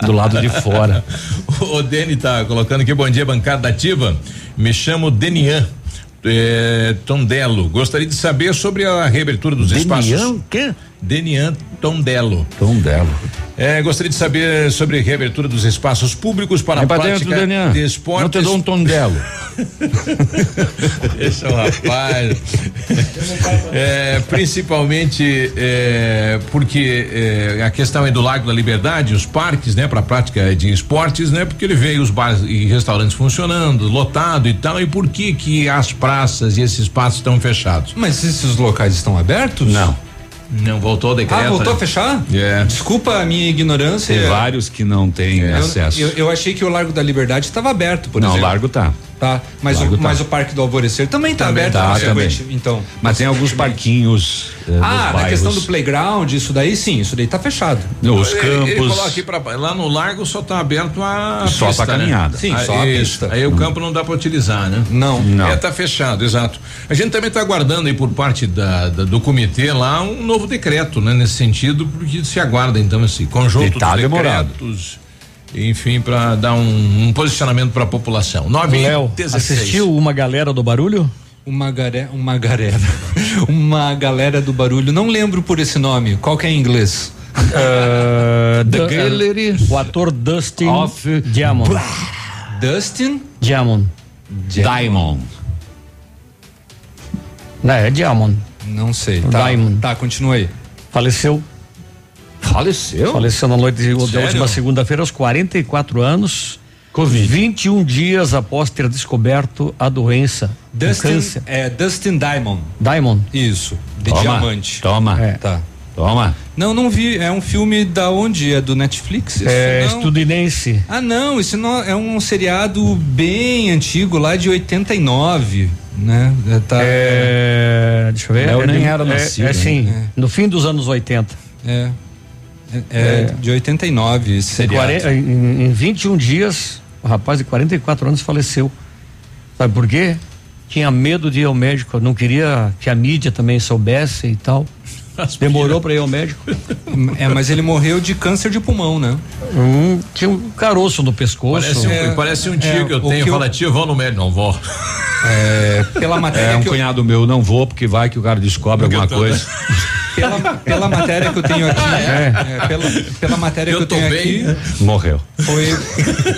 do lado de fora. O Deni tá colocando aqui, bom dia, bancada ativa. Me chamo Denian. É, Tondelo. Gostaria de saber sobre a reabertura dos espaços. Denian, quê? Denian Tondelo. Tondelo. É, gostaria de saber sobre a reabertura dos espaços públicos para a pra prática dentro, Denian. de esportes. Não te dou um tondelo. Deixa o rapaz. É, principalmente é, porque é, a questão é do Lago da Liberdade, os parques, né, para prática de esportes, né, porque ele vê os bares e restaurantes funcionando, lotado e tal, e por que que as praças e esses espaços estão fechados? Mas esses locais estão abertos? Não. Não voltou o decreto. Ah, voltou né? a fechar? É. Desculpa a minha ignorância. Tem vários que não têm Eu- acesso. Eu, eu achei que o Largo da Liberdade estava aberto, por não, o exemplo. largo tá. Tá, mas, o, tá. mas o Parque do Alvorecer também está Também aberto, tá, também. então. Mas tem alguns parquinhos. eh, Ah, na questão do playground, isso daí sim, isso daí tá fechado. Os Ele- Ele campos. falou aqui pra, lá no largo só tá aberto a Só pista, pra caminhada. Né? Sim, Aí, só a isso. pista. Aí o campo não dá pra utilizar, né? Não. Não. É, tá fechado, exato. A gente também tá aguardando aí por parte da, da- do comitê lá um novo decreto, né? Nesse sentido, porque se aguarda então esse conjunto E tá de demorado. Enfim, para dar um, um posicionamento para a população. Nove Léo, 16. assistiu uma galera do barulho? Uma galera, uma galera, uma galera do barulho, não lembro por esse nome, qual que é em inglês? Uh, The Du- Gallery o ator Dustin of Diamond. Dustin Diamond. Diamond. Não, é Diamond. Não sei. Tá, Diamond. tá, continua aí. Faleceu. Faleceu? Faleceu na noite de, da última segunda-feira, aos 44 anos. Covid. 21 dias após ter descoberto a doença. Dustin, é Dustin Diamond. Diamond. Isso, de Toma, diamante. Toma. É. Tá. Toma. Não, não vi. É um filme da onde? É do Netflix? Isso É não? estudinense. Ah, não, isso não é um seriado bem antigo, lá de 89, né? É, Tá, É, deixa eu ver. Eu é nem era é, nascido É sim, ainda. no fim dos anos 80. é, é, é de 89 esse Em, seriado. 40 em, em 21 dias, o rapaz de 44 anos faleceu. Sabe por quê? Tinha medo de ir ao médico, não queria que a mídia também soubesse e tal. Demorou para ir ao médico. É, mas ele morreu de câncer de pulmão, né? Hum, tinha um caroço no pescoço. Parece um, É, parece um tio é, que eu o tenho. que eu- Fala, tio, vou no médico. Não vou. É, pela matéria É um que eu, cunhado meu, não vou, porque vai que o cara descobre Porque alguma eu tô- coisa. Pela, pela matéria que eu tenho aqui, é, pela, pela matéria Eu que eu tenho bem. aqui, Morreu. foi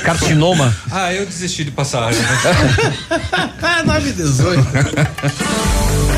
Carcinoma. Ah, eu desisti de passar. né? 9 e 18.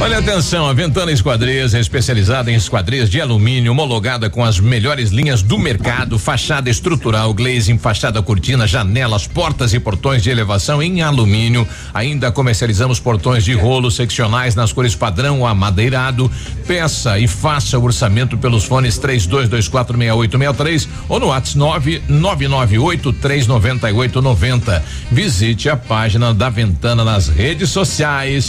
Olha atenção, a Ventana Esquadrias é especializada em esquadrias de alumínio, homologada com as melhores linhas do mercado, fachada estrutural, glazing, fachada cortina, janelas, portas e portões de elevação em alumínio. Ainda comercializamos portões de rolo seccionais nas cores padrão amadeirado. Peça e faça o orçamento pelos fones 32246863 ou no WhatsApp 999839890. Visite a página da Ventana nas redes sociais.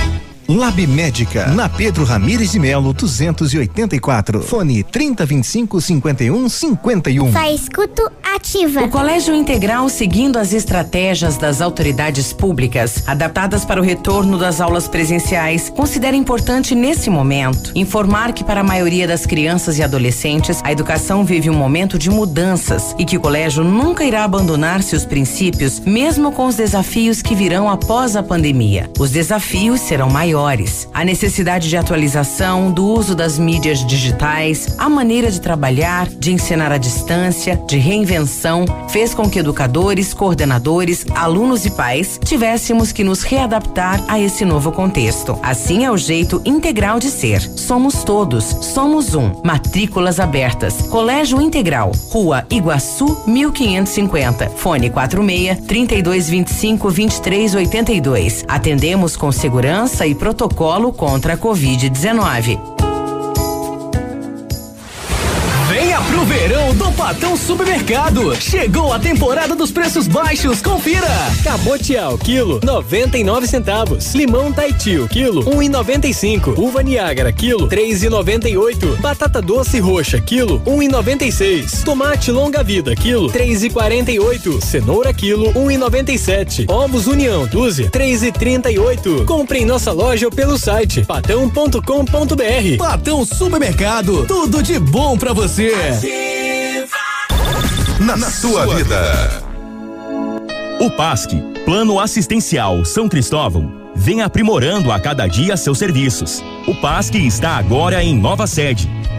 Lab Médica, na Pedro Ramires de Melo, 284. Fone 3025 51 51. Só escuto ativa. O Colégio Integral, seguindo as estratégias das autoridades públicas, adaptadas para o retorno das aulas presenciais, considera importante nesse momento informar que para a maioria das crianças e adolescentes, a educação vive um momento de mudanças e que o colégio nunca irá abandonar seus princípios, mesmo com os desafios que virão após a pandemia. Os desafios serão maiores. A necessidade de atualização, do uso das mídias digitais, a maneira de trabalhar, de ensinar à distância, de reinvenção, fez com que educadores, coordenadores, alunos e pais tivéssemos que nos readaptar a esse novo contexto. Assim é o jeito integral de ser. Somos todos, somos um. Matrículas abertas. Colégio Integral, Rua Iguaçu, 1550. Fone 46 3225 2382. Atendemos com segurança e protocolo contra a Covid-19. Verão do Patão Supermercado. Chegou a temporada dos preços baixos, confira. Cabotial, quilo, 99 centavos. Limão Taiti, o quilo, 1,95. Uva Niágara, quilo, 3,98. Batata doce roxa, quilo, 1,96. Tomate longa vida, quilo, 3,48. Cenoura, quilo, 1,97. Ovos União, dúzia, 3,38. Compre em nossa loja ou pelo site patão.com.br. Patão Supermercado, tudo de bom pra você. Na, na sua vida. O PASC, Plano Assistencial São Cristóvão, vem aprimorando a cada dia seus serviços. O PASC está agora em nova sede,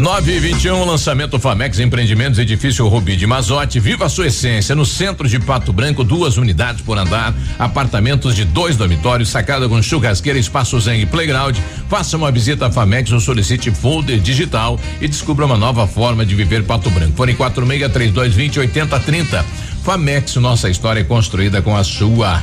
9 e 21 lançamento Famex Empreendimentos Edifício Rubi de Mazote. Viva a sua essência. No centro de Pato Branco, duas unidades por andar, apartamentos de dois dormitórios, sacada com churrasqueira, espaço zen e playground. Faça uma visita à Famex ou solicite folder digital e descubra uma nova forma de viver Pato Branco. Fone 46 3220 8030. Famex, nossa história é construída com a sua.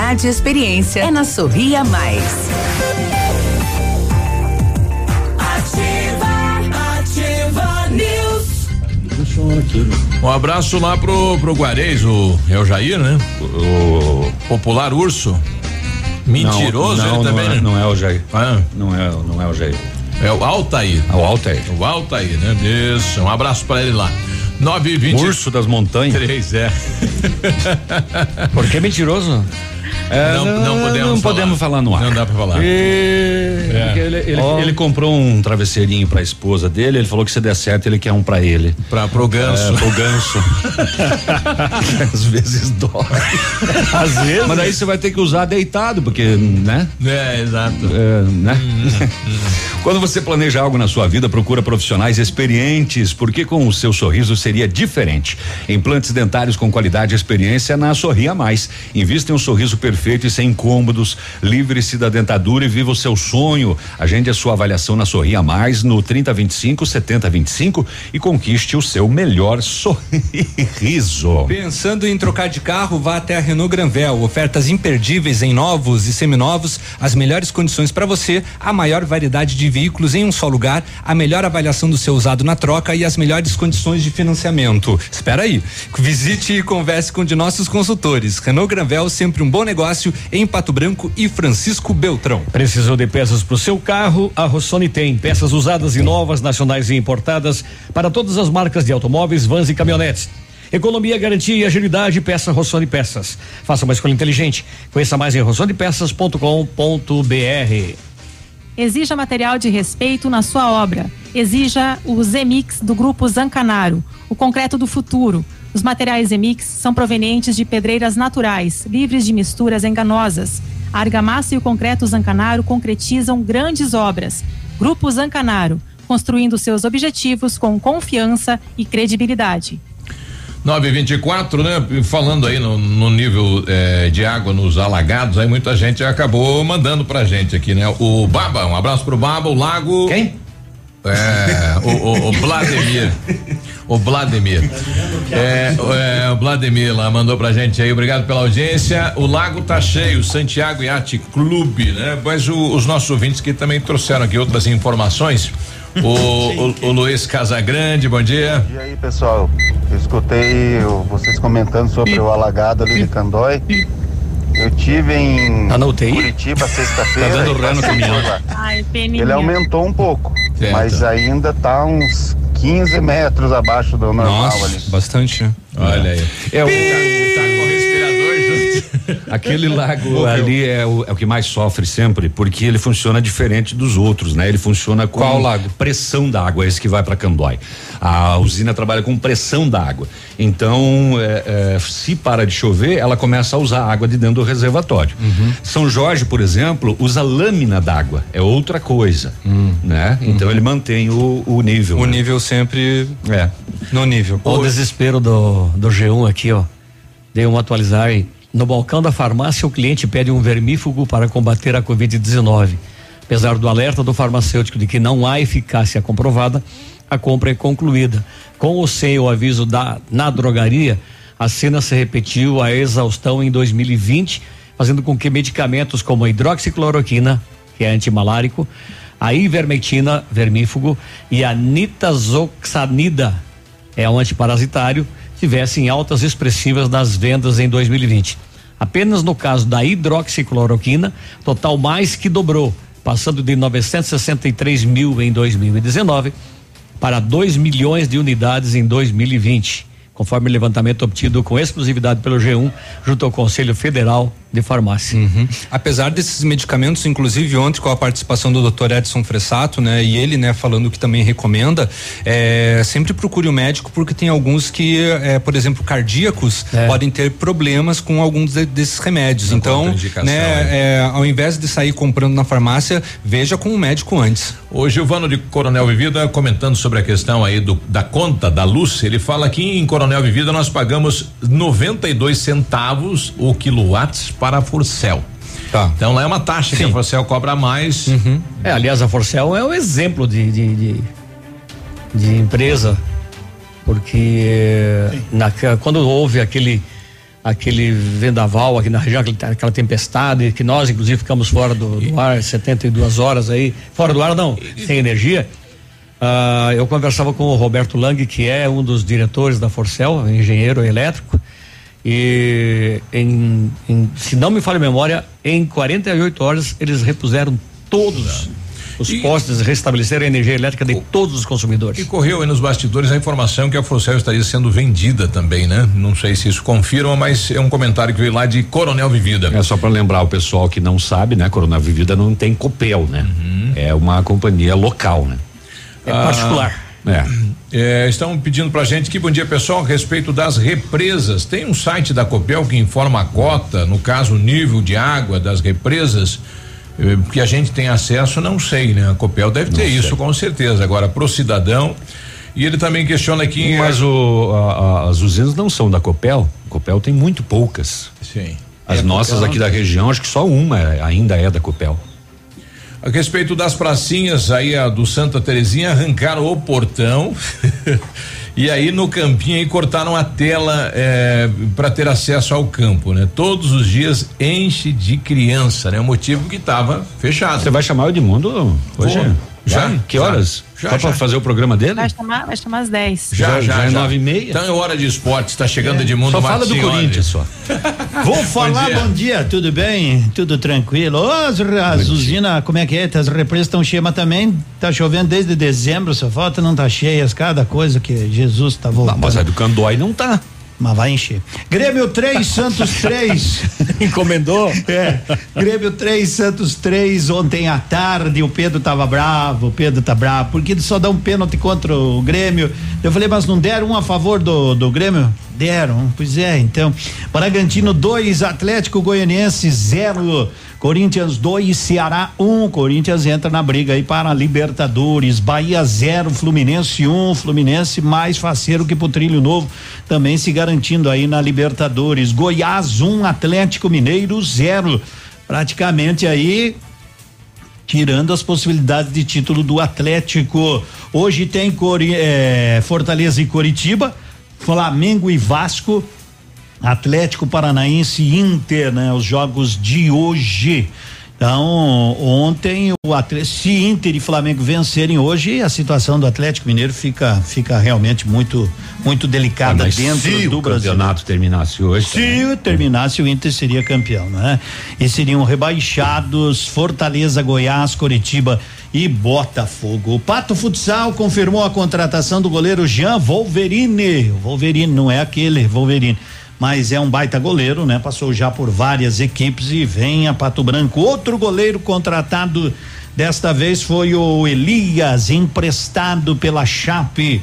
e experiência é na Sorria Mais. Ativa, ativa news. Um abraço lá pro, pro Guarez, o é o Jair, né? O, popular urso. Mentiroso não, ele não também, é, né? não é o Jair. Ah. Não é, não é o Jair. É o Altair. É o Altair. O Altair, né? Isso, um abraço pra ele lá. 9 e 20 Urso das montanhas. 3, é. Por que mentiroso? É, não, não podemos não podemos falar no ar. Não dá pra falar. É. Porque Ele, ele, Ó. ele comprou um travesseirinho pra esposa dele, ele falou que se der certo ele quer um pra ele. Pra, pro ganso. É, pro ganso. Às vezes dói. Às vezes. Mas daí você vai ter que usar deitado, porque, né? É, exato. É, né? Quando você planeja algo na sua vida, procura profissionais experientes, porque com o seu sorriso seria diferente. Implantes dentários com qualidade e experiência na Sorria Mais. Invista em um sorriso perfeito e sem incômodos. Livre-se da dentadura e viva o seu sonho. Agende a sua avaliação na Sorria Mais no 3025 7025 e conquiste o seu melhor sorriso. Pensando em trocar de carro, vá até a Renault Granvel. Ofertas imperdíveis em novos e seminovos, as melhores condições para você, a maior variedade de veículos em um só lugar, a melhor avaliação do seu usado na troca e as melhores condições de financiamento. Espera aí. Visite e converse com um de nossos consultores. Renault Granvel, sempre um bom negócio em Pato Branco e Francisco Beltrão. Precisou de peças para o seu carro? A Rossoni tem peças usadas e novas, nacionais e importadas para todas as marcas de automóveis, vans e caminhonetes. Economia, garantia e agilidade, peça Rossoni Peças. Faça uma escolha inteligente. Conheça mais em rossonepeças.com.br. Exija material de respeito na sua obra. Exija o Zemix do grupo Zancanaro, o concreto do futuro. Os materiais Zemix são provenientes de pedreiras naturais, livres de misturas enganosas. A argamassa e o concreto Zancanaro concretizam grandes obras. Grupo Zancanaro, construindo seus objetivos com confiança e credibilidade. 924, né? Falando aí no, no nível eh, de água nos alagados, aí muita gente acabou mandando pra gente aqui, né? O Baba, um abraço pro Baba, o Lago. Quem? É, o, o, o Vladimir. O Vladimir. É, é, o Vladimir lá mandou pra gente aí, obrigado pela audiência. O lago tá cheio, Santiago Yacht Clube, né? Mas o, os nossos ouvintes que também trouxeram aqui outras informações. O, o, o Luiz Casagrande, bom dia. E aí, pessoal? Eu escutei vocês comentando sobre o alagado ali de Candói. Eu tive em Tá na UTI? Curitiba sexta-feira. Tá dando ré no passei caminhão. Ele aumentou um pouco, Certo. mas ainda tá uns 15 metros abaixo do normal Nossa, ali. bastante. Olha aí. É o, Aquele lago Morreu. ali é o, é o que mais sofre sempre, porque ele funciona diferente dos outros, né? Ele funciona com Qual lago? pressão d'água, esse que vai para Candói. A usina trabalha com pressão d'água. Então, é, é, se para de chover, ela começa a usar água de dentro do reservatório. Uhum. São Jorge, por exemplo, usa lâmina d'água, é outra coisa, né? Então ele mantém o, o nível. Hum. O né? nível sempre é. no nível. O desespero do, do G1 aqui, ó. Dei um atualizar aí. No balcão da farmácia, o cliente pede um vermífugo para combater a Covid-19. Apesar do alerta do farmacêutico de que não há eficácia comprovada, a compra é concluída. Com ou sem o aviso da, na drogaria, a cena se repetiu a exaustão em 2020, fazendo com que medicamentos como a hidroxicloroquina, que é antimalárico, a ivermectina, vermífugo, e a nitazoxanida, é um antiparasitário, tivessem altas expressivas nas vendas em 2020. Apenas no caso da hidroxicloroquina, total mais que dobrou, passando de 963 mil em 2019 para 2 milhões de unidades em 2020, conforme o levantamento obtido com exclusividade pelo G1 junto ao Conselho Federal de Farmácia. Uhum. Apesar desses medicamentos, inclusive ontem com a participação do Dr. Edson Fressato, né, e ele, né, falando que também recomenda, é, sempre procure o médico porque tem alguns que, é, por exemplo, cardíacos podem ter problemas com alguns de- desses remédios. Na então, contraindicação, né, é, ao invés de sair comprando na farmácia, veja com o médico antes. O Gilvano de Coronel Vivida comentando sobre a questão aí do, da conta da luz, ele fala que em Coronel Vivida nós pagamos 92 centavos o quilowatts para a Forcel. Tá. Então lá é uma taxa que a Forcel cobra mais. É, aliás, a Forcel é um exemplo de, de, de, de empresa, porque na, quando houve aquele aquele vendaval aqui na região, aquele- aquela tempestade, que nós inclusive ficamos fora do, do ar 72 horas aí, fora do ar não, sem energia. ah, eu conversava com o Roberto Lang, que é um dos diretores da Forcel, engenheiro elétrico, e em, em- se não me falha a memória, em 48 horas eles repuseram todos os postes, restabeleceram a energia elétrica de todos os consumidores. E correu aí nos bastidores a informação que a Forcel estaria sendo vendida também, né? Não sei se isso confirma, mas é um comentário que veio lá de Coronel Vivida. É só para lembrar o pessoal que não sabe, né? Coronel Vivida não tem Copel, né? É uma companhia local, né? É particular. É. É, estão pedindo pra gente que bom dia pessoal a respeito das represas. Tem um site da Copel que informa a cota, no caso o nível de água das represas, eh, que a gente tem acesso, não sei, né? A Copel deve ter isso com certeza. Agora pro cidadão e ele também questiona aqui. Mas o, a- a- as usinas não são da Copel. Copel tem muito poucas. Sim. As É, nossas aqui não da região, acho que só uma é- ainda é da Copel. A respeito das pracinhas aí a do Santa Terezinha arrancaram o portão e aí no campinho aí cortaram a tela para ter acesso ao campo, né? Todos os dias enche de criança, né? O motivo que estava fechado. Você vai chamar o Edmundo hoje? Vou. Já? Que horas? Já, Só já. para fazer o programa dele? Vai chamar, vai chamar às 10. Já, já, já é nove e meia? Então é hora de esportes, está chegando de mundo Só fala do Corinthians só. Vou falar, dia. bom dia. tudo bem? Tudo tranquilo? Ô, as, as usinas, como é que é? As represas estão cheias, mas também tá chovendo desde dezembro, só falta não tá cheias, cada coisa que Jesus tá voltando. Não, mas a do Candói não tá. Mas vai encher. Grêmio 3, Santos 3. Encomendou? É. Grêmio 3, Santos 3. Ontem à tarde o Pedro tava bravo, o Pedro tá bravo, porque só dá um pênalti contra o Grêmio. Eu falei, mas não deram um a favor do, do Grêmio? Deram, pois é, então. Bragantino 2, Atlético Goianiense 0. Corinthians 2, Ceará 1. Um. Corinthians entra na briga aí para Libertadores. Bahia 0, Fluminense 1. Um. Fluminense mais faceiro que pro trilho novo, também se garantindo aí na Libertadores. Goiás 1, um, Atlético Mineiro 0. Praticamente aí tirando as possibilidades de título do Atlético. Hoje tem Cori, é, Fortaleza e Coritiba, Flamengo e Vasco, Atlético Paranaense Inter, né? Os jogos de hoje. Então, ontem o Atlético, se Inter e Flamengo vencerem hoje, a situação do Atlético Mineiro fica fica realmente muito muito delicada Ah, dentro se do o Brasil. campeonato terminasse hoje. Se terminasse, o Inter seria campeão, né? E seriam rebaixados Fortaleza, Goiás, Coritiba e Botafogo. O Pato Futsal confirmou a contratação do goleiro Jean Wolverine. Wolverine não é aquele Wolverine. Mas é um baita goleiro, né? Passou já por várias equipes e vem a Pato Branco. Outro goleiro contratado desta vez foi o Elias, emprestado pela Chape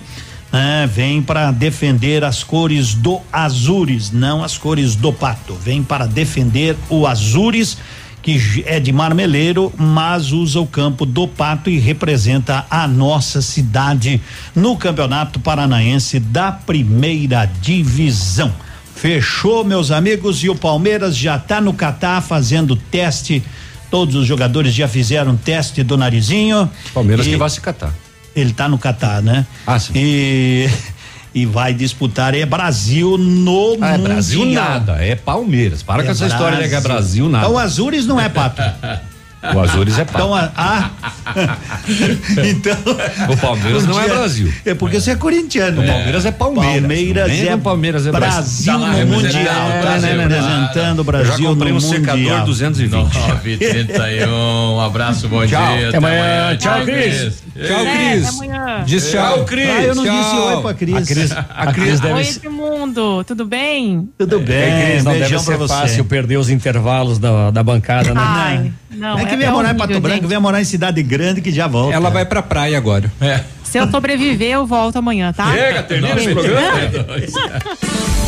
né, vem para defender as cores do Azures, não as cores do Pato. Vem para defender o Azures, que é de Marmeleiro, mas usa o campo do Pato e representa a nossa cidade no Campeonato Paranaense da Primeira Divisão. Fechou, meus amigos, e o Palmeiras já está no Catar fazendo teste. Todos os jogadores já fizeram teste do narizinho. Palmeiras E- que vai se catar. ele tá no Catar, né? Ah, sim. E, e vai disputar é Brasil no Ah, é Mundial. Brasil nada, é Palmeiras. Para com essa história de que é Brasil nada. Então o Azures não é pato. O Azures é Então, pato. a, ah, então. O Palmeiras não é Brasil. É porque você é corintiano. O Palmeiras é Palmeiras. Palmeiras é Palmeiras é Brasil Brasil. no Tá lá, Mundial. é, Tá Brasil, representando o Brasil Eu já comprei no um secador Mundial. 220. 931, um abraço, bom Tchau. dia. Até amanhã. Tchau, Cris. Tchau, É, Cris. até amanhã. Diz tchau, Cris. Ah, eu não tchau. disse oi pra Cris. A Cris, a Cris deve Oi. Edmundo, tudo bem? Tudo bem, É, Cris, não deve beijão pra ser você. fácil perder os intervalos da, da bancada, né? Ai, não, é que é vem morar em Pato Branco, vem morar em cidade grande que já volta. Ela vai pra praia agora. É. Se eu sobreviver, eu volto amanhã, tá? Chega, termina esse programa.